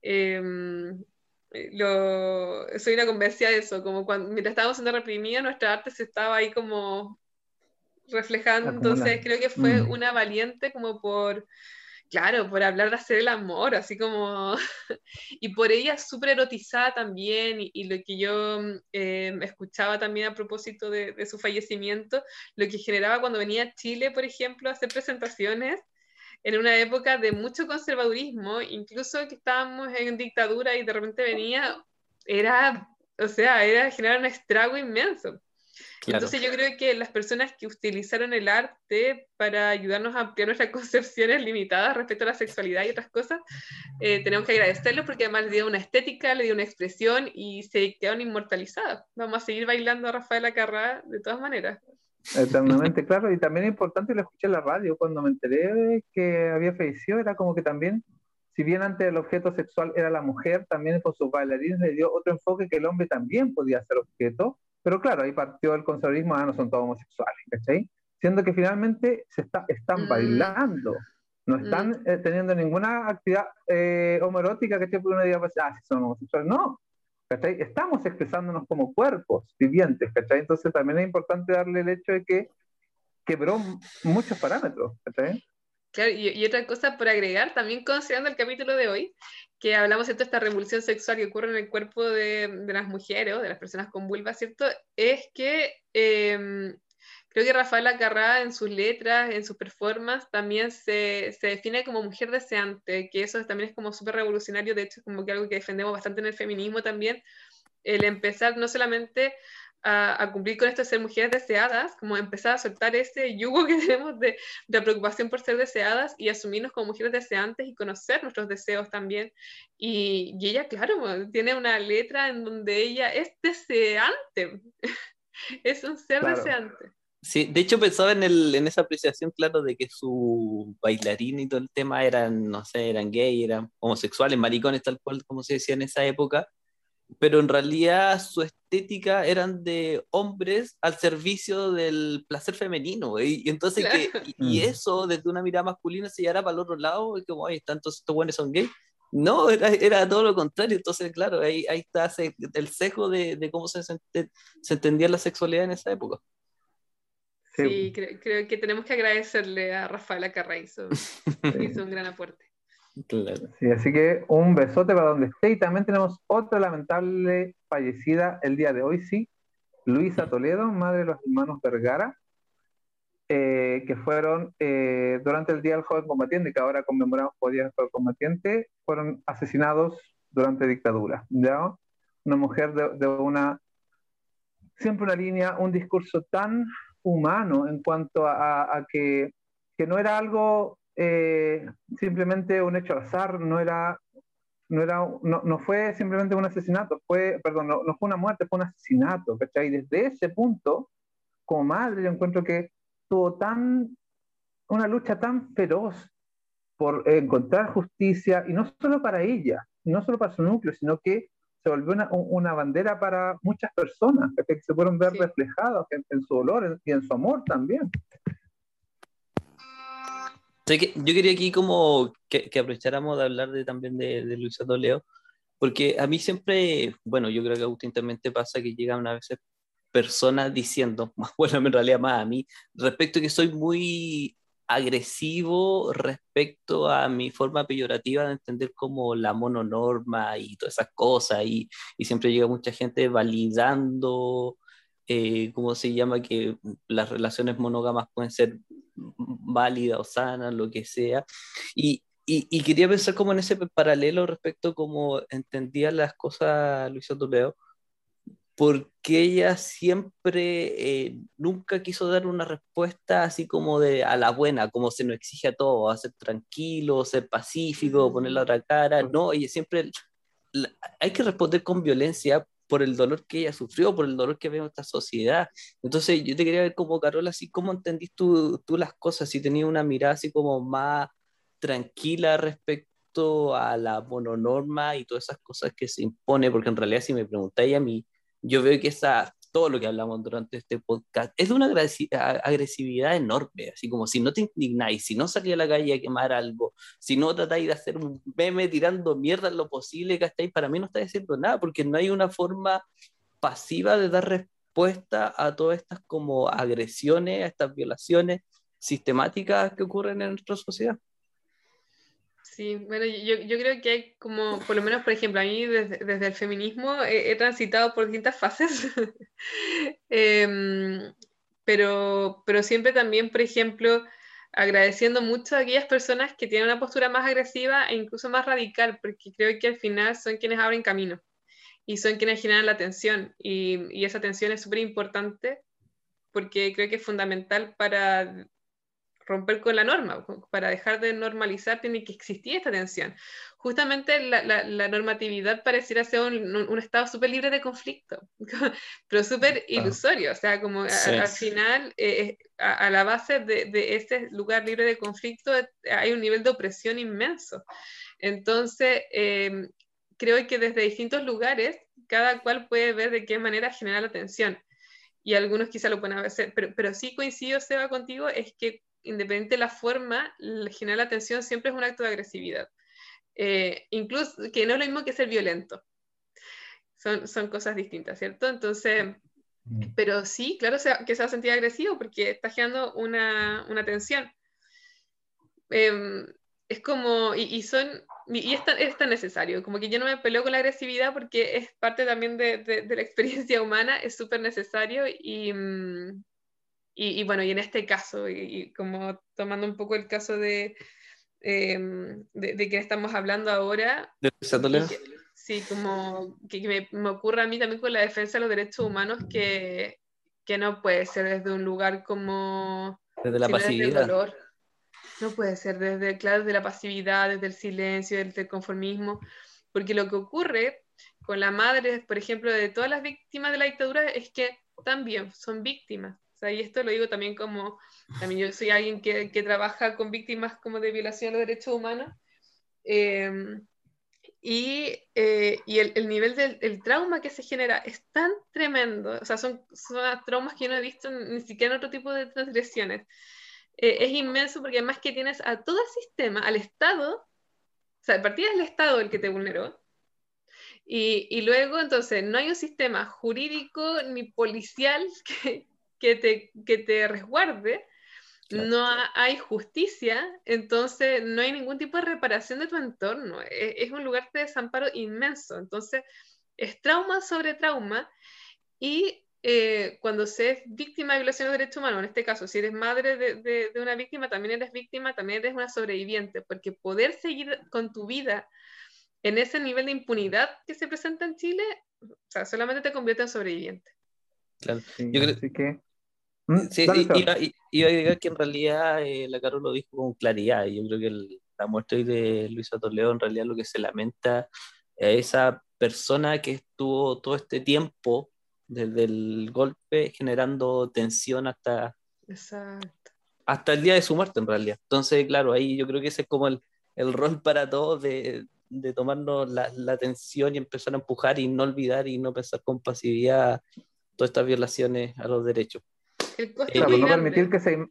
Em, lo, soy una convencida de eso, como cuando mientras estábamos siendo reprimidos, nuestra arte se estaba ahí como reflejando, entonces creo que fue mm. una valiente como por, claro, por hablar de hacer el amor, así como, y por ella súper erotizada también, y, lo que yo em, escuchaba también a propósito de, de, su fallecimiento, lo que generaba cuando venía a Chile, por ejemplo, a hacer presentaciones, en una época de mucho conservadurismo, incluso que estábamos en dictadura y de repente venía, era, o sea, era generar un estrago inmenso. Entonces yo creo que las personas que utilizaron el arte para ayudarnos a ampliar nuestras concepciones limitadas respecto a la sexualidad y otras cosas, eh, tenemos que agradecerlo porque además le dio una estética, le dio una expresión y se quedaron inmortalizadas. Vamos a seguir bailando a Rafaela Carrá de todas maneras. Eternamente, claro, y también es importante, lo escuché en la radio cuando me enteré de que había fallecido, era como que también, si bien antes el objeto sexual era la mujer, también con sus bailarines le dio otro enfoque que el hombre también podía ser objeto, pero claro, ahí partió el conservadurismo, ah, no son todos homosexuales, ¿cachai? Siendo que finalmente se está, están mm. bailando, no mm. están eh, teniendo ninguna actividad eh, homoerótica, que uno diga, pues, ah, si son homosexuales, no, ¿cachai? Estamos expresándonos como cuerpos vivientes, ¿cachai? Entonces también es importante darle el hecho de que quebró muchos parámetros, ¿cachai? Claro, y, otra cosa por agregar, también considerando el capítulo de hoy, que hablamos de esta revolución sexual que ocurre en el cuerpo de, de las mujeres o de las personas con vulva, ¿cierto? Es que eh, Creo que Rafael Acarrá en sus letras, en sus performances, también se, se, define como mujer deseante, que eso también es como súper revolucionario, de hecho es como que algo que defendemos bastante en el feminismo también, el empezar no solamente a, a, cumplir con esto de ser mujeres deseadas, como empezar a soltar ese yugo que tenemos de, de, preocupación por ser deseadas y asumirnos como mujeres deseantes y conocer nuestros deseos también. Y, y ella, claro, tiene una letra en donde ella es deseante, es un ser deseante. Sí, de hecho pensaba en, el, en esa apreciación, claro, de que su bailarín y todo el tema eran, no sé, eran gay, eran homosexuales, maricones, tal cual como se decía en esa época, pero en realidad su estética eran de hombres al servicio del placer femenino, y, entonces que, y, mm. eso desde una mirada masculina se llevara para el otro lado, y como, están todos estos buenos son gay. No, era, era, todo lo contrario, entonces claro, ahí, ahí está el sesgo de, de cómo se, se entendía la sexualidad en esa época. Sí, creo, que tenemos que agradecerle a Rafaela Carraizo, que hizo un gran aporte. Sí, así que un besote para donde esté. Y también tenemos otra lamentable fallecida el día de hoy, sí, Luisa Toledo, madre de los hermanos Vergara, eh, que fueron eh, durante el Día del Joven Combatiente, que ahora conmemoramos por Día del Joven Combatiente, fueron asesinados durante dictadura. ¿ya? Una mujer de, de una, siempre una línea, un discurso tan humano en cuanto a, que, que, no era algo eh, simplemente un hecho al azar, no era, no, era, no, no, fue simplemente un asesinato, fue, perdón, no, no, fue una muerte, fue un asesinato, ¿cachai? Desde ese punto, como madre, yo encuentro que tuvo tan, una lucha tan feroz por encontrar justicia, y no solo para ella, no solo para su núcleo, sino que se volvió una, una, bandera para muchas personas que se fueron ver reflejados en, su dolor y en su amor también. yo quería aquí como que, que, aprovecháramos de hablar de, también de, de Luisa Doleo, porque a mí siempre, bueno, yo creo que a Agustín también te pasa que llegan a veces personas diciendo, bueno, en realidad más a mí, respecto a que soy muy agresivo respecto a mi forma peyorativa de entender como la mononorma y todas esas cosas y, y siempre llega mucha gente validando, eh, ¿cómo se llama? Que las relaciones monógamas pueden ser válidas o sanas, lo que sea. Y, y, quería pensar como en ese paralelo respecto a cómo entendía las cosas Luis Toledo porque ella siempre eh, nunca quiso dar una respuesta así como de a la buena, como se nos exige a todos, a ser tranquilo, ser pacífico, poner la otra cara. No, ella siempre hay que responder con violencia por el dolor que ella sufrió, por el dolor que veo en esta sociedad. Entonces, yo te quería ver como Carola, así cómo entendís tú, tú las cosas, si tenías una mirada así como más tranquila respecto a la mononorma y todas esas cosas que se impone, porque en realidad si me preguntáis a mí, yo veo que esa, todo lo que hablamos durante este podcast es de una agresividad enorme, así como si no te indignáis, si no salís a la calle a quemar algo, si no tratáis de hacer un meme tirando mierda en lo posible, estáis, para mí no estáis haciendo nada, porque no hay una forma pasiva de dar respuesta a todas estas como agresiones, a estas violaciones sistemáticas que ocurren en nuestra sociedad. Sí, bueno, yo, yo, creo que hay como, por lo menos, por ejemplo, a mí desde, desde el feminismo he, transitado por distintas fases, eh, pero, pero siempre también, por ejemplo, agradeciendo mucho a aquellas personas que tienen una postura más agresiva e incluso más radical, porque creo que al final son quienes abren camino y son quienes generan la atención y, y esa atención es súper importante porque creo que es fundamental para romper con la norma, para dejar de normalizar tiene que existir esta tensión. Justamente la, normatividad pareciera ser un, estado súper libre de conflicto, pero súper ilusorio, o sea, como al final, eh, a, la base de, de, ese lugar libre de conflicto hay un nivel de opresión inmenso. Entonces, em, creo que desde distintos lugares, cada cual puede ver de qué manera generar la tensión. Y algunos quizá lo pueden hacer, pero, pero sí coincido, Seba, contigo, es que independiente de la forma, generar la atención siempre es un acto de agresividad. Eh, incluso que no es lo mismo que ser violento. Son, son cosas distintas, ¿cierto? Entonces, mm. pero sí, claro que se va a sentir agresivo porque está generando una, una tensión. Em, es como, y, son, y es tan, es tan, necesario, como que yo no me peleo con la agresividad porque es parte también de, de, la experiencia humana, es súper necesario y, y, bueno, y en este caso, y, como tomando un poco el caso de, em, de, de, que estamos hablando ahora. ¿De Sí, como que, me, me, ocurre a mí también con la defensa de los derechos humanos que, que no puede ser desde un lugar como... Desde la pasividad. dolor. No puede ser desde, claro, desde la pasividad, desde el silencio, desde el conformismo, porque lo que ocurre con la madre, por ejemplo, de todas las víctimas de la dictadura es que también son víctimas y esto lo digo también como, también yo soy alguien que, que trabaja con víctimas como de violación de los derechos humanos, em, y, eh, y el, el, nivel del trauma que se genera es tan tremendo, o sea, son, son traumas que yo no he visto ni siquiera en otro tipo de transgresiones. Eh, es inmenso porque además que tienes a todo el sistema, al Estado, o sea, partida es el Estado el que te vulneró, y, y, luego, entonces, no hay un sistema jurídico ni policial que, que te, que te resguarde, no hay justicia, entonces no hay ningún tipo de reparación de tu entorno. E, es, un lugar de desamparo inmenso. Entonces, es trauma sobre trauma y eh, cuando se es víctima de violación de derechos humanos, en este caso, si eres madre de, de, una víctima, también eres víctima, también eres una sobreviviente, porque poder seguir con tu vida en ese nivel de impunidad que se presenta en Chile, o sea, solamente te convierte en sobreviviente. Claro. Yo creo que sí, sí iba, a decir que en realidad eh, la Caro lo dijo con claridad. Y yo creo que la muerte hoy de Luis Toledo en realidad lo que se lamenta es esa persona que estuvo todo este tiempo desde el golpe generando tensión hasta, hasta el día de su muerte en realidad. Entonces, claro, ahí yo creo que ese es como el, el rol para todos de, de tomarnos la, la tensión y empezar a empujar y no olvidar y no pensar con pasividad todas estas violaciones a los derechos no permitir que se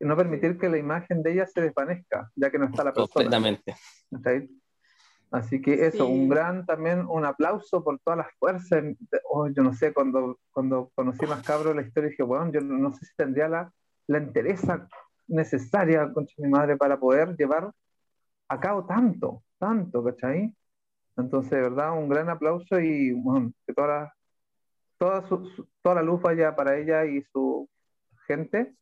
no permitir que la imagen de ella se desvanezca, ya que no está la persona. Completamente. Así que eso, un gran también, un aplauso por todas las fuerzas. Oh, yo no sé, cuando, cuando conocí más cabros la historia dije, bueno, yo no sé si tendría la, la entereza necesaria, con mi madre, para poder llevar a cabo tanto, tanto, ¿cachai? Entonces, de verdad, un gran aplauso y bueno, que toda toda, toda la luz vaya para ella y su gente.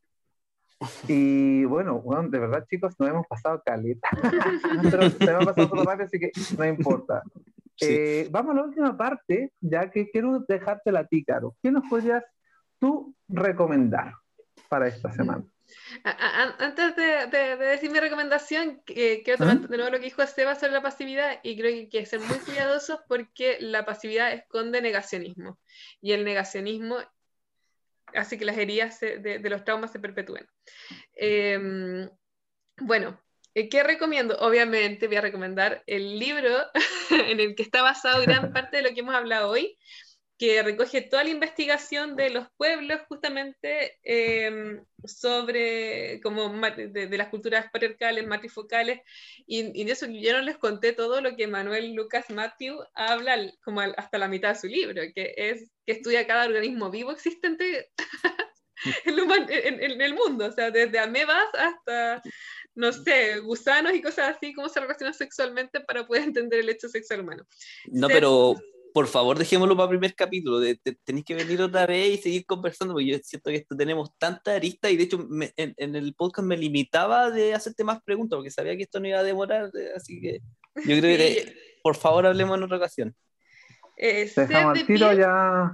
Y bueno, de verdad, chicos, nos hemos pasado caleta. Pero se me ha pasado todo rápido, así que no importa. Eh, vamos a la última parte, ya que quiero dejártela a ti, Caro. ¿Qué nos podrías tú recomendar para esta semana? Antes de, decir mi recomendación, quiero tomar de nuevo lo que dijo Esteban sobre la pasividad y creo que hay que ser muy cuidadosos porque la pasividad esconde negacionismo y el negacionismo hace que las heridas de, los traumas se perpetúen. Em, bueno, eh, ¿qué recomiendo? Obviamente voy a recomendar el libro en el que está basado gran parte de lo que hemos hablado hoy, que recoge toda la investigación de los pueblos justamente em, sobre como de, las culturas patriarcales, matrifocales, y, y, de eso yo no les conté todo lo que Manuel Lucas Matthew habla como hasta la mitad de su libro, que es que estudia cada organismo vivo existente en, el mundo, o sea, desde amebas hasta, no sé, gusanos y cosas así, cómo se relacionan sexualmente para poder entender el hecho sexual humano. No, pero por favor, dejémoslo para el primer capítulo. tenéis que venir otra vez y seguir conversando, porque yo siento que esto tenemos tanta arista y de hecho en, el podcast me limitaba de hacerte más preguntas porque sabía que esto no iba a demorar, así que yo creo que por favor hablemos en otra ocasión. Eh, Dejamos al tiro ya.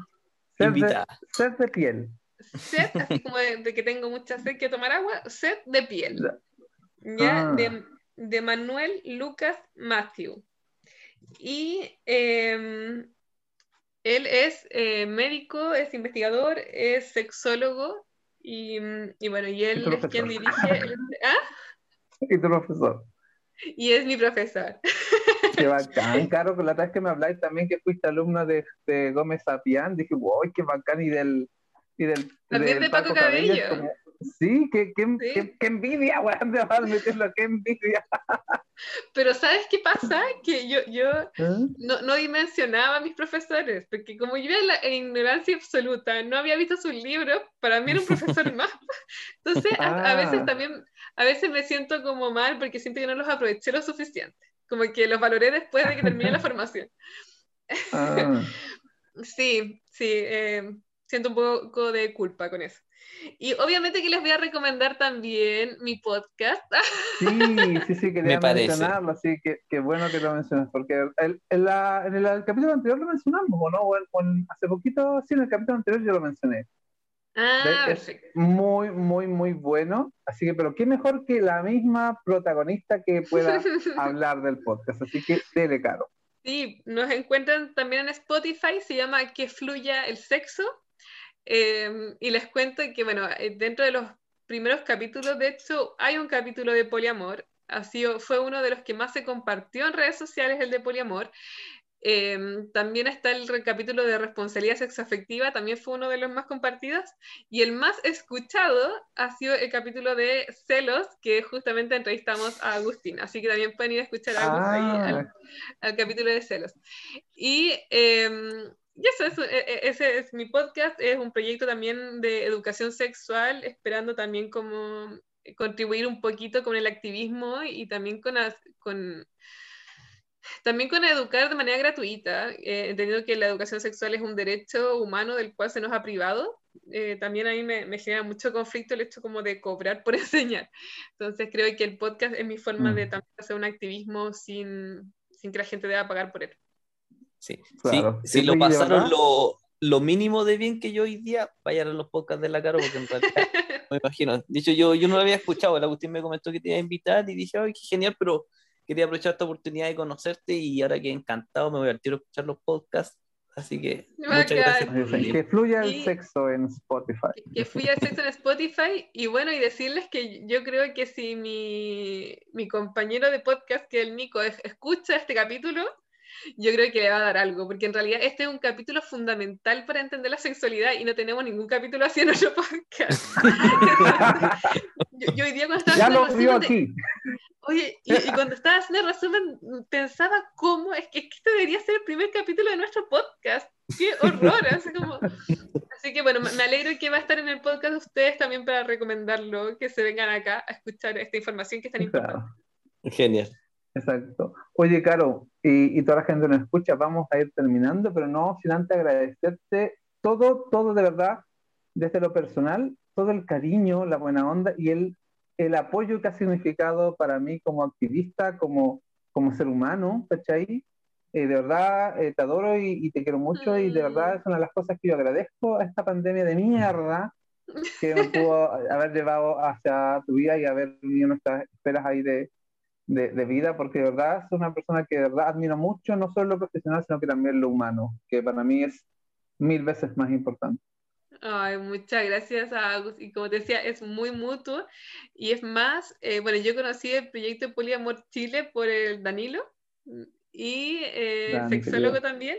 Ser de, de, piel. sed, así como de, que tengo mucha sed que tomar agua, sed de piel. ¿ya? De, de, Manuel Lucas Matthew. Y em, él es eh, médico, es investigador, es sexólogo y, y bueno, y él es quien dirige... ¿Ah? Y tu profesor. Y es mi profesor. Qué bacán, Caro, con la vez que me habláis también que fuiste alumno de, de Gómez Sapián, dije, wow, qué bacán, y del... Y del también de Paco, Cabello. Sí, qué, qué, qué, envidia, weón, de meterlo, qué envidia. Pero ¿sabes qué pasa? Que yo, yo ¿Eh? no, no, dimensionaba a mis profesores, porque como yo era en ignorancia absoluta, no había visto sus libros, para mí era un profesor más. Entonces, a, veces ah. también, a veces me siento como mal porque siento que no los aproveché lo suficiente, como que los valoré después de que terminé la formación. Ah. sí, sí, eh, siento un poco de culpa con eso. Y obviamente que les voy a recomendar también mi podcast. Sí, sí, sí, quería mencionarlo, así que, que bueno que lo mencionas, porque el, en, la, en, el, capítulo anterior lo mencionamos, ¿no? O, hace poquito, sí, en el capítulo anterior yo lo mencioné. Ah, es muy, muy, muy bueno. Así que, pero qué mejor que la misma protagonista que pueda hablar del podcast. Así que, dele caro. Sí, nos encuentran también en Spotify, se llama Que Fluya el Sexo. Em, y les cuento que, bueno, eh, dentro de los primeros capítulos, de hecho, hay un capítulo de poliamor. Ha sido, fue uno de los que más se compartió en redes sociales, el de poliamor. Em, también está el capítulo de responsabilidad sexoafectiva, también fue uno de los más compartidos. Y el más escuchado ha sido el capítulo de celos, que justamente entrevistamos a Agustín. Así que también pueden ir a escuchar algo ahí al, ah. capítulo de celos. Y em, y eso, e, e, ese es mi podcast, es un proyecto también de educación sexual, esperando también como contribuir un poquito con el activismo y también con, con también con educar de manera gratuita, eh, entendiendo que la educación sexual es un derecho humano del cual se nos ha privado. Eh, también a mí me, me, genera mucho conflicto el hecho como de cobrar por enseñar. Entonces creo que el podcast es mi forma de mm. también hacer un activismo sin, sin que la gente deba pagar por él. Sí, Si lo pasaron lo, lo, mínimo de bien que yo hoy día, vayan a los podcasts de la Caro, porque en realidad me imagino. Dicho, yo, yo no lo había escuchado, el Agustín me comentó que te iba a invitar y dije, ay, qué genial, pero quería aprovechar esta oportunidad de conocerte y ahora que encantado me voy al tiro a escuchar los podcasts. Así que muchas gracias. que fluya el sexo en Spotify. Que, que, fluya el sexo en Spotify. Y bueno, y decirles que yo creo que si mi, mi compañero de podcast, que es el Nico, escucha este capítulo, yo creo que le va a dar algo, porque en realidad este es un capítulo fundamental para entender la sexualidad y no tenemos ningún capítulo así en nuestro podcast. yo, hoy día cuando estaba ya lo vio aquí. Oye, y, cuando estaba haciendo el resumen, pensaba cómo, es que, este debería ser el primer capítulo de nuestro podcast. ¡Qué horror! Así, como... así que bueno, me alegro que va a estar en el podcast de ustedes también para recomendarlo, que se vengan acá a escuchar esta información que es tan importante. Genial. Exacto. Oye, Caro, y, y, toda la gente nos escucha, vamos a ir terminando, pero no sin antes agradecerte todo, todo de verdad, desde lo personal, todo el cariño, la buena onda y el, el apoyo que ha significado para mí como activista, como, como ser humano, ¿cachai? Eh, de verdad, eh, te adoro y, te quiero mucho y de verdad es una de las cosas que yo agradezco a esta pandemia de mierda que me pudo haber llevado hacia tu vida y haber unido nuestras esperas ahí de, de, vida, porque de verdad es una persona que de verdad admiro mucho, no solo lo profesional, sino que también lo humano, que para mí es mil veces más importante. Ay, muchas gracias a Agus. Y como te decía, es muy mutuo. Y es más, eh, bueno, yo conocí el proyecto Poliamor Chile por el Danilo y eh, sexólogo también.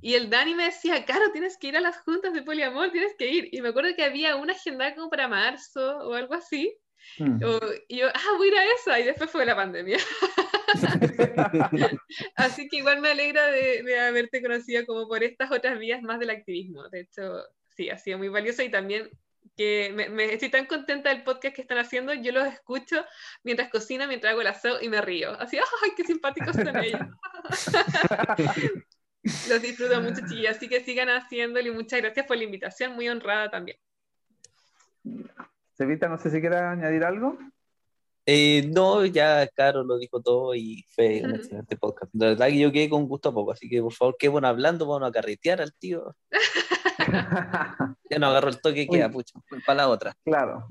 Y el Dani me decía, Caro, tienes que ir a las juntas de poliamor, tienes que ir. Y me acuerdo que había una agenda como para marzo o algo así. Mm. y yo, ah, voy a ir a esa, y después fue la pandemia. Así que igual me alegra de, de, haberte conocido como por estas otras vías más del activismo. De hecho, sí, ha sido muy valioso y también que me, estoy tan contenta del podcast que están haciendo, yo los escucho mientras cocino, mientras hago el aseo y me río. Así, ¡ay, qué simpáticos son ellos! los disfruto mucho, chiquillos, así que sigan haciéndolo y muchas gracias por la invitación, muy honrada también. Sevita, no sé si quieres añadir algo. Eh, no, ya Caro lo dijo todo y fue un excelente podcast. De verdad que yo quedé con gusto a poco, así que por favor, qué bueno hablando, vamos a carretear al tío. ya no agarro el toque queda, pucha, para la otra. Claro.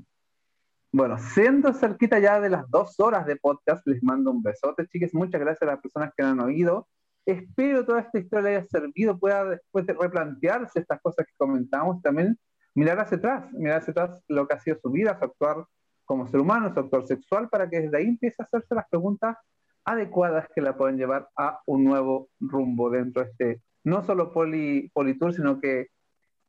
Bueno, siendo cerquita ya de las dos horas de podcast, les mando un besote, chicas. Muchas gracias a las personas que han oído. Espero toda esta historia le haya servido, pueda después de replantearse estas cosas que comentamos, también mirar hacia atrás, mirar hacia atrás lo que ha sido su vida, su actuar como ser humano, su actuar sexual, para que desde ahí empiece a hacerse las preguntas adecuadas que la pueden llevar a un nuevo rumbo dentro de este, no solo poli, politour, sino que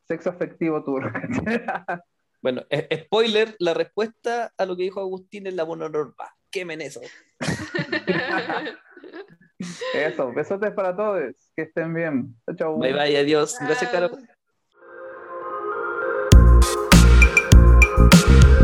sexo afectivo tour. bueno, spoiler, la respuesta a lo que dijo Agustín es la mononorma. Quemen eso. eso, besotes para todos, que estén bien. Chao, chao. Bye bye, adiós. Gracias, Caro.